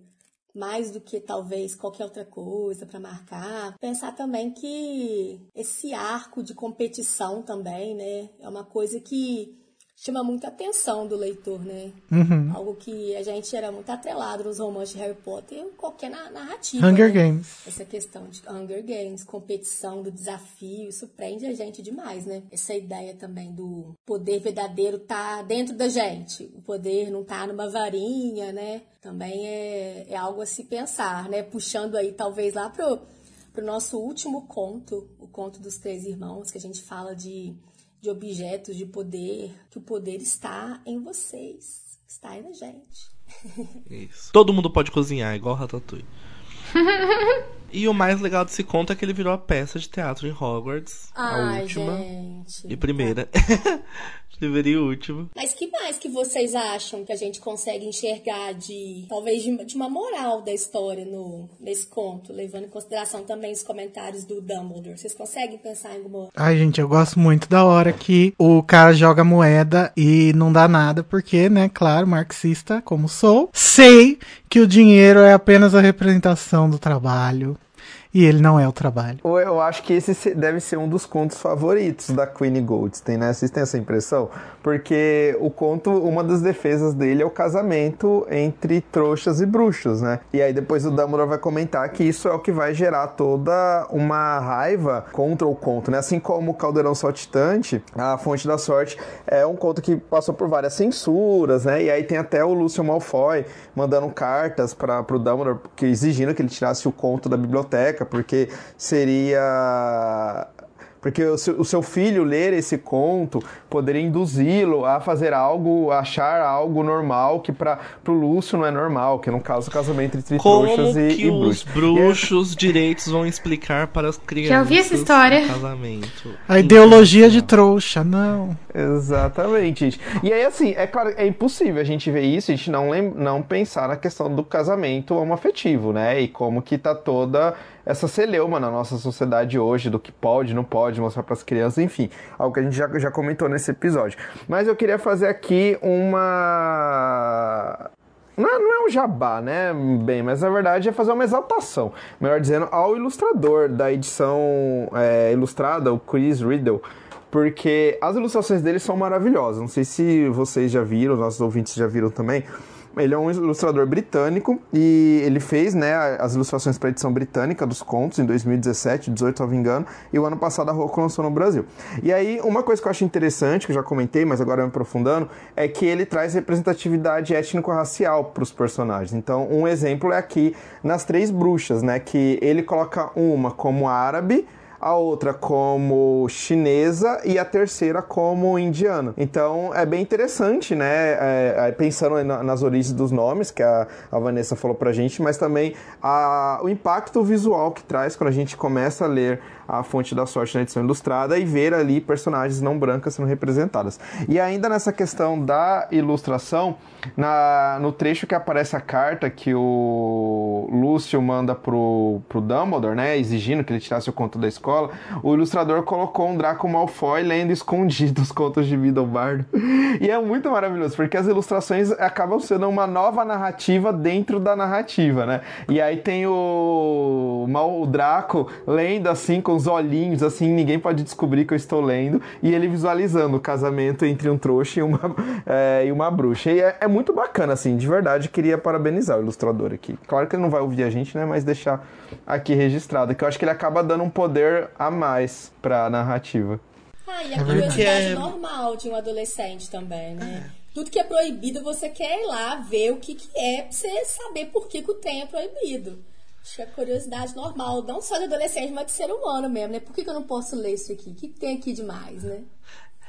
mais do que talvez qualquer outra coisa para marcar. Pensar também que esse arco de competição também, né, é uma coisa que chama muita atenção do leitor, né? Uhum. Algo que a gente era muito atrelado nos romances de Harry Potter e qualquer narrativa. Hunger né? Games. Essa questão de Hunger Games, competição, do desafio, isso prende a gente demais, né? Essa ideia também do poder verdadeiro tá dentro da gente. O poder não tá numa varinha, né? Também é, é algo a se pensar, né? Puxando aí talvez lá pro, pro nosso último conto, o conto dos três irmãos, que a gente fala de de objetos de poder, que o poder está em vocês, está aí na gente. Isso. Todo mundo pode cozinhar, igual Ratatouille. e o mais legal desse conto é que ele virou a peça de teatro em Hogwarts. Ai, a última gente. e primeira. Deveria o último. Mas que mais que vocês acham que a gente consegue enxergar de talvez de, de, uma moral da história no nesse conto, levando em consideração também os comentários do Dumbledore? Vocês conseguem pensar em alguma? Ai, gente, eu gosto muito da hora que o cara joga moeda e não dá nada, porque, né, claro, marxista como sou, sei que o dinheiro é apenas a representação do trabalho e ele não é o trabalho. Eu acho que esse deve ser um dos contos favoritos da Queen Goldstein, né? Vocês têm essa impressão? Porque o conto, uma das defesas dele é o casamento entre trouxas e bruxos, né? E aí depois o Dumbledore vai comentar que isso é o que vai gerar toda uma raiva contra o conto, né? Assim como o Caldeirão Saltitante, a Fonte da Sorte, é um conto que passou por várias censuras, né? E aí tem até o Lúcio Malfoy mandando cartas para o Dumbledore que, exigindo que ele tirasse o conto da biblioteca porque seria porque o seu, filho ler esse conto poderia induzi-lo a fazer algo, a achar algo normal que para o Lúcio não é normal, que no caso o casamento entre Como trouxas e, que e os bruxos direitos vão explicar para as crianças Já ouvi essa história. casamento. A ideologia de trouxa, não. Exatamente, gente. E aí, assim, é claro, é impossível a gente ver isso, a gente não, não pensar na questão do casamento homoafetivo, né? E como que tá toda essa celeuma na nossa sociedade hoje, do que pode, não pode mostrar para as crianças, enfim, algo que a gente já, já comentou nesse episódio. Mas eu queria fazer aqui uma não é, não é um jabá, né? Bem, mas na verdade é fazer uma exaltação, melhor dizendo, ao ilustrador da edição é, ilustrada, o Chris Riddle, porque as ilustrações dele são maravilhosas. Não sei se vocês já viram, nossos ouvintes já viram também, ele é um ilustrador britânico e ele fez, né, as ilustrações para a edição britânica dos contos em 2017, 18, se não me engano, e o ano passado a Rocco lançou no Brasil. E aí, uma coisa que eu acho interessante, que eu já comentei, mas agora me aprofundando, é que ele traz representatividade étnico-racial para os personagens. Então, um exemplo é aqui nas Três Bruxas, né, que ele coloca uma como árabe, a outra como chinesa e a terceira como indiana. Então é bem interessante, né? É, é, pensando nas origens dos nomes que a, a Vanessa falou pra gente, mas também a, o impacto visual que traz quando a gente começa a ler a fonte da sorte na edição ilustrada e ver ali personagens não brancas sendo representadas. E ainda nessa questão da ilustração, na, no trecho que aparece a carta que o Lúcio manda pro, pro Dumbledore, né, exigindo que ele tirasse o conto da escola, o ilustrador colocou um Draco Malfoy lendo escondido os contos de Bardo. E é muito maravilhoso, porque as ilustrações acabam sendo uma nova narrativa dentro da narrativa, né? E aí tem o, o Draco lendo assim com os olhinhos, assim, ninguém pode descobrir que eu estou lendo, e ele visualizando o casamento entre um trouxa e uma, é, e uma bruxa. E é, é, muito bacana, assim, de verdade, queria parabenizar o ilustrador aqui. Claro que ele não vai ouvir a gente, né, mas deixar aqui registrado, que eu acho que ele acaba dando um poder a mais pra narrativa. Ah, e a é curiosidade é... normal de um adolescente também, né? É. Tudo que é proibido, você quer ir lá ver o que, que é pra você saber por que, que o tem é proibido. Acho que é curiosidade normal, não só de adolescente, mas de ser humano mesmo, né? Por que, que eu não posso ler isso aqui? O que, que tem aqui demais, né?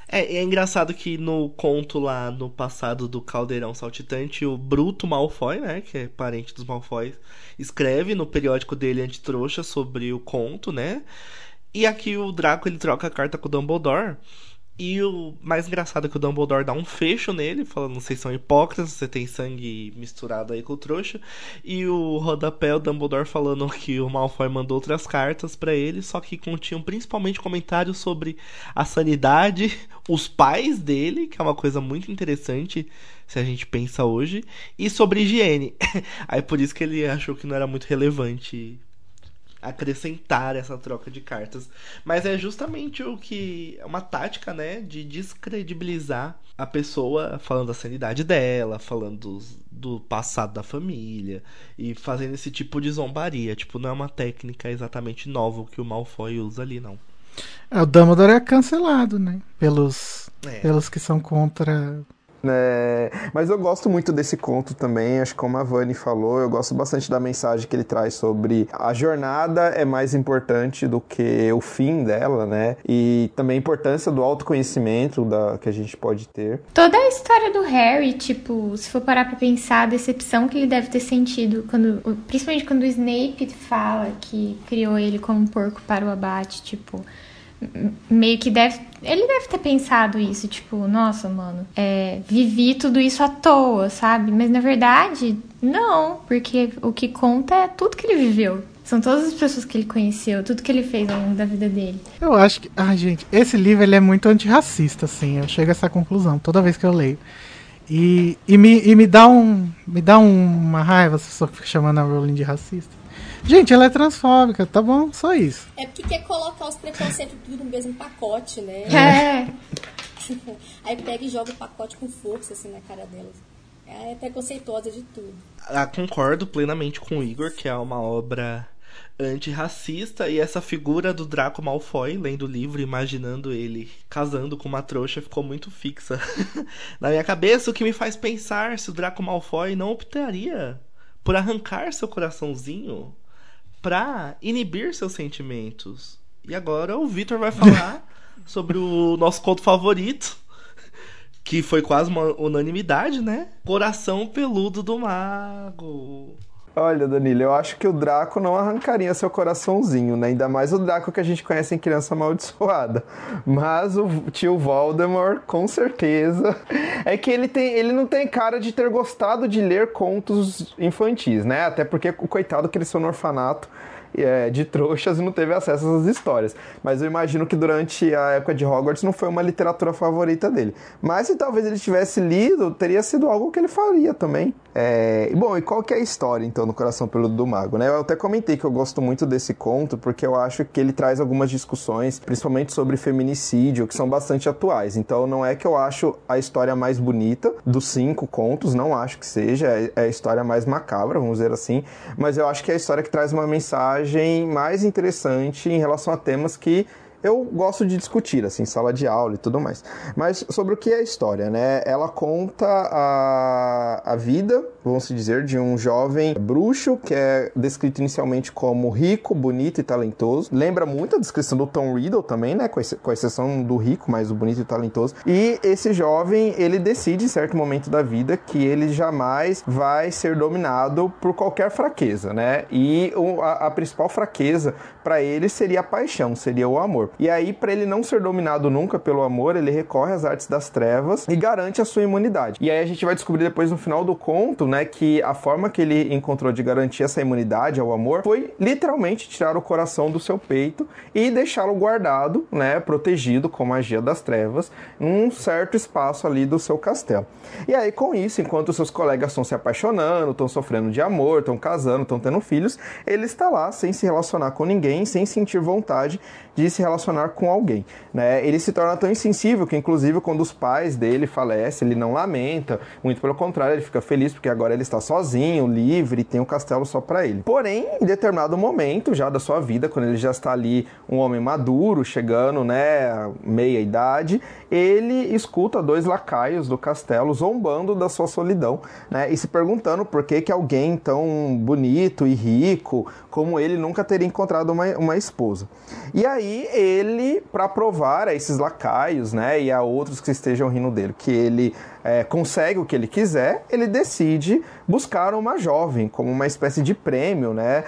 É, é engraçado que no conto lá no passado do Caldeirão Saltitante, o Bruto Malfoy, né, que é parente dos Malfoys, escreve no periódico dele Antitrouxa sobre o conto, né? E aqui o Draco ele troca a carta com o Dumbledore. E o mais engraçado é que o Dumbledore dá um fecho nele, falando: vocês são hipócritas, você tem sangue misturado aí com o trouxa. E o rodapé, o Dumbledore falando que o Malfoy mandou outras cartas para ele, só que continham principalmente comentários sobre a sanidade, os pais dele, que é uma coisa muito interessante se a gente pensa hoje, e sobre higiene. aí por isso que ele achou que não era muito relevante acrescentar essa troca de cartas. Mas é justamente o que é uma tática, né, de descredibilizar a pessoa falando da sanidade dela, falando do passado da família e fazendo esse tipo de zombaria. Tipo, não é uma técnica exatamente nova que o Malfoy usa ali, não. É, o Dumbledore é cancelado, né? Pelos, é. pelos que são contra é, mas eu gosto muito desse conto também, acho que como a Vani falou, eu gosto bastante da mensagem que ele traz sobre a jornada é mais importante do que o fim dela, né? E também a importância do autoconhecimento da, que a gente pode ter. Toda a história do Harry, tipo, se for parar pra pensar, a decepção que ele deve ter sentido, quando, principalmente quando o Snape fala que criou ele como um porco para o abate, tipo meio que deve. Ele deve ter pensado isso, tipo, nossa, mano, é, vivi tudo isso à toa, sabe? Mas na verdade, não, porque o que conta é tudo que ele viveu. São todas as pessoas que ele conheceu, tudo que ele fez ao longo da vida dele. Eu acho que. Ai, gente, esse livro ele é muito antirracista, assim. Eu chego a essa conclusão toda vez que eu leio. E, e, me, e me dá um. Me dá um, uma raiva se pessoa fica chamando a Rowling de racista. Gente, ela é transfóbica, tá bom? Só isso. É porque quer colocar os preconceitos tudo no mesmo pacote, né? É. Aí pega e joga o pacote com força, assim, na cara delas. É preconceituosa de tudo. Ah, concordo plenamente com o Igor, que é uma obra antirracista e essa figura do Draco Malfoy lendo o livro, imaginando ele casando com uma trouxa, ficou muito fixa na minha cabeça, o que me faz pensar se o Draco Malfoy não optaria por arrancar seu coraçãozinho para inibir seus sentimentos. E agora o Victor vai falar sobre o nosso conto favorito, que foi quase uma unanimidade, né? Coração Peludo do Mago. Olha, Danilo, eu acho que o Draco não arrancaria seu coraçãozinho, né? Ainda mais o Draco que a gente conhece em Criança Amaldiçoada. Mas o tio Voldemort, com certeza. É que ele, tem, ele não tem cara de ter gostado de ler contos infantis, né? Até porque o coitado cresceu no orfanato é, de trouxas e não teve acesso essas histórias. Mas eu imagino que durante a época de Hogwarts não foi uma literatura favorita dele. Mas se talvez ele tivesse lido, teria sido algo que ele faria também. É... Bom, e qual que é a história, então, no Coração Peludo do Mago? Né? Eu até comentei que eu gosto muito desse conto, porque eu acho que ele traz algumas discussões, principalmente sobre feminicídio, que são bastante atuais. Então, não é que eu acho a história mais bonita dos cinco contos, não acho que seja, é, é a história mais macabra, vamos dizer assim, mas eu acho que é a história que traz uma mensagem mais interessante em relação a temas que eu gosto de discutir, assim, sala de aula e tudo mais. Mas sobre o que é a história, né? Ela conta a, a vida, vamos dizer, de um jovem bruxo que é descrito inicialmente como rico, bonito e talentoso. Lembra muito a descrição do Tom Riddle também, né? Com, com exceção do rico, mas o bonito e talentoso. E esse jovem, ele decide em certo momento da vida que ele jamais vai ser dominado por qualquer fraqueza, né? E a, a principal fraqueza para ele seria a paixão, seria o amor. E aí, para ele não ser dominado nunca pelo amor, ele recorre às artes das trevas e garante a sua imunidade. E aí a gente vai descobrir depois no final do conto, né, que a forma que ele encontrou de garantir essa imunidade ao amor foi literalmente tirar o coração do seu peito e deixá-lo guardado, né, protegido com magia das trevas, num certo espaço ali do seu castelo. E aí com isso, enquanto seus colegas estão se apaixonando, estão sofrendo de amor, estão casando, estão tendo filhos, ele está lá sem se relacionar com ninguém, sem sentir vontade de se relacionar com alguém. Né? Ele se torna tão insensível que, inclusive, quando os pais dele falecem, ele não lamenta, muito pelo contrário, ele fica feliz porque agora ele está sozinho, livre, tem um castelo só para ele. Porém, em determinado momento já da sua vida, quando ele já está ali um homem maduro, chegando, né, meia idade, ele escuta dois lacaios do castelo zombando da sua solidão, né, e se perguntando por que que alguém tão bonito e rico como ele nunca teria encontrado uma, uma esposa. E aí ele, para provar a esses lacaios, né, e a outros que estejam rindo dele, que ele é, consegue o que ele quiser, ele decide buscar uma jovem como uma espécie de prêmio, né,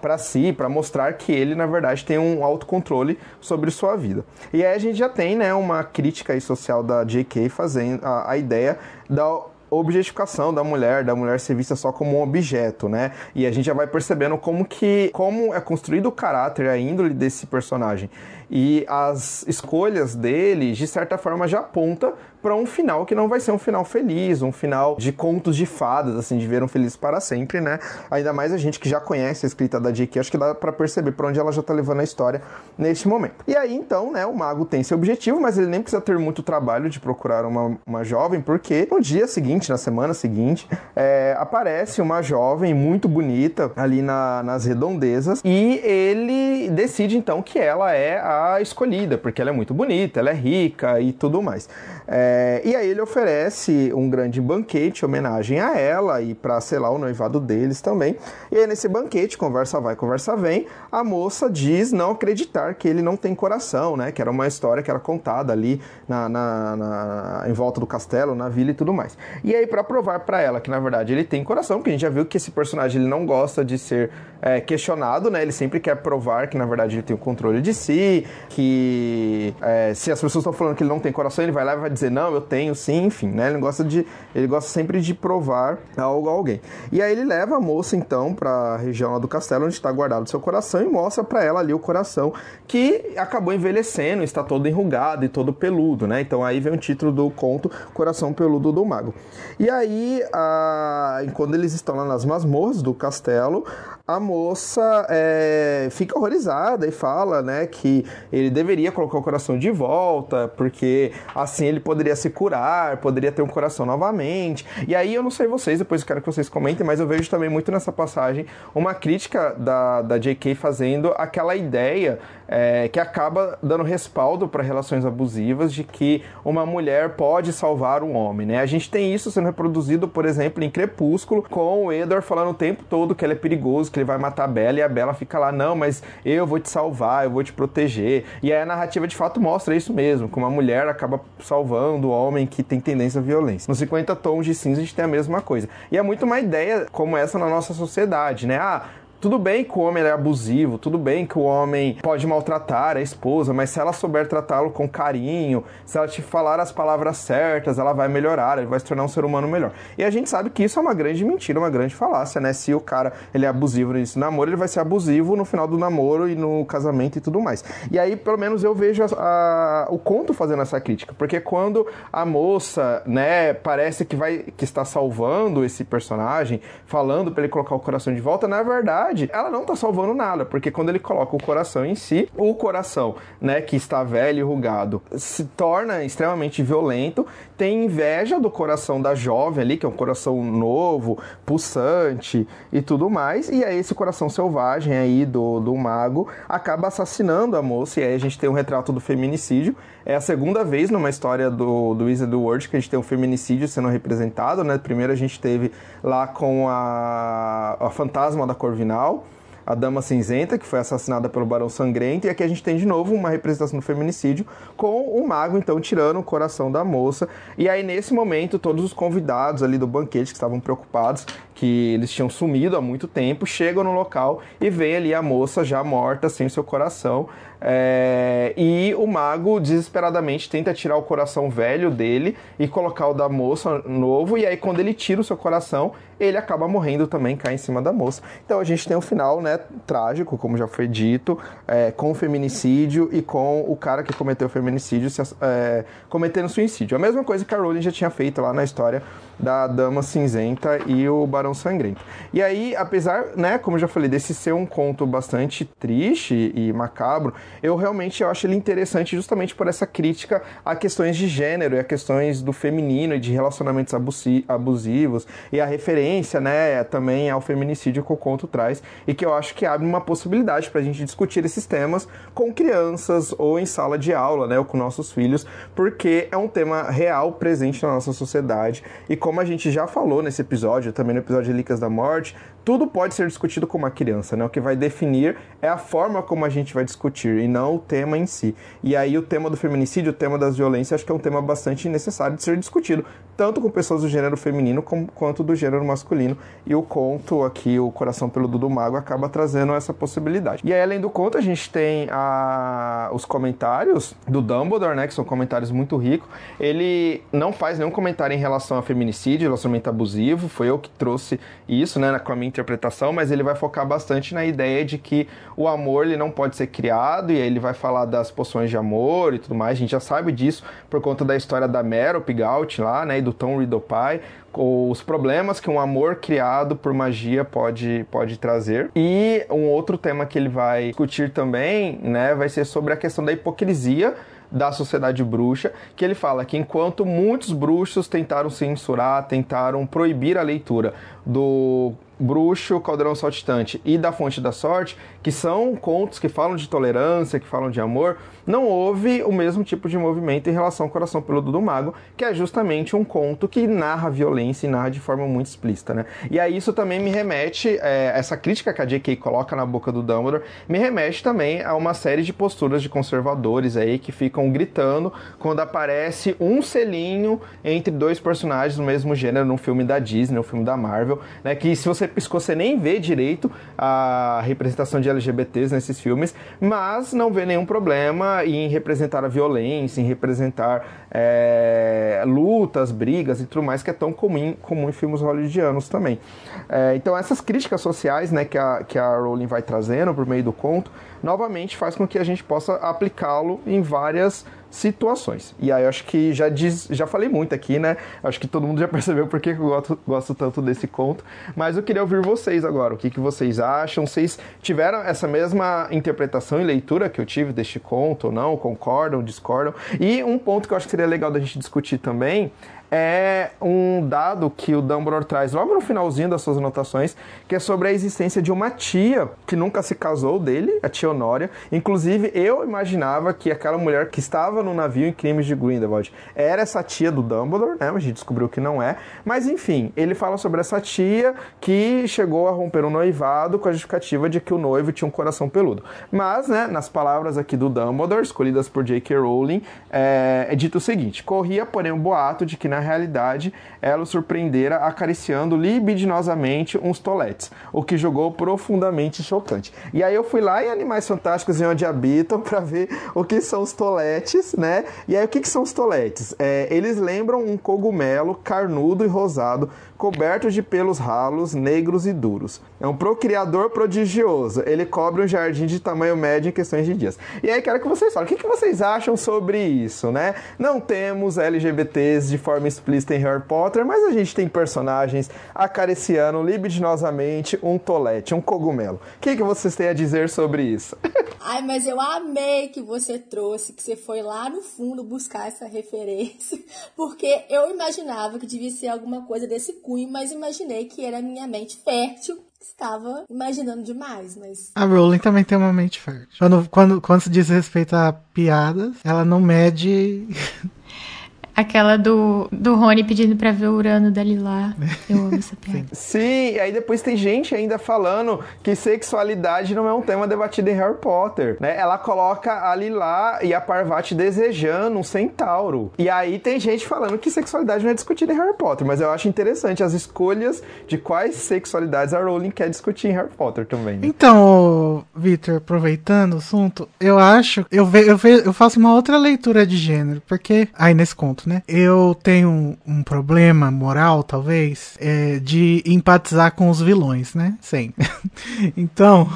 para si, para mostrar que ele na verdade tem um autocontrole sobre sua vida. E aí a gente já tem, né, uma crítica social da J.K. fazendo a, a ideia da objetificação da mulher, da mulher ser vista só como um objeto, né? E a gente já vai percebendo como que como é construído o caráter, a índole desse personagem. E as escolhas dele, de certa forma, já aponta para um final que não vai ser um final feliz, um final de contos de fadas, assim, de ver um feliz para sempre, né? Ainda mais a gente que já conhece a escrita da J.K., acho que dá para perceber para onde ela já tá levando a história neste momento. E aí, então, né, o mago tem seu objetivo, mas ele nem precisa ter muito trabalho de procurar uma, uma jovem, porque no dia seguinte, na semana seguinte, é, aparece uma jovem muito bonita ali na, nas redondezas e ele decide, então, que ela é a escolhida, porque ela é muito bonita, ela é rica e tudo mais. É, e aí ele oferece um grande banquete em homenagem a ela e para, sei lá, o noivado deles também. E aí nesse banquete, conversa vai, conversa vem, a moça diz não acreditar que ele não tem coração, né? Que era uma história que era contada ali na, na, na em volta do castelo, na vila e tudo mais. E aí para provar para ela que na verdade ele tem coração, porque a gente já viu que esse personagem ele não gosta de ser é, questionado, né? Ele sempre quer provar que na verdade ele tem o controle de si, que é, se as pessoas estão falando que ele não tem coração, ele vai lá e vai dizer, não, eu tenho sim, enfim, né? Ele gosta de. Ele gosta sempre de provar algo a alguém. E aí ele leva a moça, então, para a região lá do castelo, onde está guardado seu coração, e mostra para ela ali o coração, que acabou envelhecendo, está todo enrugado e todo peludo, né? Então aí vem o título do conto Coração Peludo do Mago. E aí, a... quando eles estão lá nas masmorras do castelo, a moça é, fica horrorizada e fala, né, que ele deveria colocar o coração de volta, porque assim ele poderia se curar, poderia ter um coração novamente. E aí eu não sei vocês, depois eu quero que vocês comentem, mas eu vejo também muito nessa passagem uma crítica da, da J.K. fazendo aquela ideia é, que acaba dando respaldo para relações abusivas de que uma mulher pode salvar um homem, né? A gente tem isso sendo reproduzido, por exemplo, em Crepúsculo, com o Edward falando o tempo todo que ele é perigoso, que ele vai matar a Bella e a Bella fica lá, não, mas eu vou te salvar, eu vou te proteger. E aí a narrativa de fato mostra isso mesmo, que uma mulher acaba salvando o homem que tem tendência à violência. Nos 50 tons de cinza a gente tem a mesma coisa. E é muito uma ideia como essa na nossa sociedade, né? Ah, tudo bem que o homem é abusivo, tudo bem que o homem pode maltratar a esposa, mas se ela souber tratá-lo com carinho, se ela te falar as palavras certas, ela vai melhorar, ele vai se tornar um ser humano melhor. E a gente sabe que isso é uma grande mentira, uma grande falácia, né? Se o cara ele é abusivo no início do namoro, ele vai ser abusivo no final do namoro e no casamento e tudo mais. E aí, pelo menos, eu vejo a, a, o conto fazendo essa crítica, porque quando a moça, né, parece que vai que está salvando esse personagem, falando para ele colocar o coração de volta, na verdade, ela não está salvando nada, porque quando ele coloca o coração em si, o coração, né, que está velho e rugado, se torna extremamente violento, tem inveja do coração da jovem ali, que é um coração novo, pulsante e tudo mais, e aí esse coração selvagem aí do, do mago acaba assassinando a moça, e aí a gente tem um retrato do feminicídio, é a segunda vez numa história do, do Wizard World que a gente tem um feminicídio sendo representado, né? Primeiro a gente teve lá com a, a Fantasma da Corvinal, a Dama Cinzenta, que foi assassinada pelo Barão Sangrento, e aqui a gente tem de novo uma representação do feminicídio com o mago então tirando o coração da moça. E aí nesse momento todos os convidados ali do banquete que estavam preocupados que eles tinham sumido há muito tempo, chegam no local e vê ali a moça já morta sem seu coração. É, e o mago desesperadamente tenta tirar o coração velho dele e colocar o da moça novo. E aí, quando ele tira o seu coração, ele acaba morrendo também, cai em cima da moça. Então a gente tem um final né, trágico, como já foi dito, é, com o feminicídio e com o cara que cometeu o feminicídio se, é, cometendo suicídio. A mesma coisa que a Rowling já tinha feito lá na história da Dama Cinzenta e o Barão Sangrento. E aí, apesar, né, como já falei, desse ser um conto bastante triste e macabro, eu realmente eu acho ele interessante justamente por essa crítica a questões de gênero e a questões do feminino e de relacionamentos abusivos e a referência, né, também ao feminicídio que o conto traz e que eu acho que abre uma possibilidade para a gente discutir esses temas com crianças ou em sala de aula, né, ou com nossos filhos, porque é um tema real presente na nossa sociedade. E como a gente já falou nesse episódio, também no episódio de Licas da Morte, tudo pode ser discutido com uma criança, né? O que vai definir é a forma como a gente vai discutir e não o tema em si. E aí o tema do feminicídio, o tema das violências, acho que é um tema bastante necessário de ser discutido, tanto com pessoas do gênero feminino como, quanto do gênero masculino. E o conto aqui, o Coração Peludo do Mago, acaba trazendo essa possibilidade. E aí, além do conto, a gente tem a, os comentários do Dumbledore, né? Que são comentários muito ricos. Ele não faz nenhum comentário em relação a feminicídio, relacionamento abusivo. Foi eu que trouxe isso, né? Com a minha interpretação, mas ele vai focar bastante na ideia de que o amor ele não pode ser criado, e aí ele vai falar das poções de amor e tudo mais. A gente já sabe disso por conta da história da Meryl Pigault lá, né? E do Tom Riddlepie, os problemas que um amor criado por magia pode, pode trazer. E um outro tema que ele vai discutir também, né, vai ser sobre a questão da hipocrisia da sociedade bruxa, que ele fala que enquanto muitos bruxos tentaram censurar, tentaram proibir a leitura do Bruxo, Caldeirão Saltitante e da Fonte da Sorte, que são contos que falam de tolerância, que falam de amor, não houve o mesmo tipo de movimento em relação ao Coração Peludo do Mago, que é justamente um conto que narra violência e narra de forma muito explícita, né? E aí isso também me remete, é, essa crítica que a J.K. coloca na boca do Dumbledore, me remete também a uma série de posturas de conservadores aí que ficam gritando quando aparece um selinho entre dois personagens do mesmo gênero num filme da Disney, um filme da Marvel, né? Que se você piscou, você nem vê direito a representação de LGBTs nesses filmes, mas não vê nenhum problema em representar a violência, em representar é, lutas, brigas e tudo mais, que é tão comum, comum em filmes hollywoodianos também. É, então essas críticas sociais né, que, a, que a Rowling vai trazendo por meio do conto, novamente faz com que a gente possa aplicá-lo em várias situações. E aí eu acho que já diz, já falei muito aqui, né? Acho que todo mundo já percebeu por que eu gosto, gosto tanto desse conto. Mas eu queria ouvir vocês agora. O que, que vocês acham? Vocês tiveram essa mesma interpretação e leitura que eu tive deste conto ou não? Concordam, discordam? E um ponto que eu acho que seria legal da gente discutir também é um dado que o Dumbledore traz logo no finalzinho das suas anotações, que é sobre a existência de uma tia que nunca se casou dele, a tia Honória. Inclusive, eu imaginava que aquela mulher que estava no navio em Crimes de Grindelwald era essa tia do Dumbledore, né? Mas a gente descobriu que não é. Mas enfim, ele fala sobre essa tia que chegou a romper um noivado com a justificativa de que o noivo tinha um coração peludo. Mas, né, nas palavras aqui do Dumbledore, escolhidas por J.K. Rowling, é, é dito o seguinte: corria, porém, um boato de que na realidade ela o surpreendera acariciando libidinosamente uns toletes, o que jogou profundamente chocante. E aí eu fui lá em Animais Fantásticos e Onde Habitam para ver o que são os toletes, né? E aí o que, que são os toletes? É, eles lembram um cogumelo carnudo e rosado coberto de pelos ralos, negros e duros. É um procriador prodigioso. Ele cobre um jardim de tamanho médio em questões de dias. E aí quero que vocês falem, o que, vocês acham sobre isso, né? Não temos LGBTs de forma explícita em Harry Potter, mas a gente tem personagens acariciando libidinosamente um tolete, um cogumelo. O que, que vocês têm a dizer sobre isso? Ai, mas eu amei que você trouxe, que você foi lá no fundo buscar essa referência, porque eu imaginava que devia ser alguma coisa desse cunho, mas imaginei que era minha mente fértil estava imaginando demais, mas. A Rowling também tem uma mente fértil. Quando, quando, quando se diz respeito a piadas, ela não mede Aquela do, do Rony pedindo pra ver o Urano da Lilá. Eu amo essa piada. Sim, e aí depois tem gente ainda falando que sexualidade não é um tema debatido em Harry Potter, né? Ela coloca a Lilá e a Parvati desejando um centauro. E aí tem gente falando que sexualidade não é discutida em Harry Potter, mas eu acho interessante as escolhas de quais sexualidades a Rowling quer discutir em Harry Potter também. Né? Então, Victor, aproveitando o assunto, eu acho, eu, ve, eu, ve, eu faço uma outra leitura de gênero, porque aí nesse conto, né? Eu tenho um, problema moral, talvez, é, de empatizar com os vilões, né? Sempre. então,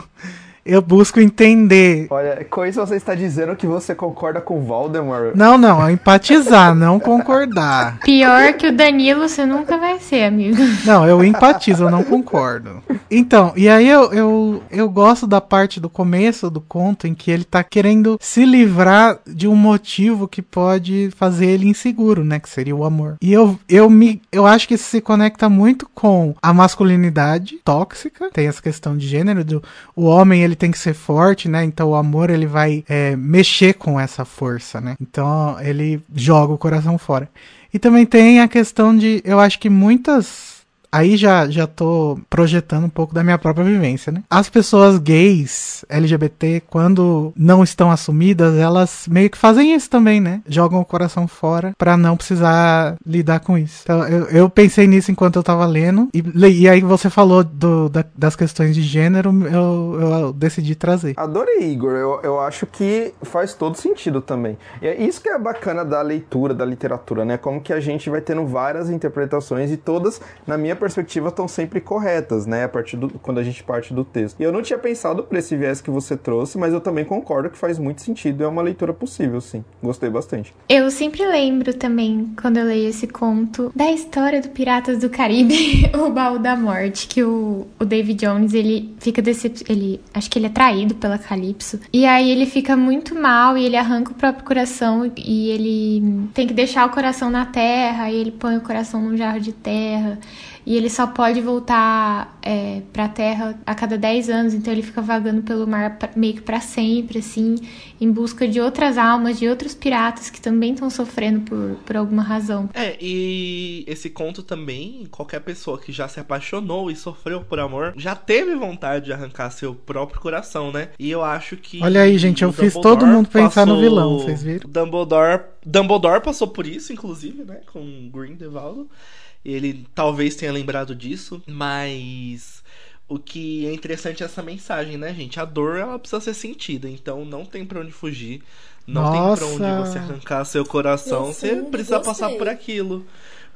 eu busco entender. Olha, com isso você está dizendo que você concorda com Voldemort? Não, não, é empatizar, não concordar. Pior que o Danilo você nunca vai ser, amigo. Não, eu empatizo, eu não concordo. Então, e aí eu, eu, eu gosto da parte do começo do conto em que ele tá querendo se livrar de um motivo que pode fazer ele inseguro, né? Que seria o amor. E eu, eu me eu acho que isso se conecta muito com a masculinidade tóxica. Tem essa questão de gênero, do o homem ele tem que ser forte, né? Então o amor ele vai é, mexer com essa força, né? Então ele joga o coração fora. E também tem a questão de, eu acho que muitas aí já, já tô projetando um pouco da minha própria vivência, né? As pessoas gays, LGBT, quando não estão assumidas, elas meio que fazem isso também, né? Jogam o coração fora para não precisar lidar com isso. Então, eu, eu pensei nisso enquanto eu tava lendo, e, e aí você falou do, da, das questões de gênero, eu, eu decidi trazer. Adorei, Igor. Eu, eu acho que faz todo sentido também. E é isso que é bacana da leitura, da literatura, né? Como que a gente vai tendo várias interpretações e todas, na minha perspectiva estão sempre corretas, né? A partir do, quando a gente parte do texto. E eu não tinha pensado por esse viés que você trouxe, mas eu também concordo que faz muito sentido é uma leitura possível, sim. Gostei bastante. Eu sempre lembro também, quando eu leio esse conto, da história do Piratas do Caribe, o Baú da Morte, que o, o David Jones, ele fica decep... ele Acho que ele é traído pela Calypso. E aí ele fica muito mal e ele arranca o próprio coração e ele tem que deixar o coração na terra e ele põe o coração num jarro de terra e ele só pode voltar é, para a Terra a cada 10 anos, então ele fica vagando pelo mar meio que para sempre, assim, em busca de outras almas, de outros piratas que também estão sofrendo por, por alguma razão. É, e esse conto também, qualquer pessoa que já se apaixonou e sofreu por amor, já teve vontade de arrancar seu próprio coração, né? E eu acho que. Olha aí, gente, eu fiz todo mundo pensar passou... no vilão, vocês viram? Dumbledore, Dumbledore passou por isso, inclusive, né? Com Grindelwald. Ele talvez tenha lembrado disso, mas o que é interessante é essa mensagem, né, gente? A dor ela precisa ser sentida, então não tem para onde fugir, não Nossa. tem pra onde você arrancar seu coração, você precisa gostei. passar por aquilo.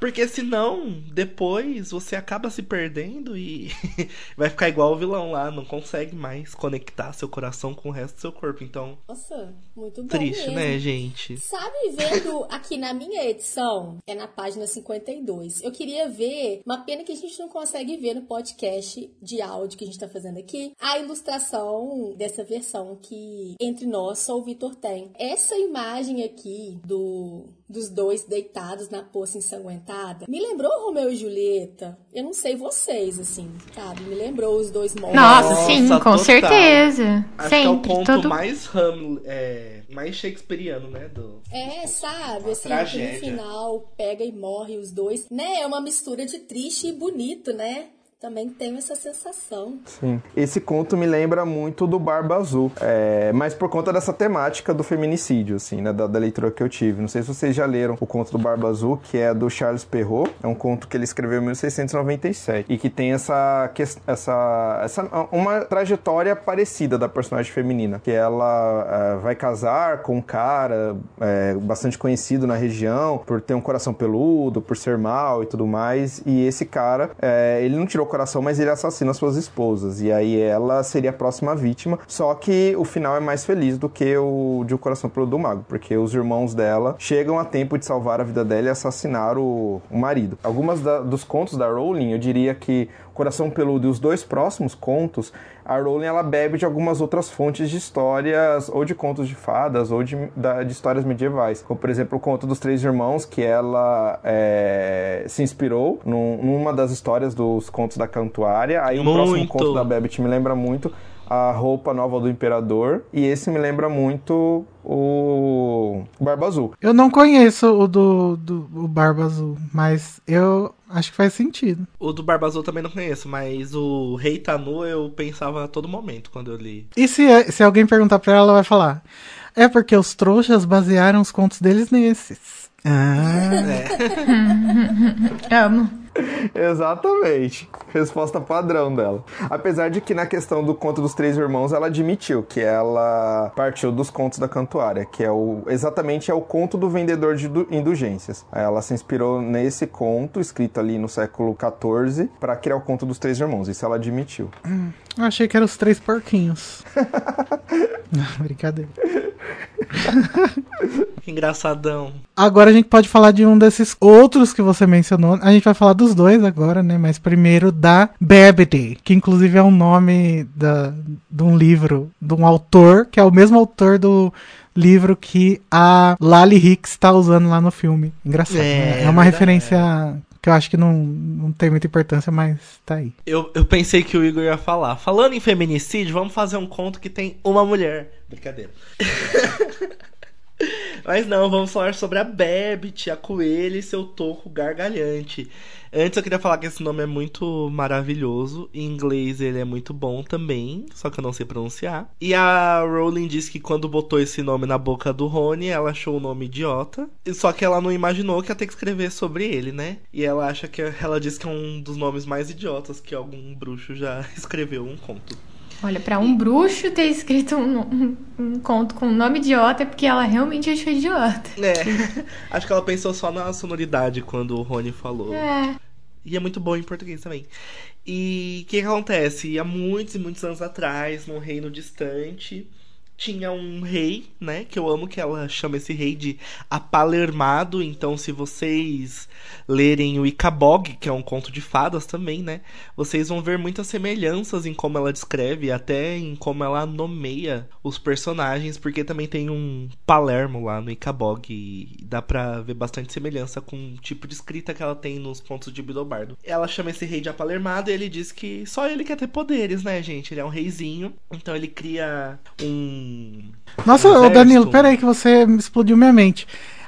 Porque senão, depois você acaba se perdendo e vai ficar igual o vilão lá, não consegue mais conectar seu coração com o resto do seu corpo. Então. Nossa, muito bom. Triste, mesmo. né, gente? Sabe, vendo aqui na minha edição, é na página 52. Eu queria ver, uma pena que a gente não consegue ver no podcast de áudio que a gente tá fazendo aqui, a ilustração dessa versão que entre nós só o Vitor tem. Essa imagem aqui do dos dois deitados na poça ensanguentada, me lembrou Romeu e Julieta. Eu não sei vocês, assim, sabe? Me lembrou os dois mortos. Nossa, sim, com total. certeza. Acho Sempre, que é o ponto todo... mais Hamlet, é, mais shakespeariano, né? Do, é, sabe? Assim, no final pega e morre os dois. Né? É uma mistura de triste e bonito, né? Também tenho essa sensação. Sim. Esse conto me lembra muito do Barba Azul, é, mas por conta dessa temática do feminicídio, assim, né, da, da, leitura que eu tive. Não sei se vocês já leram o conto do Barba Azul, que é do Charles Perrault. É um conto que ele escreveu em 1697 e que tem essa, essa, essa uma trajetória parecida da personagem feminina, que ela é, vai casar com um cara é, bastante conhecido na região por ter um coração peludo, por ser mal e tudo mais. E esse cara, é, ele não tirou coração, mas ele assassina suas esposas. E aí ela seria a próxima vítima. Só que o final é mais feliz do que o de O Coração Peludo do Mago, porque os irmãos dela chegam a tempo de salvar a vida dela e assassinar o, o marido. Algumas da, dos contos da Rowling, eu diria que Coração Peludo e os dois próximos contos, a Rowling ela bebe de algumas outras fontes de histórias, ou de contos de fadas, ou de, da, de histórias medievais. Como, por exemplo, o conto dos Três Irmãos, que ela é, se inspirou num, numa das histórias dos contos da Cantuária. Aí o próximo conto da Babbitt me lembra muito a roupa nova do imperador. E esse me lembra muito o Barba Azul. Eu não conheço o do, do o Barba Azul, mas eu acho que faz sentido. O do Barba Azul também não conheço, mas o Rei Tanu eu pensava a todo momento quando eu li. E se, se alguém perguntar pra ela, ela vai falar: É porque os trouxas basearam os contos deles nesses. Ah. É. Amo. Exatamente. Resposta padrão dela. Apesar de que na questão do conto dos três irmãos ela admitiu que ela partiu dos contos da Cantuária, que é o exatamente é o conto do vendedor de indulgências. Ela se inspirou nesse conto escrito ali no século XIV para criar o conto dos três irmãos. Isso ela admitiu. Hum, achei que eram os três porquinhos. Não, brincadeira. Engraçadão. Agora a gente pode falar de um desses outros que você mencionou. A gente vai falar dos dois agora, né? Mas primeiro da Babbity, que inclusive é um nome da, de um livro, de um autor, que é o mesmo autor do livro que a Lali Hicks está usando lá no filme. Engraçado. É, né? é uma referência que eu acho que não, não tem muita importância, mas tá aí. Eu, eu pensei que o Igor ia falar. Falando em feminicídio, vamos fazer um conto que tem uma mulher. Brincadeira. Mas não, vamos falar sobre a Babbit, a coelha e seu toco gargalhante. Antes eu queria falar que esse nome é muito maravilhoso. Em inglês ele é muito bom também, só que eu não sei pronunciar. E a Rowling disse que quando botou esse nome na boca do Rony, ela achou o nome idiota. Só que ela não imaginou que ia ter que escrever sobre ele, né? E ela acha que ela disse que é um dos nomes mais idiotas que algum bruxo já escreveu um conto. Olha, para um bruxo ter escrito um, um, um, conto com um nome idiota é porque ela realmente achou idiota. É. Acho que ela pensou só na sonoridade quando o Rony falou. É. E é muito bom em português também. E o que, que acontece? Há muitos e muitos anos atrás, num reino distante, tinha um rei, né? Que eu amo que ela chama esse rei de Apalermado. Então, se vocês lerem o Icabog, que é um conto de fadas também, né? Vocês vão ver muitas semelhanças em como ela descreve, até em como ela nomeia os personagens, porque também tem um Palermo lá no Icabog e dá pra ver bastante semelhança com o tipo de escrita que ela tem nos contos de Bidobardo. Ela chama esse rei de Apalermado e ele diz que só ele quer ter poderes, né, gente? Ele é um reizinho, então ele cria um nossa, um Danilo, peraí que você explodiu minha mente.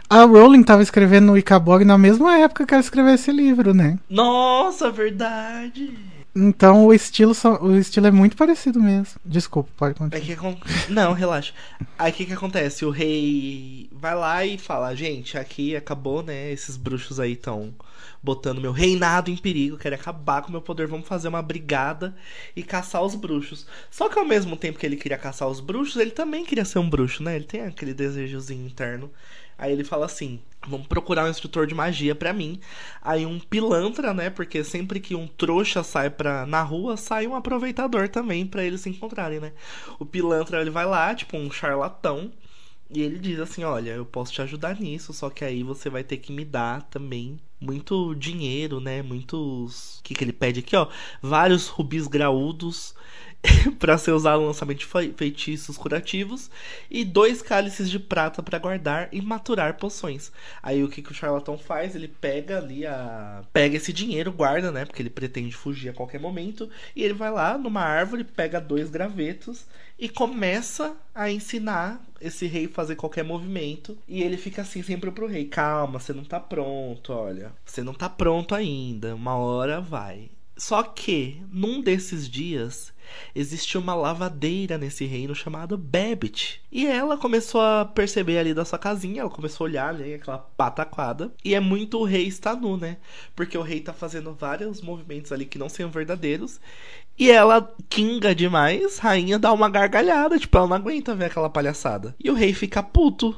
A Rowling estava escrevendo o Icabog na mesma época que ela escreveu esse livro, né? Nossa, verdade. Então o estilo, o estilo é muito parecido mesmo. Desculpa, pode continuar. É que, não, relaxa. Aí o que, que acontece? O rei vai lá e fala: gente, aqui acabou, né? Esses bruxos aí estão botando meu reinado em perigo, querem acabar com meu poder, vamos fazer uma brigada e caçar os bruxos. Só que ao mesmo tempo que ele queria caçar os bruxos, ele também queria ser um bruxo, né? Ele tem aquele desejozinho interno. Aí ele fala assim: Vamos procurar um instrutor de magia para mim. Aí um pilantra, né? Porque sempre que um trouxa sai pra, na rua, sai um aproveitador também para eles se encontrarem, né? O pilantra ele vai lá, tipo um charlatão, e ele diz assim: Olha, eu posso te ajudar nisso, só que aí você vai ter que me dar também muito dinheiro, né? Muitos. O que, que ele pede aqui, ó? Vários rubis graúdos para ser usado no lançamento de feitiços curativos e dois cálices de prata para guardar e maturar poções. Aí o que, que o charlatão faz? Ele pega ali a pega esse dinheiro, guarda, né, porque ele pretende fugir a qualquer momento, e ele vai lá numa árvore, pega dois gravetos e começa a ensinar esse rei fazer qualquer movimento. E ele fica assim sempre pro rei: calma, você não tá pronto, olha. Você não tá pronto ainda. Uma hora vai. Só que, num desses dias, existia uma lavadeira nesse reino chamado Babbitt. E ela começou a perceber ali da sua casinha, ela começou a olhar ali aquela pataquada. E é muito o rei está nu, né? Porque o rei tá fazendo vários movimentos ali que não são verdadeiros. E ela kinga demais, rainha dá uma gargalhada, tipo, ela não aguenta ver aquela palhaçada. E o rei fica puto.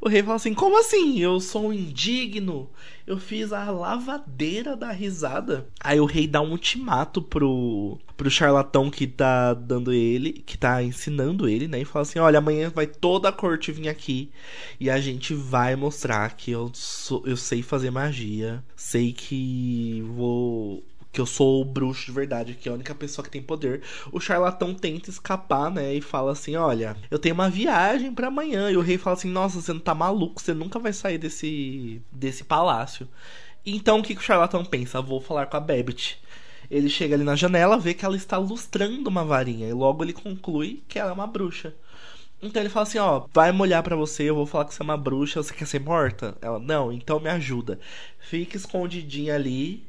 O rei fala assim: Como assim? Eu sou indigno. Eu fiz a lavadeira da risada. Aí o rei dá um ultimato pro, pro charlatão que tá dando ele, que tá ensinando ele, né? E fala assim: Olha, amanhã vai toda a corte vir aqui e a gente vai mostrar que eu, sou, eu sei fazer magia. Sei que vou que eu sou o bruxo de verdade, que é a única pessoa que tem poder. O charlatão tenta escapar, né? E fala assim: Olha, eu tenho uma viagem para amanhã. E o rei fala assim: Nossa, você não tá maluco, você nunca vai sair desse, desse palácio. Então o que, que o charlatão pensa? Vou falar com a Babbitt. Ele chega ali na janela, vê que ela está lustrando uma varinha. E logo ele conclui que ela é uma bruxa. Então ele fala assim, ó, vai molhar para você, eu vou falar que você é uma bruxa, você quer ser morta? Ela, não, então me ajuda. Fica escondidinha ali,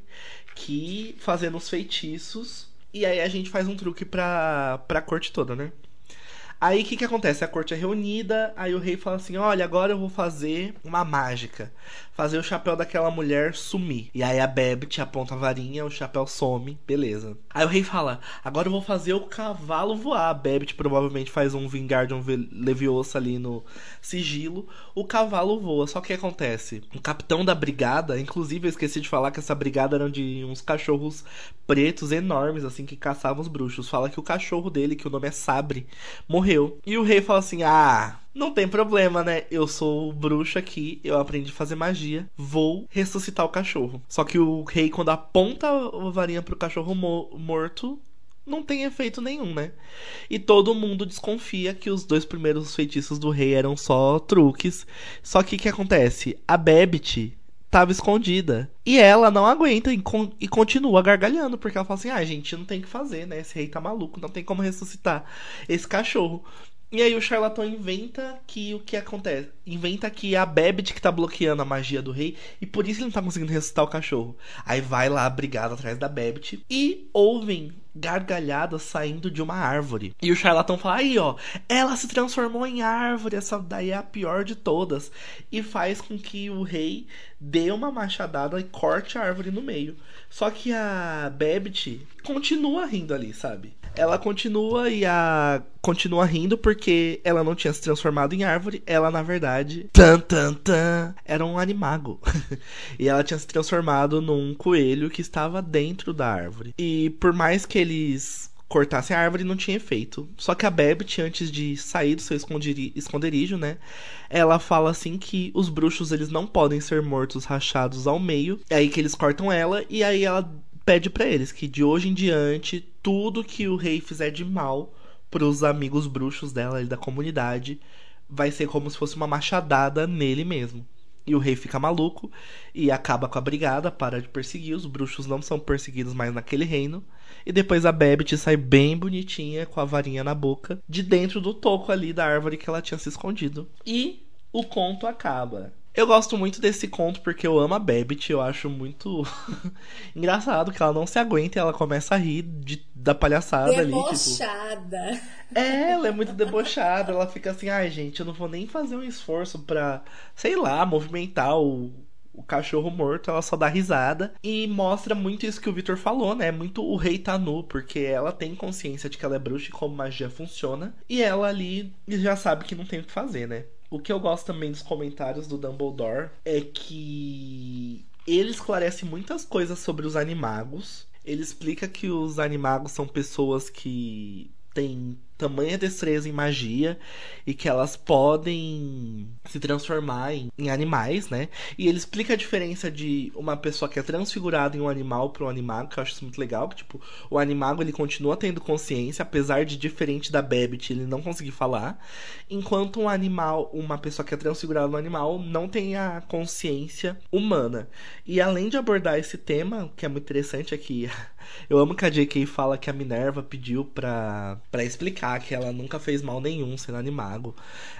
que fazendo os feitiços. E aí a gente faz um truque pra, pra corte toda, né? Aí o que, que acontece? A corte é reunida, aí o rei fala assim: Olha, agora eu vou fazer uma mágica fazer o chapéu daquela mulher sumir. E aí a Bebet aponta a varinha, o chapéu some, beleza. Aí o rei fala: Agora eu vou fazer o cavalo voar. A Bebet provavelmente faz um Vingardium Leviosa ali no sigilo. O cavalo voa. Só que o que acontece? O capitão da brigada, inclusive eu esqueci de falar que essa brigada era de uns cachorros pretos enormes, assim, que caçavam os bruxos. Fala que o cachorro dele, que o nome é Sabre, morreu. E o rei fala assim: Ah não tem problema, né? Eu sou bruxo aqui, eu aprendi a fazer magia, vou ressuscitar o cachorro. Só que o rei, quando aponta a varinha pro cachorro mo morto, não tem efeito nenhum, né? E todo mundo desconfia que os dois primeiros feitiços do rei eram só truques. Só que o que acontece? A Babbitt tava escondida. E ela não aguenta e, con e, continua gargalhando, porque ela fala assim: ah, gente, não tem o que fazer, né? Esse rei tá maluco, não tem como ressuscitar esse cachorro. E aí o charlatão inventa que o que acontece? Inventa que é a Bebet que tá bloqueando a magia do rei e por isso ele não tá conseguindo ressuscitar o cachorro. Aí vai lá brigado atrás da Bebet e ouvem gargalhadas saindo de uma árvore. E o charlatão fala: aí ó, ela se transformou em árvore, essa daí é a pior de todas. E faz com que o rei dê uma machadada e corte a árvore no meio. Só que a Bebet continua rindo ali, sabe? Ela continua e a continua rindo porque ela não tinha se transformado em árvore, ela na verdade, tan tan tan, era um animago. e ela tinha se transformado num coelho que estava dentro da árvore. E por mais que eles cortassem a árvore não tinha efeito. Só que a Babbitt, antes de sair do seu esconderijo, né? Ela fala assim que os bruxos eles não podem ser mortos rachados ao meio. É aí que eles cortam ela e aí ela pede para eles que de hoje em diante tudo que o rei fizer de mal para os amigos bruxos dela e da comunidade vai ser como se fosse uma machadada nele mesmo. E o rei fica maluco e acaba com a brigada, para de perseguir. Os bruxos não são perseguidos mais naquele reino. E depois a Babbitt sai bem bonitinha, com a varinha na boca, de dentro do toco ali da árvore que ela tinha se escondido. E o conto acaba. Eu gosto muito desse conto porque eu amo a Babbitt, eu acho muito engraçado que ela não se aguenta e ela começa a rir de, da palhaçada debochada. ali. Tipo... É, ela é muito debochada, ela fica assim, ai gente, eu não vou nem fazer um esforço pra, sei lá, movimentar o, o cachorro morto, ela só dá risada. E mostra muito isso que o Victor falou, né? Muito o rei tá nu, porque ela tem consciência de que ela é bruxa e como magia funciona. E ela ali já sabe que não tem o que fazer, né? O que eu gosto também dos comentários do Dumbledore é que ele esclarece muitas coisas sobre os animagos. Ele explica que os animagos são pessoas que têm tamanha destreza em magia e que elas podem se transformar em, em, animais, né? E ele explica a diferença de uma pessoa que é transfigurada em um animal para um animal, que eu acho isso muito legal, que tipo, o animago ele continua tendo consciência, apesar de diferente da Babbit, ele não conseguir falar, enquanto um animal, uma pessoa que é transfigurada no animal não tem a consciência humana. E além de abordar esse tema, que é muito interessante aqui, Eu amo que a J.K. fala que a Minerva pediu pra, pra explicar que ela nunca fez mal nenhum sendo animago.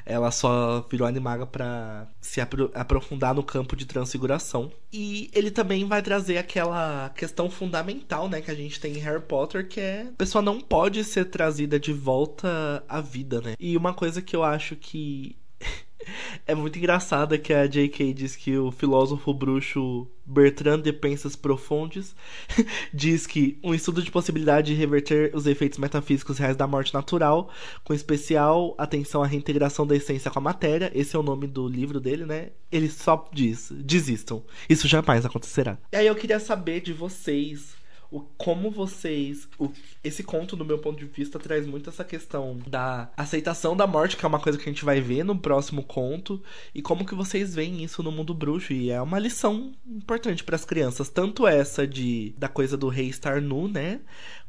Ela só virou animaga pra se apro aprofundar no campo de transfiguração. E ele também vai trazer aquela questão fundamental, né, que a gente tem em Harry Potter, que é a pessoa não pode ser trazida de volta à vida, né? E uma coisa que eu acho que é muito engraçado que a J.K. diz que o filósofo bruxo Bertrand de Pensas Profondes diz que um estudo de possibilidade de reverter os efeitos metafísicos reais da morte natural, com especial atenção à reintegração da essência com a matéria, esse é o nome do livro dele, né? Ele só diz: desistam, isso jamais acontecerá. E aí eu queria saber de vocês o, como vocês. O, esse conto, do meu ponto de vista, traz muito essa questão da aceitação da morte, que é uma coisa que a gente vai ver no próximo conto, e como que vocês veem isso no mundo bruxo. E é uma lição importante para as crianças, tanto essa de da coisa do rei estar nu, né?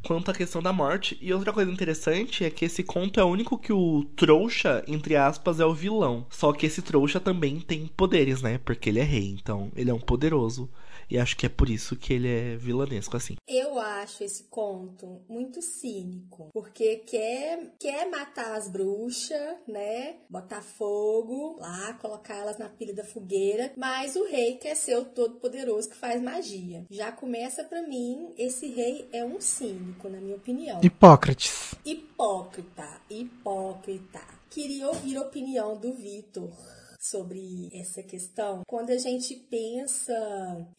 Quanto a questão da morte. E outra coisa interessante é que esse conto é o único que o trouxa, entre aspas, é o vilão. Só que esse trouxa também tem poderes, né? Porque ele é rei, então ele é um poderoso. E acho que é por isso que ele é vilanesco assim. Eu acho esse conto muito cínico, porque quer, quer matar as bruxas, né? Botar fogo lá, colocar elas na pilha da fogueira, mas o rei quer ser o todo-poderoso que faz magia. Já começa para mim, esse rei é um cínico, na minha opinião. Hipócrates. Hipócrita, hipócrita. Queria ouvir a opinião do Vitor sobre essa questão. Quando a gente pensa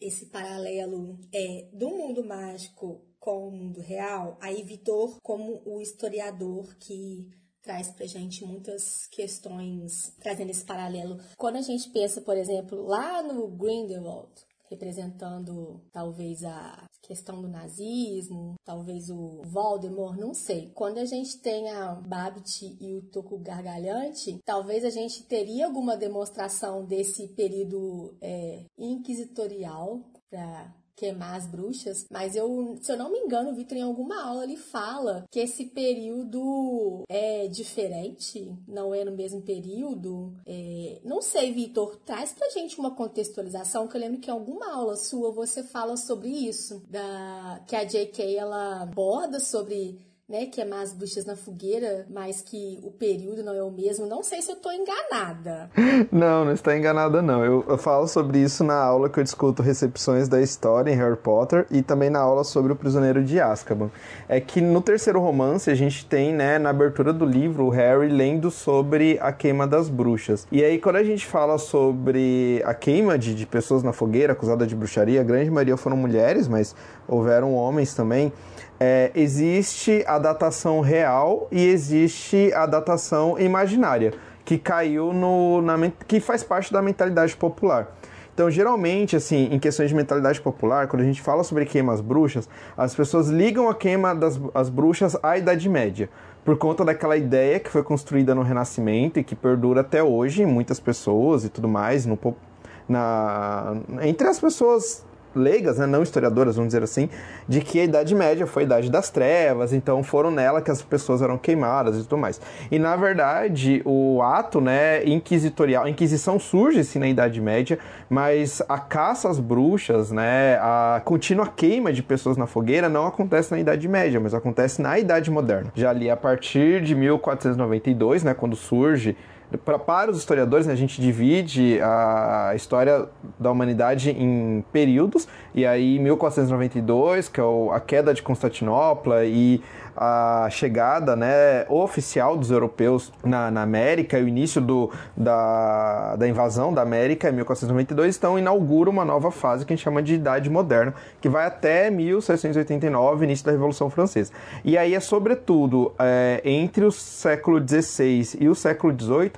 esse paralelo é, do mundo mágico com o mundo real, aí Vitor, como o historiador que traz pra gente muitas questões trazendo esse paralelo. Quando a gente pensa, por exemplo, lá no Grindelwald, representando talvez a questão do nazismo, talvez o Voldemort, não sei. Quando a gente tem a Babbitt e o Toco Gargalhante, talvez a gente teria alguma demonstração desse período é, inquisitorial para queimar as bruxas, mas eu, se eu não me engano, o Vitor em alguma aula ele fala que esse período é diferente, não é no mesmo período. É... Não sei, Vitor, traz pra gente uma contextualização, que eu lembro que em alguma aula sua você fala sobre isso, da que a J.K. ela aborda sobre né, que é mais buchas na fogueira, mas que o período não é o mesmo. Não sei se eu estou enganada. Não, não está enganada não. Eu, eu, falo sobre isso na aula que eu discuto recepções da história em Harry Potter e também na aula sobre o Prisioneiro de Azkaban. É que no terceiro romance a gente tem, né, na abertura do livro, o Harry lendo sobre a queima das bruxas. E aí quando a gente fala sobre a queima de, de pessoas na fogueira acusada de bruxaria, a grande maioria foram mulheres, mas houveram homens também é, existe a datação real e existe a datação imaginária, que caiu no. Na, que faz parte da mentalidade popular. Então, geralmente, assim, em questões de mentalidade popular, quando a gente fala sobre queimas bruxas, as pessoas ligam a queima das as bruxas à Idade Média, por conta daquela ideia que foi construída no Renascimento e que perdura até hoje em muitas pessoas e tudo mais, no, na, entre as pessoas leigas, né, não historiadoras, vamos dizer assim, de que a Idade Média foi a Idade das Trevas, então foram nela que as pessoas eram queimadas e tudo mais. E na verdade, o ato né, inquisitorial, a Inquisição surge sim na Idade Média, mas a caça às bruxas, né, a contínua queima de pessoas na fogueira não acontece na Idade Média, mas acontece na Idade Moderna. Já ali a partir de 1492, né, quando surge Pra, para os historiadores, né, a gente divide a história da humanidade em períodos, e aí 1492, que é o, a queda de Constantinopla e a chegada né, oficial dos europeus na, na América e o início do, da, da invasão da América em 1492, então inaugura uma nova fase que a gente chama de Idade Moderna, que vai até 1689, início da Revolução Francesa. E aí é sobretudo é, entre o século XVI e o século XVIII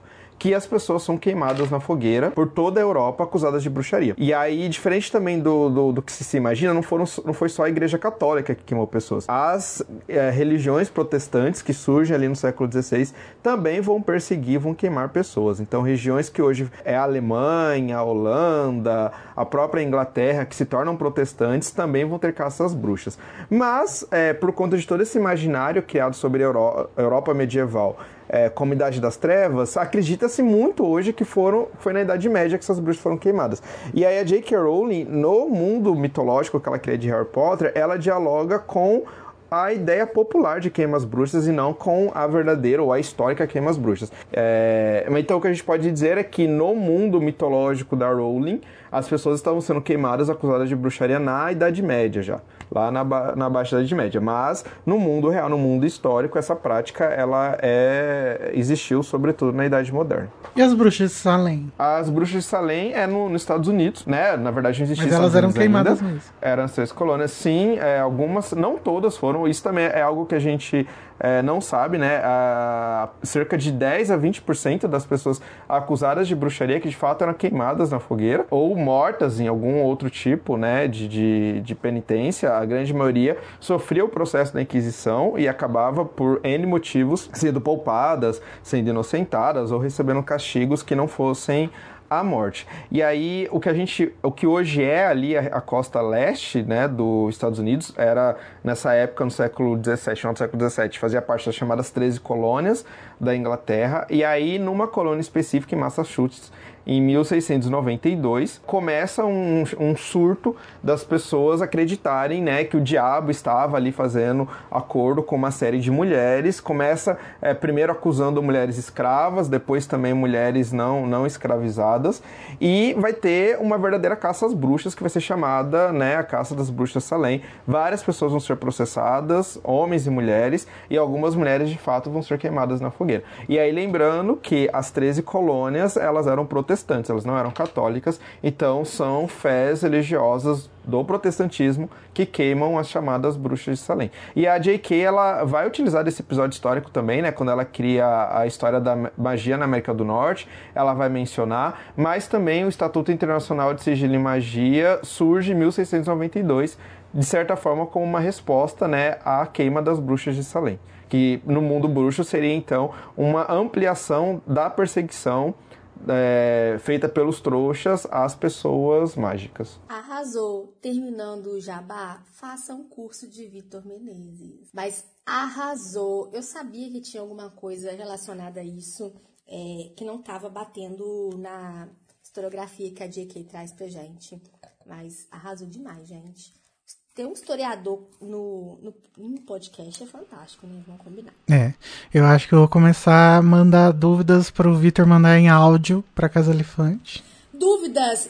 que as pessoas são queimadas na fogueira por toda a Europa acusadas de bruxaria. E aí, diferente também do, do, do que se imagina, não, foram, não foi só a Igreja Católica que queimou pessoas. As é, religiões protestantes que surgem ali no século XVI também vão perseguir, vão queimar pessoas. Então, regiões que hoje é a Alemanha, a Holanda, a própria Inglaterra, que se tornam protestantes, também vão ter caças bruxas. Mas, é, por conta de todo esse imaginário criado sobre a Europa medieval, é, como Idade das Trevas, acredita-se muito hoje que foram foi na Idade Média que essas bruxas foram queimadas. E aí a J.K. Rowling, no mundo mitológico que ela cria de Harry Potter, ela dialoga com a ideia popular de queimas bruxas e não com a verdadeira ou a histórica queimas bruxas. É, então o que a gente pode dizer é que no mundo mitológico da Rowling, as pessoas estavam sendo queimadas acusadas de bruxaria na Idade Média já lá na, na Baixa Idade Média. Mas no mundo real, no mundo histórico, essa prática ela é, existiu sobretudo na Idade Moderna. E as bruxas de Salem? As bruxas de Salem é no, nos Estados Unidos, né? Na verdade não existia Mas elas eram queimadas ainda. mesmo. Eram seis colônias, sim. É, algumas, não todas foram. Isso também é algo que a gente é, não sabe, né? A, cerca de 10 a 20% das pessoas acusadas de bruxaria que de fato eram queimadas na fogueira ou mortas em algum outro tipo, né? De, de, de penitência. A grande maioria sofria o processo da Inquisição e acabava por N motivos sendo poupadas, sendo inocentadas ou recebendo castigos que não fossem a morte. E aí o que a gente, o que hoje é ali a, a, costa leste, né, dos Estados Unidos, era nessa época no século 17, no século 17, fazia parte das chamadas 13 colônias da Inglaterra. E aí numa colônia específica em Massachusetts, em 1692, começa um, um, surto das pessoas acreditarem né, que o diabo estava ali fazendo acordo com uma série de mulheres. Começa é, primeiro acusando mulheres escravas, depois também mulheres não, não escravizadas, e vai ter uma verdadeira caça às bruxas que vai ser chamada né, a caça das bruxas Salem. Várias pessoas vão ser processadas, homens e mulheres, e algumas mulheres de fato vão ser queimadas na fogueira. E aí lembrando que as 13 colônias elas eram protestantes protestantes, elas não eram católicas, então são fés religiosas do protestantismo que queimam as chamadas bruxas de Salem. E a J.K. ela vai utilizar desse episódio histórico também, né, quando ela cria a história da magia na América do Norte, ela vai mencionar, mas também o Estatuto Internacional de Sigilo e Magia surge em 1692, de certa forma como uma resposta, né, à queima das bruxas de Salem, que no mundo bruxo seria então uma ampliação da perseguição é, feita pelos trouxas às pessoas mágicas. Arrasou. Terminando o jabá, faça um curso de Vitor Menezes. Mas arrasou. Eu sabia que tinha alguma coisa relacionada a isso é, que não estava batendo na historiografia que a JK traz pra gente. Mas arrasou demais, gente ter um historiador no, no, no, podcast é fantástico, né? Vamos combinar. É, eu acho que eu vou começar a mandar dúvidas para o Vitor mandar em áudio para Casa Elefante. Dúvidas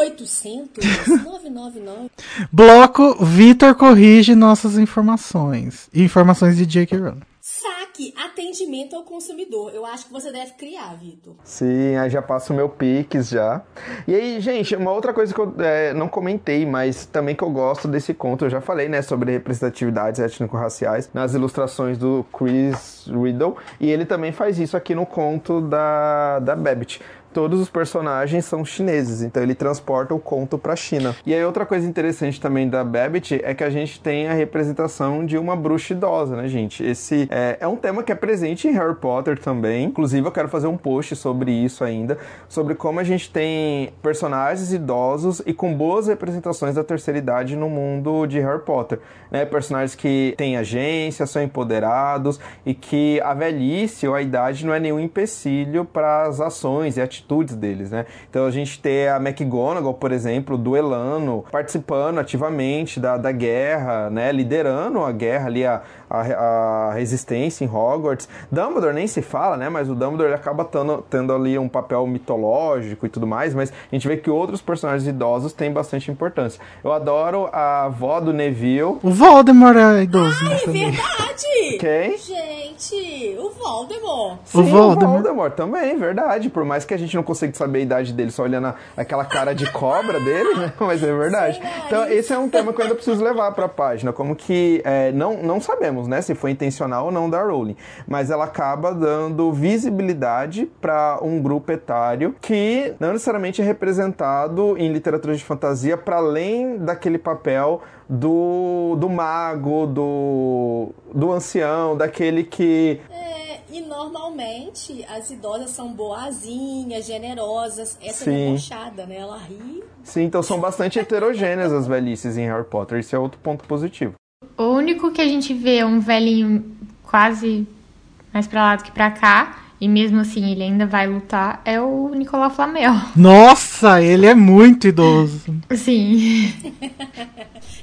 0800 999. Bloco Vitor corrige nossas informações. Informações de J.K. Rowling saque, atendimento ao consumidor. Eu acho que você deve criar, Vitor. Sim, aí já passo o meu Pix já. E aí, gente, uma outra coisa que eu é, não comentei, mas também que eu gosto desse conto, eu já falei, né, sobre representatividades étnico-raciais nas ilustrações do Chris Riddle, e ele também faz isso aqui no conto da, da Babbitt todos os personagens são chineses, então ele transporta o conto para a China. E aí outra coisa interessante também da Babbitt é que a gente tem a representação de uma bruxa idosa, né, gente? Esse é, é um tema que é presente em Harry Potter também. Inclusive eu quero fazer um post sobre isso ainda, sobre como a gente tem personagens idosos e com boas representações da terceira idade no mundo de Harry Potter, né? Personagens que têm agência, são empoderados e que a velhice ou a idade não é nenhum empecilho para as ações e atitudes deles, né? Então a gente tem a McGonagall, por exemplo, duelando, participando ativamente da, da guerra, né? Liderando a guerra ali, a, a, a resistência em Hogwarts. Dumbledore nem se fala, né? Mas o Dumbledore acaba tendo, tendo ali um papel mitológico e tudo mais, mas a gente vê que outros personagens idosos têm bastante importância. Eu adoro a avó do Neville. O Voldemort é idoso, Ai, né? é verdade! Quem? Gente, o Voldemort. Sim, o Voldemort. o Voldemort também, verdade. Por mais que a gente não consiga saber a idade dele só olhando aquela cara de cobra dele, né? Mas é verdade. Sim, então, esse é um tema que eu ainda preciso levar pra página. Como que é, não, não sabemos sabemos, né, se foi intencional ou não da Rowling, mas ela acaba dando visibilidade para um grupo etário que não necessariamente é representado em literatura de fantasia para além daquele papel do, do mago, do, do ancião, daquele que. É, e normalmente as idosas são boazinhas, generosas. Essa é debochada, né? Ela ri. Sim, então são bastante heterogêneas as velhices em Harry Potter. Isso é outro ponto positivo. O único que a gente vê é um velhinho quase mais pra lá do que pra cá. e mesmo assim ele ainda vai lutar, é o Nicolau Flamel. Nossa, ele é muito idoso. Sim.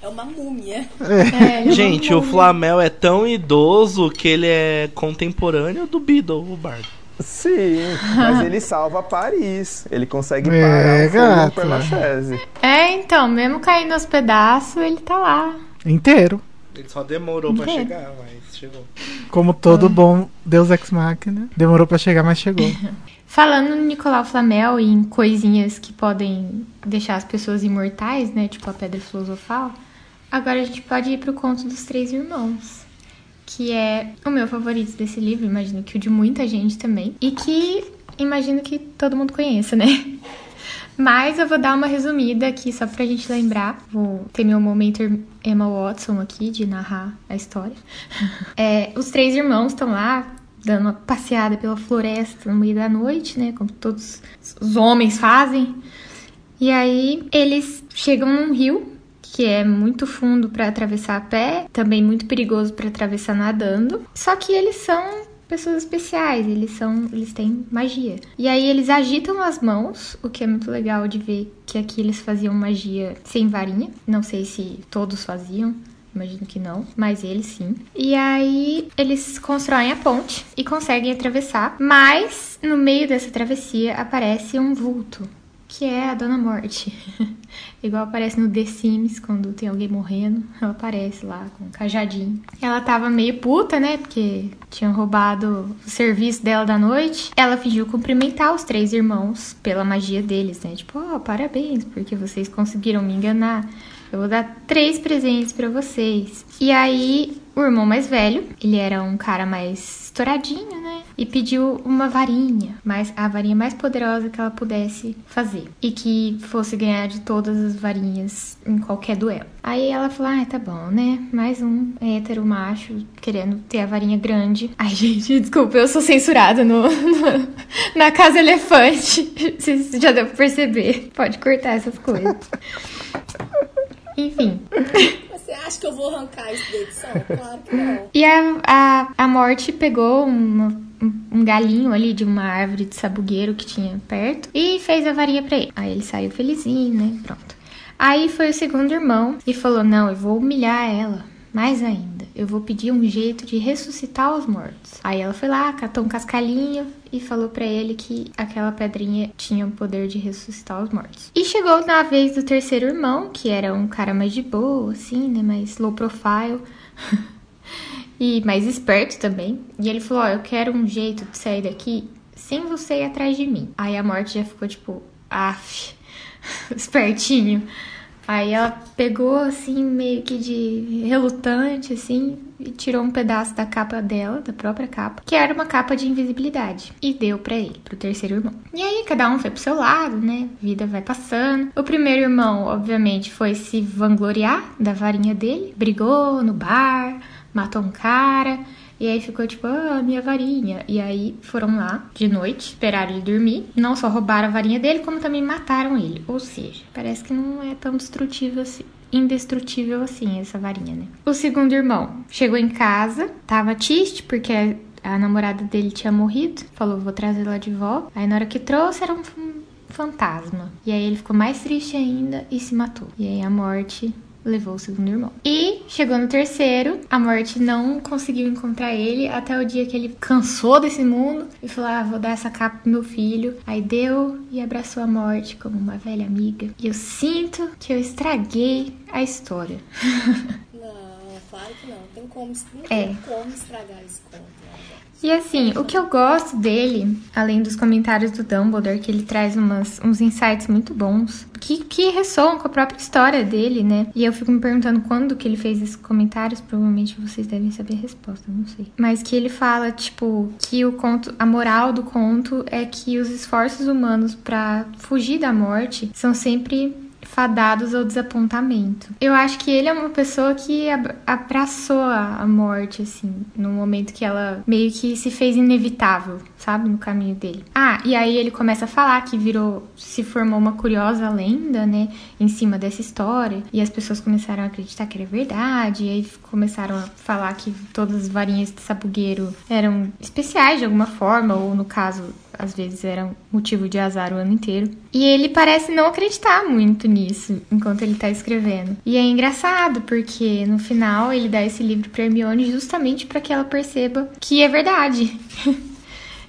É uma múmia. É, ele é Gente, uma o Flamel é tão idoso que ele é contemporâneo do Beedle, o bardo. Sim, mas ele salva Paris. Ele consegue É, parar o Lachaise. É, então, mesmo caindo aos pedaços, ele tá lá. Inteiro. Ele só demorou pra Inteiro. chegar, mas chegou. Como todo bom Deus Ex Machina. Demorou pra chegar, mas chegou. Falando no Nicolau Flamel e em coisinhas que podem deixar as pessoas imortais, né? Tipo a Pedra Filosofal. Agora a gente pode ir pro conto dos Três Irmãos. Que é o meu favorito desse livro, imagino que o de muita gente também. E que imagino que todo mundo conheça, né? Mas eu vou dar uma resumida aqui só pra gente lembrar. Vou ter meu momento Emma Watson aqui de narrar a história. É, os três irmãos estão lá dando uma passeada pela floresta no meio da noite, né? Como todos os homens fazem. E aí eles chegam num rio que é muito fundo para atravessar a pé, também muito perigoso para atravessar nadando. Só que eles são pessoas especiais, eles são, eles têm magia. E aí eles agitam as mãos, o que é muito legal de ver que aqui eles faziam magia sem varinha. Não sei se todos faziam, Imagino que não, mas eles sim. E aí eles constroem a ponte e conseguem atravessar, mas no meio dessa travessia aparece um vulto, que é a Dona Morte. Igual aparece no The Sims, quando tem alguém morrendo, ela aparece lá com um cajadinho. Ela tava meio puta, né? Porque tinham roubado o serviço dela da noite. Ela fingiu cumprimentar os três irmãos pela magia deles, né? Tipo, ó, parabéns, porque vocês conseguiram me enganar. Eu vou dar três presentes pra vocês. E aí, o irmão mais velho, ele era um cara mais estouradinho, né? E pediu uma varinha, mas a varinha mais poderosa que ela pudesse fazer. E que fosse ganhar de todas as varinhas em qualquer duelo. Aí ela falou: Ah, tá bom, né? Mais um hétero macho querendo ter a varinha grande. Ai, gente, desculpa, eu sou censurada no, no- na Casa Elefante. Vocês já deu pra perceber. Pode cortar essas coisas. Enfim. Você acha que eu vou arrancar isso da edição? Claro que não. E a, a, a morte pegou uma- um, galinho ali de uma árvore de sabugueiro que tinha perto e fez a varinha pra ele. Aí ele saiu felizinho, né? Pronto. Aí foi o segundo irmão e falou: Não, eu vou humilhar ela. Mais ainda, eu vou pedir um jeito de ressuscitar os mortos. Aí ela foi lá, catou um cascalhinho e falou pra ele que aquela pedrinha tinha o poder de ressuscitar os mortos. E chegou na vez do terceiro irmão, que era um cara mais de boa, assim, né? Mais low profile. e mais esperto também. E ele falou: Ó, eu quero um jeito de sair daqui sem você ir atrás de mim. Aí a morte já ficou tipo, af, espertinho. Aí ela pegou assim, meio que de relutante, assim, e tirou um pedaço da capa dela, da própria capa, que era uma capa de invisibilidade, e deu pra ele, pro terceiro irmão. E aí cada um foi pro seu lado, né? Vida vai passando. O primeiro irmão, obviamente, foi se vangloriar da varinha dele, brigou no bar, matou um cara. E aí ficou tipo, ah, minha varinha. E aí foram lá de noite, esperaram ele dormir. Não só roubaram a varinha dele, como também mataram ele. Ou seja, parece que não é tão destrutível assim. Indestrutível assim, essa varinha, né? O segundo irmão chegou em casa, tava triste porque a, namorada dele tinha morrido. Falou, vou trazer ela de volta. Aí na hora que trouxe, era um fantasma. E aí ele ficou mais triste ainda e se matou. E aí a morte levou o segundo irmão. E chegou no terceiro, a morte não conseguiu encontrar ele até o dia que ele cansou desse mundo e falou: Ah, vou dar essa capa pro meu filho. Aí deu e abraçou a morte como uma velha amiga. E eu sinto que eu estraguei a história. Não, claro que não. Tem como, não É. tem como estragar esse conto. E assim, o que eu gosto dele, além dos comentários do Dumbledore, que ele traz umas, uns insights muito bons, que, que ressoam com a própria história dele, né? E eu fico me perguntando quando que ele fez esses comentários, provavelmente vocês devem saber a resposta, não sei. Mas que ele fala, tipo, que o conto, a moral do conto é que os esforços humanos pra fugir da morte são sempre fadados ao desapontamento. Eu acho que ele é uma pessoa que abraçou a morte, assim, no momento que ela meio que se fez inevitável, sabe, no caminho dele. Ah, e aí ele começa a falar que virou, se formou uma curiosa lenda, né, em cima dessa história, e as pessoas começaram a acreditar que era verdade, e aí começaram a falar que todas as varinhas de sabugueiro eram especiais de alguma forma, ou no caso às vezes era motivo de azar o ano inteiro. E ele parece não acreditar muito nisso enquanto ele tá escrevendo. E é engraçado porque no final ele dá esse livro pra Hermione justamente para que ela perceba que é verdade.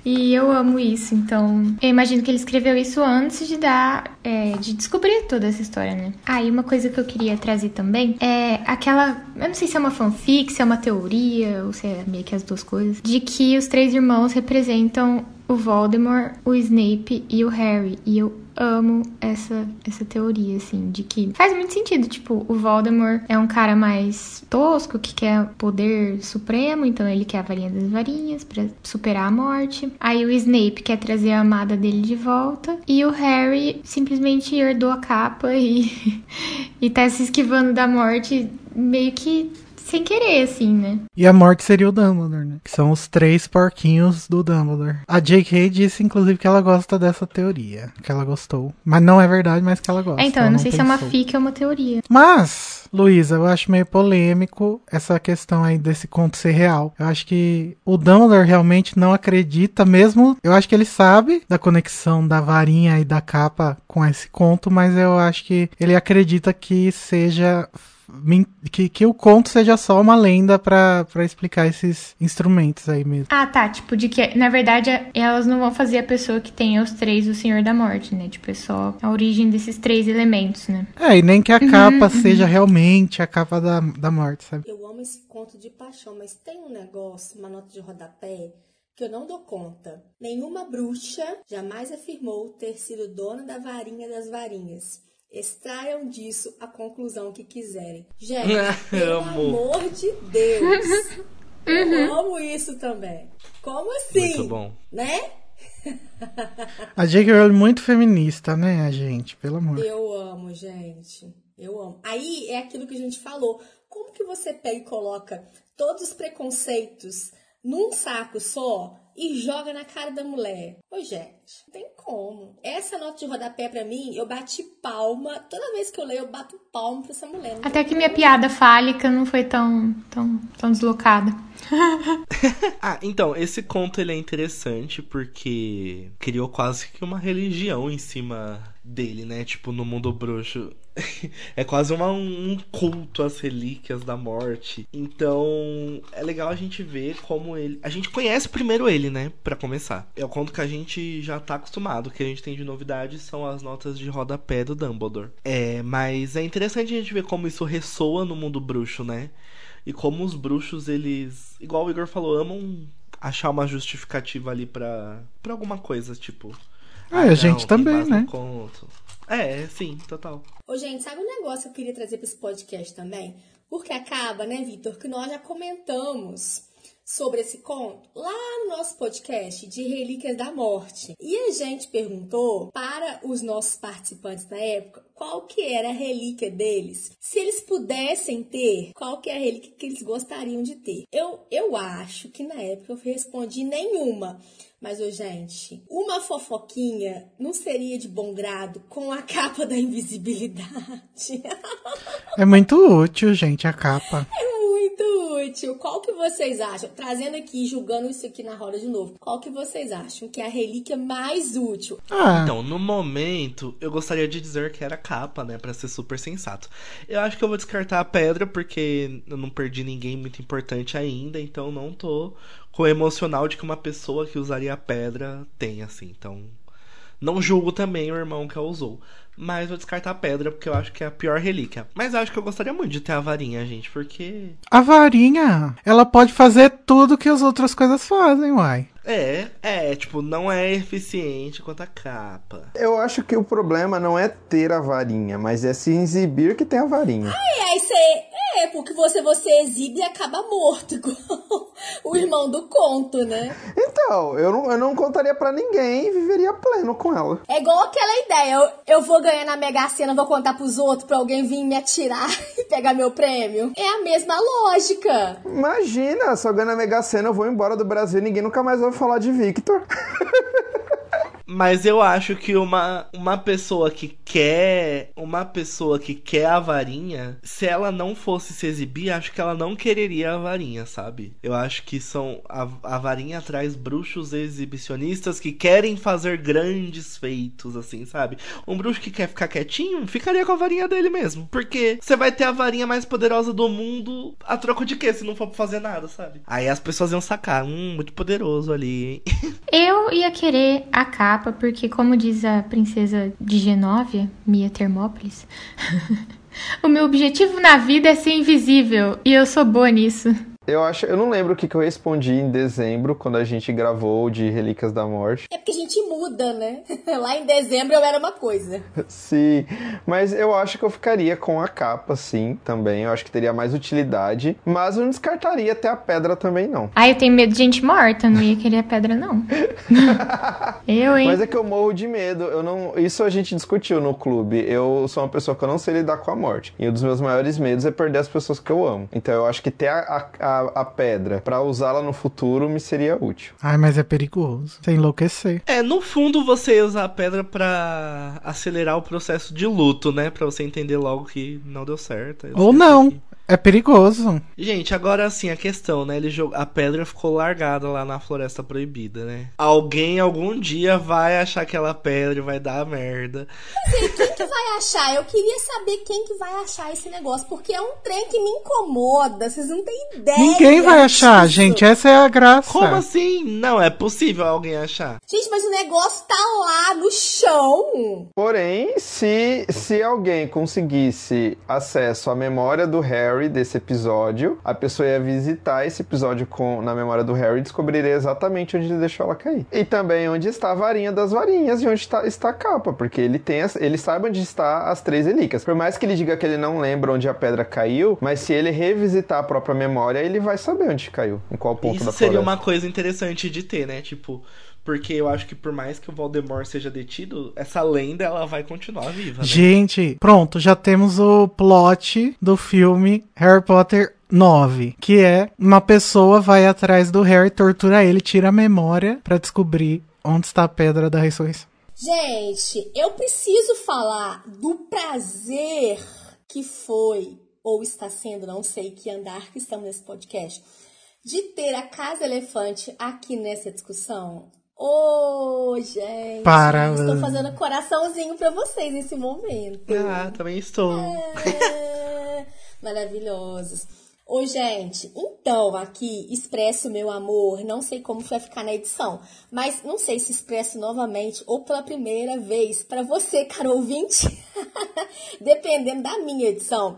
E eu amo isso, então eu imagino que ele escreveu isso antes de dar, é, de descobrir toda essa história, né? Ah, e uma coisa que eu queria trazer também é aquela, eu não sei se é uma fanfic, se é uma teoria, ou se é meio que as duas coisas, de que os três irmãos representam o Voldemort, o Snape e o Harry. E eu amo essa, essa teoria, assim, de que faz muito sentido. Tipo, o Voldemort é um cara mais tosco, que quer poder supremo, então ele quer a varinha das varinhas para superar a morte. Aí o Snape quer trazer a amada dele de volta. E o Harry simplesmente herdou a capa e, e tá se esquivando da morte meio que sem querer, assim, né? E a morte seria o Dumbledore, né? Que são os três porquinhos do Dumbledore. A J.K. disse, inclusive, que ela gosta dessa teoria. Que ela gostou. Mas não é verdade, mas que ela gosta. É, então, eu não, sei pensou. se é uma fic ou uma teoria. Mas, Luísa, eu acho meio polêmico essa questão aí desse conto ser real. Eu acho que o Dumbledore realmente não acredita, mesmo. Eu acho que ele sabe da conexão da varinha e da capa com esse conto, mas eu acho que ele acredita que seja que, que o conto seja só uma lenda para explicar esses instrumentos aí mesmo. Ah, tá. Tipo, de que, na verdade, elas não vão fazer a pessoa que tem os três o Senhor da Morte, né? Tipo, é só a origem desses três elementos, né? É, e nem que a uhum, capa uhum. seja realmente a capa da, da morte, sabe? Eu amo esse conto de paixão, mas tem um negócio, uma nota de rodapé, que eu não dou conta. Nenhuma bruxa jamais afirmou ter sido dona da varinha das varinhas. Extraiam disso a conclusão que quiserem. Gente, pelo amor de Deus. Eu uhum. amo isso também. Como assim? Muito bom. Né? A J.K. Rowling é muito feminista, né, a gente? Pelo amor. Eu amo, gente. Eu amo. Aí é aquilo que a gente falou. Como que você pega e coloca todos os preconceitos num saco só e joga na cara da mulher. Ô, gente, não tem como. Essa nota de rodapé pra mim, eu bati palma. Toda vez que eu leio, eu bato palma pra essa mulher. Não Até que minha piada fálica não foi tão, tão, tão deslocada. ah, então, esse conto ele é interessante porque criou quase que uma religião em cima dele, né? Tipo, no mundo bruxo. é quase uma, um culto às relíquias da morte. Então, é legal a gente ver como ele. A gente conhece primeiro ele, né? Para começar. É o conto que a gente já tá acostumado. O que a gente tem de novidade são as notas de rodapé do Dumbledore. É, mas é interessante a gente ver como isso ressoa no mundo bruxo, né? E como os bruxos, eles. Igual o Igor falou, amam achar uma justificativa ali pra, pra alguma coisa, tipo. É, ah, a gente também, né? Conto. É, sim, total. Ô, gente, sabe um negócio que eu queria trazer para esse podcast também? Porque acaba, né, Vitor, que nós já comentamos sobre esse conto lá no nosso podcast de Relíquias da Morte. E a gente perguntou para os nossos participantes na época qual que era a relíquia deles. Se eles pudessem ter, qual que é a relíquia que eles gostariam de ter. Eu, eu acho que na época eu respondi nenhuma. Mas, ô, gente, uma fofoquinha não seria de bom grado com a capa da invisibilidade. É muito útil, gente, a capa. É muito útil. Qual que vocês acham? Trazendo aqui, julgando isso aqui na roda de novo. Qual que vocês acham que é a relíquia mais útil? Ah. Então, no momento, eu gostaria de dizer que era a capa, né? Pra ser super sensato. Eu acho que eu vou descartar a pedra, porque eu não perdi ninguém muito importante ainda, então não tô com o emocional de que uma pessoa que usaria a pedra tem, assim. Então, não julgo também o irmão que a usou. Mas vou descartar a pedra, porque eu acho que é a pior relíquia. Mas acho que eu gostaria muito de ter a varinha, gente, porque. A varinha, ela pode fazer tudo que as outras coisas fazem, uai. É, é, tipo, não é eficiente quanto a capa. Eu acho que o problema não é ter a varinha, mas é se exibir que tem a varinha. Ai, aí você. É, porque você, você exibe e acaba morto, igual o irmão do conto, né? Então, eu não, eu não contaria pra ninguém e viveria pleno com ela. É igual aquela ideia, eu, eu vou ganhar na Mega Sena, vou contar pros outros pra alguém vir me atirar e pegar meu prêmio. É a mesma lógica. Imagina, se eu ganhar na Mega Sena, eu vou embora do Brasil e ninguém nunca mais vai falar de Victor. Mas eu acho que uma, uma pessoa que quer. Uma pessoa que quer a varinha, se ela não fosse se exibir, acho que ela não quereria a varinha, sabe? Eu acho que são. A, a varinha traz bruxos exibicionistas que querem fazer grandes feitos, assim, sabe? Um bruxo que quer ficar quietinho, ficaria com a varinha dele mesmo. Porque você vai ter a varinha mais poderosa do mundo a troco de quê? Se não for pra fazer nada, sabe? Aí as pessoas iam sacar. Hum, muito poderoso ali, hein? Eu ia querer a capa porque, como diz a princesa de Genóvia, Mia Termópolis, o meu objetivo na vida é ser invisível e eu sou boa nisso. Eu acho, eu não lembro o que, que eu respondi em dezembro, quando a gente gravou de Relíquias da Morte. É porque a gente muda, né? Lá em dezembro eu era uma coisa. Sim, mas eu acho que eu ficaria com a capa, sim, também. Eu acho que teria mais utilidade. Mas eu não descartaria até a pedra também, não. Ah, eu tenho medo de gente morta, não ia querer a pedra, não. eu, hein? Mas é que eu morro de medo. Eu não. Isso a gente discutiu no clube. Eu sou uma pessoa que eu não sei lidar com a morte. E um dos meus maiores medos é perder as pessoas que eu amo. Então eu acho que ter a, a, a pedra para usá-la no futuro me seria útil. Ai, mas é perigoso. Você enlouquecer. É, no fundo você ia usar a pedra para acelerar o processo de luto, né? Pra você entender logo que não deu certo. Ou não. É perigoso. Gente, agora assim, a questão, né? Ele jog... A pedra ficou largada lá na Floresta Proibida, né? Alguém algum dia vai achar aquela pedra e vai dar merda. Mas aí, quem que vai achar? Eu queria saber quem que vai achar esse negócio, porque é um trem que me incomoda. Vocês não têm ideia. Ninguém vai achar, disso. gente. Essa é a graça. Como assim? Não, é possível alguém achar. Gente, mas o negócio tá lá no chão. Porém, se, se alguém conseguisse acesso à memória do Harry desse episódio, a pessoa ia visitar esse episódio com, na memória do Harry e descobriria exatamente onde ele deixou ela cair. E também onde está a varinha das varinhas e onde está, está a capa, porque ele tem as, ele sabe onde está as três relíquias. Por mais que ele diga que ele não lembra onde a pedra caiu, mas se ele revisitar a própria memória, ele vai saber onde caiu, em qual ponto Isso da seria floresta. uma coisa interessante de ter, né? Tipo, porque eu acho que por mais que o Voldemort seja detido, essa lenda ela vai continuar viva, né? Gente, pronto, já temos o plot do filme Harry Potter 9, que é uma pessoa vai atrás do Harry, tortura ele, tira a memória pra descobrir onde está a pedra da ressurreição. Gente, eu preciso falar do prazer que foi, ou está sendo, não sei que andar que estamos nesse podcast, de ter a Casa Elefante aqui nessa discussão. Ô, gente, Parabéns. estou fazendo coraçãozinho pra vocês nesse momento. Ah, também estou. É, maravilhosos. Ô, gente, então aqui expresso o meu amor. Não sei como vai ficar na edição, mas não sei se expresso novamente ou pela primeira vez para você, caro ouvinte, dependendo da minha edição.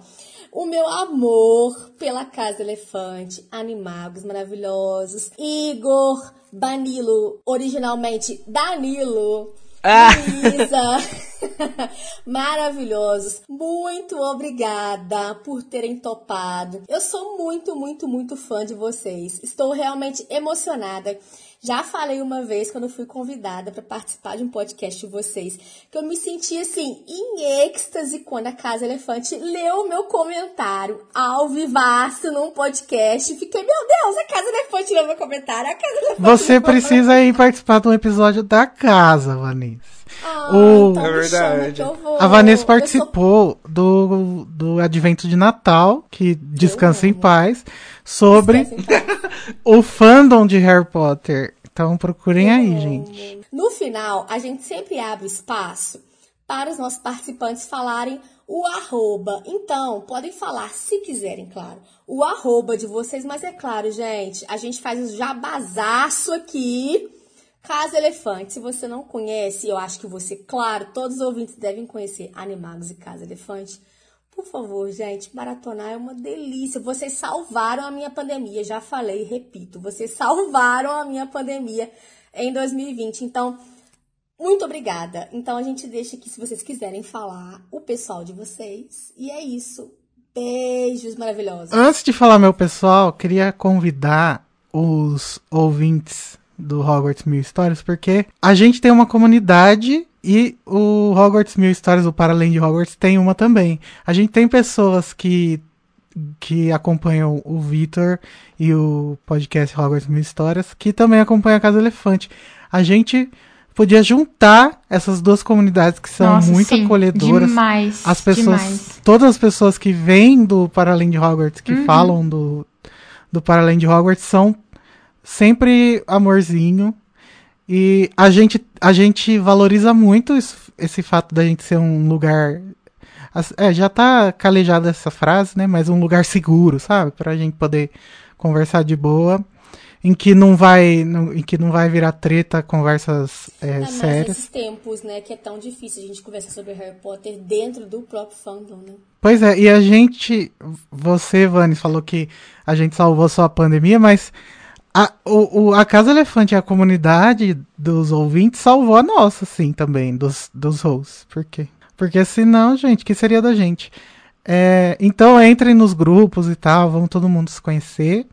O meu amor pela Casa Elefante, Animagos maravilhosos, Igor, Danilo, originalmente Danilo, Ah! Maravilhosos. Muito obrigada por terem topado. Eu sou muito, muito, muito fã de vocês. Estou realmente emocionada. Já falei uma vez quando fui convidada para participar de um podcast de vocês, que eu me senti assim em êxtase quando a Casa Elefante leu o meu comentário ao vivaço num podcast. Fiquei, meu Deus, a Casa Elefante leu meu comentário. A Casa Elefante Você precisa ir participar de um episódio da casa, Vanessa. Ah, O- então É verdade. que eu vou. A Vanessa Eu participou do, do advento de Natal, que descansa em paz, sobre sou- Então, o fandom de Harry Potter. Então procurem aí, gente. No final, a gente sempre abre espaço para os nossos participantes falarem o arroba. Então, podem falar, se quiserem, claro, o arroba de vocês, mas é claro, gente, a gente faz o jabazaço aqui. Casa Elefante, se você não conhece, eu acho que você, claro, todos os ouvintes devem conhecer Animagos e Casa Elefante. Por favor, gente, maratonar é uma delícia. Vocês salvaram a minha pandemia, já falei, repito, vocês salvaram a minha pandemia em 2020. Então, muito obrigada. Então a gente deixa aqui se vocês quiserem falar o pessoal de vocês. E é isso. Beijos maravilhosos. Antes de falar, meu pessoal, queria convidar os ouvintes do Hogwarts Mil Histórias, porque a gente tem uma comunidade e o Hogwarts Mil Histórias, o Para Além de Hogwarts, tem uma também. A gente tem pessoas que, que acompanham o Vitor e o podcast Hogwarts Mil Histórias, que também acompanham a Casa Elefante. A gente podia juntar essas duas comunidades que são Nossa, muito sim, acolhedoras. Demais. As pessoas, demais. todas as pessoas que vêm do Para Além de Hogwarts, que Uhum. falam do, do Para Além de Hogwarts, são sempre amorzinho. E a gente, a gente valoriza muito isso- esse fato da gente ser um lugar. É, já tá calejada essa frase, né? Mas um lugar seguro, sabe? Pra gente poder conversar de boa. Em que não vai, não- em que não vai virar treta, conversas é, Ainda sérias. nesses tempos, né, que é tão difícil a gente conversar sobre Harry Potter dentro do próprio fandom, né? Pois é, e a gente, você, Vani, falou que a gente salvou só a pandemia, mas a, o, o- a Casa Elefante e a comunidade dos ouvintes salvou a nossa, sim, também, dos, dos hosts. Por quê? Porque senão, gente, que seria da gente? É, então entrem nos grupos e tal, vamos todo mundo se conhecer.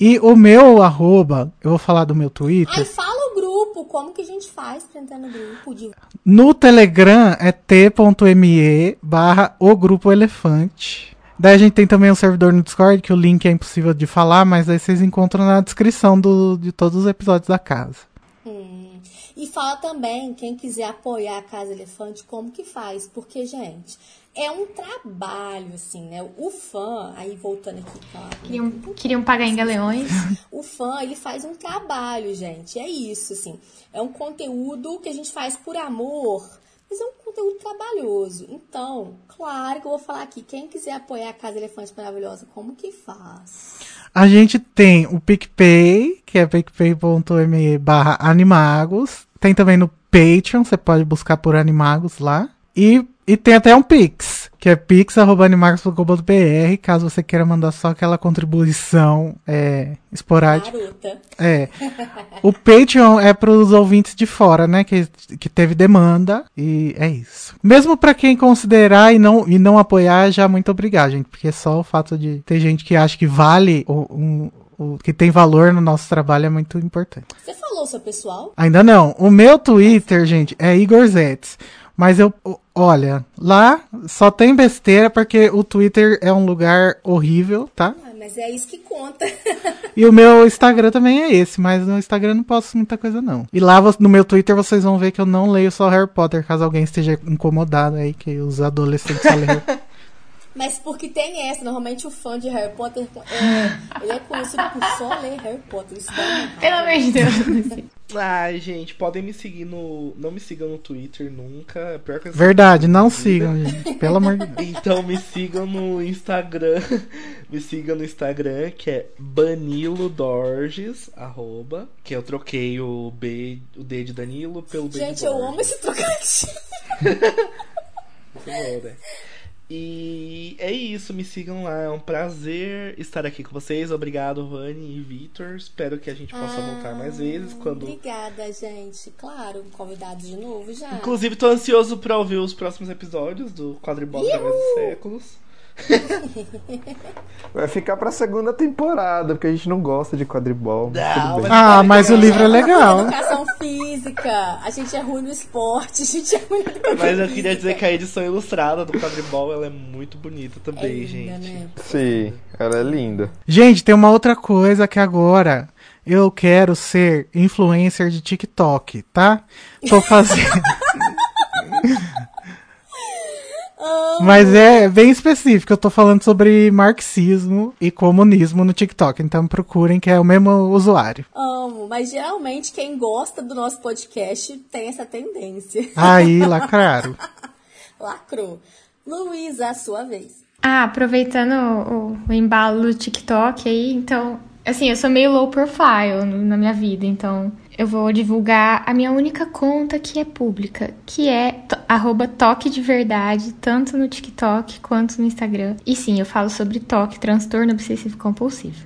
E o meu arroba, eu vou falar do meu Twitter. Aí fala o grupo, como que a gente faz pra entrar no grupo? De... No Telegram é t.me barra o grupo elefante. Daí a gente tem também um servidor no Discord, que o link é impossível de falar, mas aí vocês encontram na descrição do, de todos os episódios da casa. Hum. E fala também, quem quiser apoiar a Casa Elefante, como que faz? Porque, gente, é um trabalho, assim, né? O fã, aí voltando aqui, claro. Queriam, queriam pagar em galeões. O fã, ele faz um trabalho, gente. É isso, assim. É um conteúdo que a gente faz por amor, mas é um conteúdo trabalhoso. Então, claro que eu vou falar aqui. Quem quiser apoiar a Casa Elefante Maravilhosa, como que faz? A gente tem o PicPay, que é picpay.me barra animagos. Tem também no Patreon, você pode buscar por animagos lá. E, e tem até um Pix, que é pix.animagos.com.br, caso você queira mandar só aquela contribuição é, esporádica. Garota. É. O Patreon é para os ouvintes de fora, né? Que, que teve demanda. E é isso. Mesmo para quem considerar e não, e não apoiar, já muito obrigado, gente. Porque só o fato de ter gente que acha que vale o, um, o que tem valor no nosso trabalho é muito importante. Você falou, seu pessoal? Ainda não. O meu Twitter, gente, é Igor Zetz. Mas eu, olha, lá só tem besteira porque o Twitter é um lugar horrível, tá? Ah, mas é isso que conta. E o meu Instagram também é esse, mas no Instagram não posto muita coisa não. E lá no meu Twitter vocês vão ver que eu não leio só Harry Potter, caso alguém esteja incomodado aí que os adolescentes só leem. Mas porque tem essa, normalmente o fã de Harry Potter é, ele é conhecido por só ler Harry Potter. Isso uma Pelo amor de Deus. Ai, gente, podem me seguir no. Não me sigam no Twitter nunca. é Pior coisa que Verdade, não vida. sigam, gente. Pelo amor de Deus. Então me sigam no Instagram. Me sigam no Instagram, que é Banilo Dorges, arroba. Que eu troquei o B, o D de Danilo pelo B Gente, eu amo esse trocadilho. Muito bom, né? E é isso, me sigam lá. É um prazer estar aqui com vocês. Obrigado, Vani e Vitor. Espero que a gente possa voltar mais vezes. Quando... Obrigada, gente. Claro, convidados de novo já. Inclusive, tô ansioso pra ouvir os próximos episódios do Quadribol através dos séculos. Vai ficar pra segunda temporada, porque a gente não gosta de quadribol. mas Não, tudo bem. mas- Ah, mas o livro é legal. educação física. A gente é ruim no esporte. A gente é ruim educação Mas eu queria dizer que a edição ilustrada do Quadribol ela é muito bonita é também, linda, gente. né? Sim, ela é linda. Gente, tem uma outra coisa que agora eu quero ser influencer de TikTok, tá? Tô fazendo. Mas é bem específico, eu tô falando sobre marxismo e comunismo no TikTok, então procurem que é o mesmo usuário. Amo, mas geralmente quem gosta do nosso podcast tem essa tendência. Aí, lacraram. Lacrou. Luísa, a sua vez. Ah, aproveitando o, o embalo do TikTok aí, então, assim, eu sou meio low profile no- na minha vida, então eu vou divulgar a minha única conta que é pública, que é toque de verdade, tanto no TikTok quanto no Instagram. E sim, eu falo sobre toque, transtorno obsessivo compulsivo.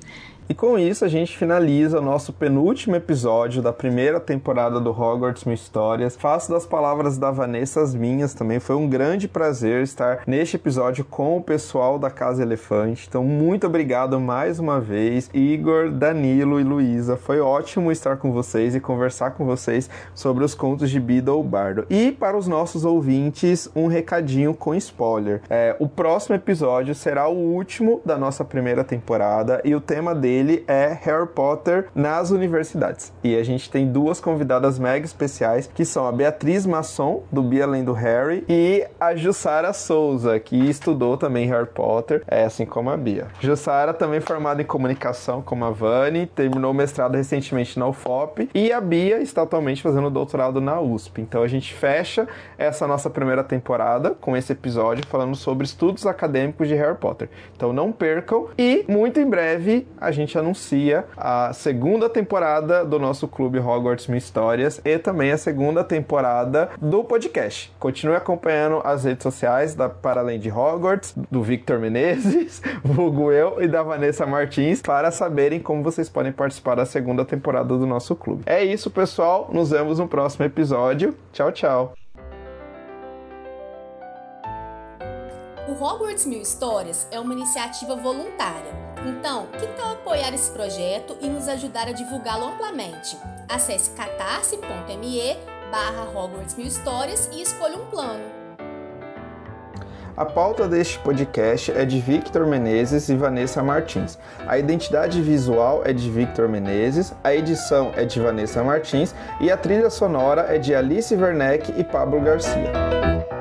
E com isso a gente finaliza o nosso penúltimo episódio da primeira temporada do Hogwarts Mil Histórias. Faço das palavras da Vanessa as minhas também. Foi um grande prazer estar neste episódio com o pessoal da Casa Elefante. Então, muito obrigado mais uma vez, Igor, Danilo e Luísa. Foi ótimo estar com vocês e conversar com vocês sobre os contos de Beedle Bardo. E para os nossos ouvintes, um recadinho com spoiler. É, o próximo episódio será o último da nossa primeira temporada e o tema dele é Harry Potter nas universidades. E a gente tem duas convidadas mega especiais, que são a Beatriz Masson, do Bia Além do Harry, e a Jussara Souza, que estudou também Harry Potter, é assim como a Bia. Jussara também formada em comunicação, como a Vani, terminou o mestrado recentemente na UFOP, e a Bia está atualmente fazendo doutorado na USP. Então a gente fecha essa nossa primeira temporada com esse episódio falando sobre estudos acadêmicos de Harry Potter. Então não percam e muito em breve a gente anuncia a segunda temporada do nosso clube Hogwarts Mil Histórias e também a segunda temporada do podcast. Continue acompanhando as redes sociais da Para Além de Hogwarts, do Victor Menezes, vulgo eu e da Vanessa Martins para saberem como vocês podem participar da segunda temporada do nosso clube. É isso, pessoal. Nos vemos no próximo episódio. Tchau, tchau. O Hogwarts Mil Histórias é uma iniciativa voluntária. Então, que tal apoiar esse projeto e nos ajudar a divulgá-lo amplamente? Acesse catarse.me barra Hogwarts Mil Histórias e escolha um plano. A pauta deste podcast é de Victor Menezes e Vanessa Martins. A identidade visual é de Victor Menezes, a edição é de Vanessa Martins e a trilha sonora é de Alice Werneck e Pablo Garcia.